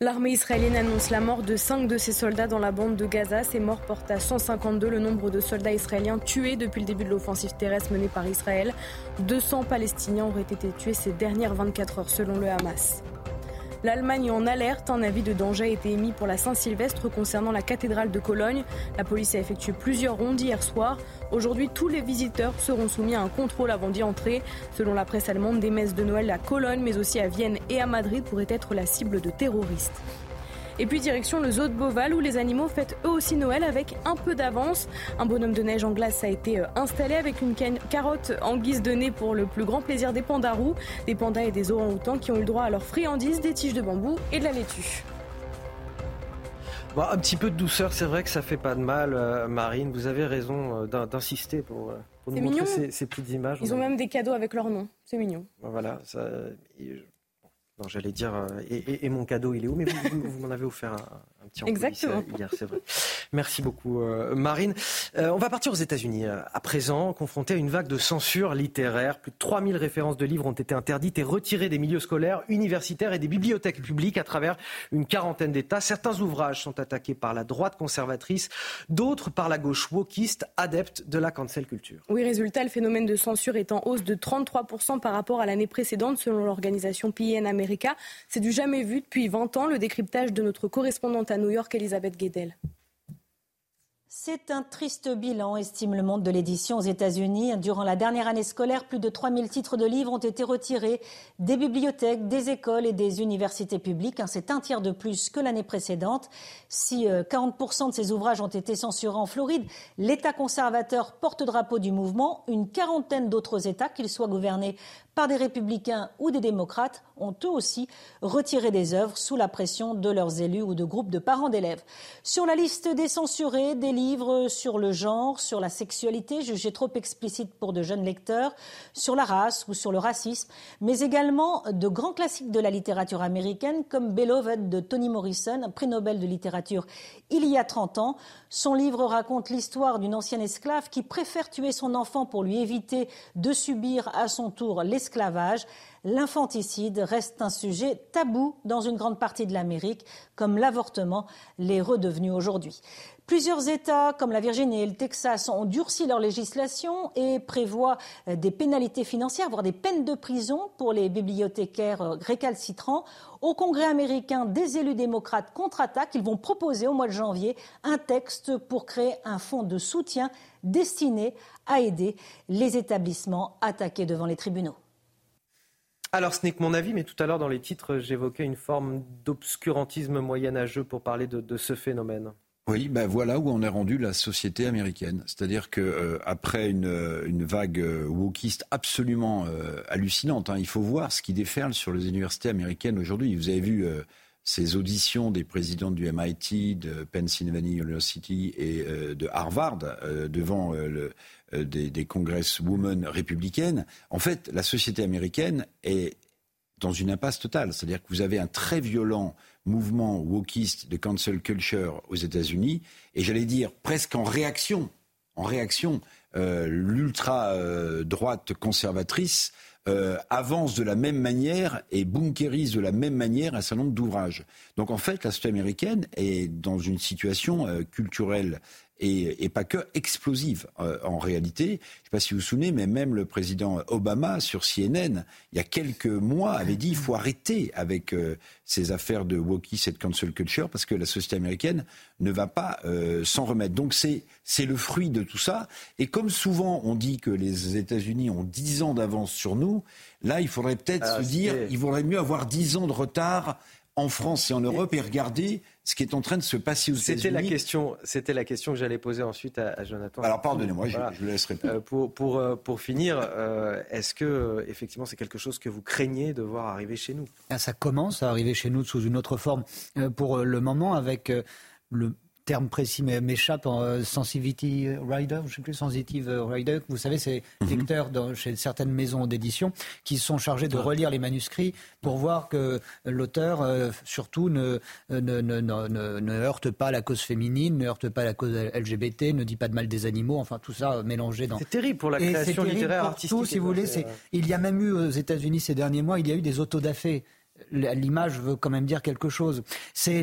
L'armée israélienne annonce la mort de 5 de ses soldats dans la bande de Gaza. Ces morts portent à 152 le nombre de soldats israéliens tués depuis le début de l'offensive terrestre menée par Israël. 200 Palestiniens auraient été tués ces dernières 24 heures selon le Hamas. L'Allemagne en alerte. Un avis de danger a été émis pour la Saint-Sylvestre concernant la cathédrale de Cologne. La police a effectué plusieurs rondes hier soir. Aujourd'hui, tous les visiteurs seront soumis à un contrôle avant d'y entrer. Selon la presse allemande, des messes de Noël à Cologne, mais aussi à Vienne et à Madrid pourraient être la cible de terroristes. Et puis direction le zoo de Beauval où les animaux fêtent eux aussi Noël avec un peu d'avance. Un bonhomme de neige en glace a été euh, installé avec une carotte en guise de nez pour le plus grand plaisir des pandarous, des pandas et des orang-outans qui ont eu le droit à leurs friandises, des tiges de bambou et de la laitue. un petit peu de douceur, c'est vrai que ça fait pas de mal, euh, Marine. Vous avez raison euh, d'insister pour, nous montrer ces, petites images. Ils ont même des cadeaux avec leur nom. C'est mignon. Voilà. Ça, non, j'allais dire, euh, et, mon cadeau, il est où? Mais vous, m'en avez offert un, petit Exactement. hier, c'est vrai. Merci beaucoup, euh, Marine. Euh, on va partir aux États-Unis à présent, confronté à une vague de censure littéraire. Plus de 3000 références de livres ont été interdites et retirées des milieux scolaires, universitaires et des bibliothèques publiques à travers une quarantaine d'États. Certains ouvrages sont attaqués par la droite conservatrice, d'autres par la gauche wokiste, adepte de la cancel culture. Oui, résultat, le phénomène de censure est en hausse de 33% par rapport à l'année précédente, selon l'organisation PNAM c'est du jamais vu depuis 20 ans. Le décryptage de notre correspondante à New York, Elisabeth Guedel. C'est un triste bilan, estime le monde de l'édition aux États-Unis. Durant la dernière année scolaire, plus de 3000 titres de livres ont été retirés des bibliothèques, des écoles et des universités publiques. C'est un tiers de plus que l'année précédente. Si 40% euh, de ces ouvrages ont été censurés en Floride, l'État conservateur porte-drapeau du mouvement, une quarantaine d'autres États, qu'ils soient gouvernés par des républicains ou des démocrates, ont eux aussi retiré des œuvres sous la pression de leurs élus ou de groupes de parents d'élèves. Sur la liste des censurés, des livres sur le genre, sur la sexualité, jugés trop explicites pour de jeunes lecteurs, sur la race ou sur le racisme, mais également de grands classiques de la littérature américaine comme Beloved de Toni Morrison, prix Nobel de littérature il y a 30 ans. Son livre raconte l'histoire d'une ancienne esclave qui préfère tuer son enfant pour lui éviter de subir à son tour l'esclavage l'infanticide reste un sujet tabou dans une grande partie de l'Amérique, comme l'avortement l'est redevenu aujourd'hui. Plusieurs États, comme la Virginie et le Texas, ont durci leur législation et prévoient des pénalités financières, voire des peines de prison pour les bibliothécaires euh, récalcitrants. Au Congrès américain, des élus démocrates contre-attaquent. Ils vont proposer au mois de janvier un texte pour créer un fonds de soutien destiné à aider les établissements attaqués devant les tribunaux. Alors, ce n'est que mon avis, mais tout à l'heure, dans les titres, j'évoquais une forme d'obscurantisme moyenâgeux pour parler de, ce phénomène. Oui, ben voilà où on est rendu la société américaine. C'est-à-dire que euh, après une, une, vague euh, wokiste absolument euh, hallucinante, hein, il faut voir ce qui déferle sur les universités américaines aujourd'hui. Vous avez vu ces auditions des présidents du MIT, de Pennsylvania University et de Harvard devant euh, des, des congresswomen républicaines, en fait, la société américaine est dans une impasse totale. C'est-à-dire que vous avez un très violent mouvement wokiste de cancel culture aux États-Unis, et j'allais dire presque en réaction, en réaction, euh, l'ultra euh, conservatrice avance de la même manière et bunkérise de la même manière un certain nombre d'ouvrages. Donc en fait, la société américaine est dans une situation culturelle et, pas que explosive euh, en réalité. Je ne sais pas si vous vous souvenez, mais même le président Obama sur CNN, il y a quelques mois, avait dit il faut arrêter avec euh, ces affaires de et de cancel culture parce que la société américaine ne va pas euh, s'en remettre. Donc c'est c'est le fruit de tout ça. Et comme souvent on dit que les États-Unis ont dix ans d'avance sur nous, là il faudrait peut-être ah, se dire il vaudrait mieux avoir dix ans de retard en France et en Europe et regarder ce qui est en train de se passer aux États-Unis. C'était la question, c'était la question que j'allais poser ensuite à, Jonathan. Alors pardonnez-moi, je, je, laisse répondre. Euh, pour, pour, euh, pour finir, euh, est-ce que effectivement c'est quelque chose que vous craignez de voir arriver chez nous? Ah, Ça commence à arriver chez nous sous une autre forme. pour le moment, avec le terme précis m'échappe, euh, sensitivity rider, je sais plus, sensitive rider. Vous savez, c'est mhm. lecteurs chez certaines maisons d'édition qui sont chargés de relire les manuscrits pour voir que l'auteur, euh, surtout, ne ne, ne, ne, ne, heurte pas la cause féminine, ne heurte pas la cause LGBT, ne dit pas de mal des animaux, enfin tout ça mélangé dans. C'est terrible pour la création littéraire artistique. Tout, si vous voulez, il y a même eu aux États-Unis ces derniers mois, il y a eu des autodafés l'image veut quand même dire quelque chose. C'est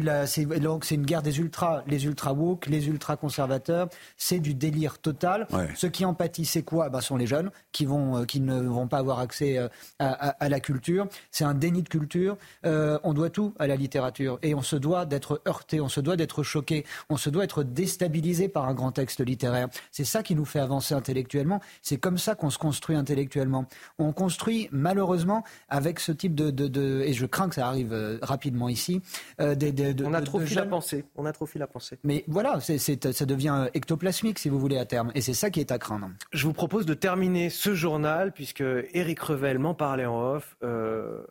donc c'est une guerre des ultras, les ultra woke, les ultra conservateurs. C'est du délire total. Ceux qui en pâtissent, c'est quoi? Ben, sont les jeunes qui vont euh, qui ne vont pas avoir accès euh, à, la culture. C'est un déni de culture. Euh, on doit tout à la littérature et on se doit d'être heurté, on se doit d'être choqué, on se doit être déstabilisé par un grand texte littéraire. C'est ça qui nous fait avancer intellectuellement. C'est comme ça qu'on se construit intellectuellement. On construit malheureusement avec ce type de, de, de je crains que ça arrive euh, rapidement ici. Euh, on a trop fil à penser. On a trop fil à penser. Mais voilà, ça devient ectoplasmique, si vous voulez, à terme. Et c'est ça qui est à craindre. Je vous propose de terminer ce journal, puisque Éric Revel m'en parlait en off, euh,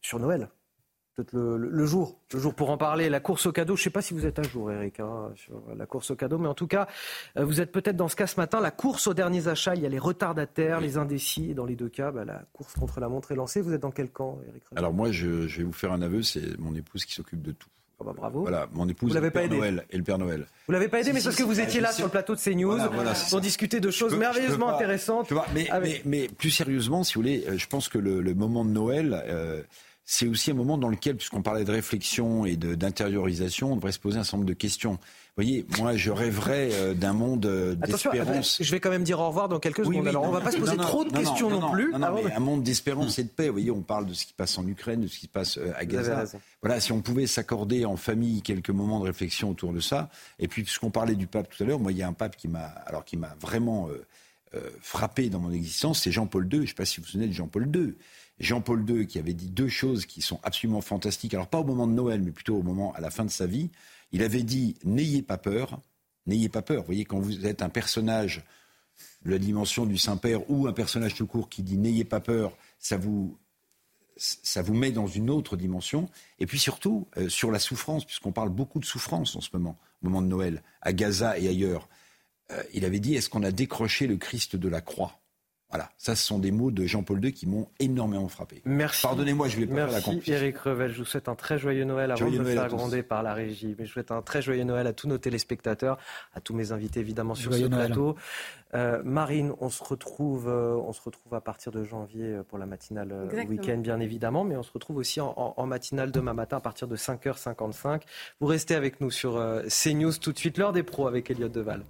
sur Noël peut-être le, jour, le jour pour en parler. La course au cadeau, je ne sais pas si vous êtes à jour, Eric, hein, sur la course au cadeau, mais en tout cas, euh, vous êtes peut-être dans ce cas ce matin. La course aux derniers achats, il y a les retardataires, les indécis, et dans les deux cas, bah, la course contre la montre est lancée. Vous êtes dans quel camp, Eric Alors moi, je, vais vous faire un aveu, c'est mon épouse qui s'occupe de tout. Oh bah bravo. Voilà, mon épouse vous pas Noël et le Père Noël. Vous l'avez pas aidé, mais parce que vous étiez là sur le plateau de CNews. on discutait de choses merveilleusement intéressantes. mais, plus sérieusement, si vous voulez, euh, je pense que le, moment de Noël, euh, c'est aussi un moment dans lequel, puisqu'on parlait de réflexion et d'intériorisation, on devrait se poser un certain nombre de questions. Vous voyez, moi, je rêverais euh, d'un monde euh, d'espérance. Je vais quand même dire au revoir dans quelques secondes. Alors, on ne va pas se poser trop de questions non, plus. Non, mais un monde d'espérance et de paix. Vous voyez, on parle de ce qui passe en Ukraine, de ce qui se passe euh, à Gaza. Voilà, si on pouvait s'accorder en famille quelques moments de réflexion autour de ça. Et puis, puisqu'on parlait du pape tout à l'heure, moi, il y a un pape qui m'a, alors qui m'a vraiment frappé dans mon existence, c'est Jean-Paul II. Je ne sais pas si vous vous souvenez de Jean-Paul II. Jean-Paul II qui avait dit deux choses qui sont absolument fantastiques. Alors pas au moment de Noël, mais plutôt au moment à la fin de sa vie. Il avait dit n'ayez pas peur, n'ayez pas peur. Vous voyez quand vous êtes un personnage de la dimension du Saint-Père ou un personnage tout court qui dit n'ayez pas peur, ça vous ça vous met dans une autre dimension. Et puis surtout, euh, sur la souffrance, puisqu'on parle beaucoup de souffrance en ce moment, au moment de Noël, à Gaza et ailleurs, euh, il avait dit, est-ce qu'on a décroché le Christ de la croix? Voilà, ça ce sont des mots de Jean-Paul II qui m'ont énormément frappé. Merci. Pardonnez-moi, je vais pas Merci faire la Merci Eric Revel, je vous souhaite un très joyeux Noël avant de me faire gronder par la régie. Mais je souhaite un très joyeux Noël à tous nos téléspectateurs, à tous mes invités évidemment sur ce plateau. Euh, Marine, on se retrouve, euh, on se retrouve à partir de janvier euh, pour la matinale week-end bien évidemment, mais on se retrouve aussi en, en, matinale demain matin à partir de 5h55. Vous restez avec nous sur CNews tout de suite, l'heure des pros avec Elliot Deval.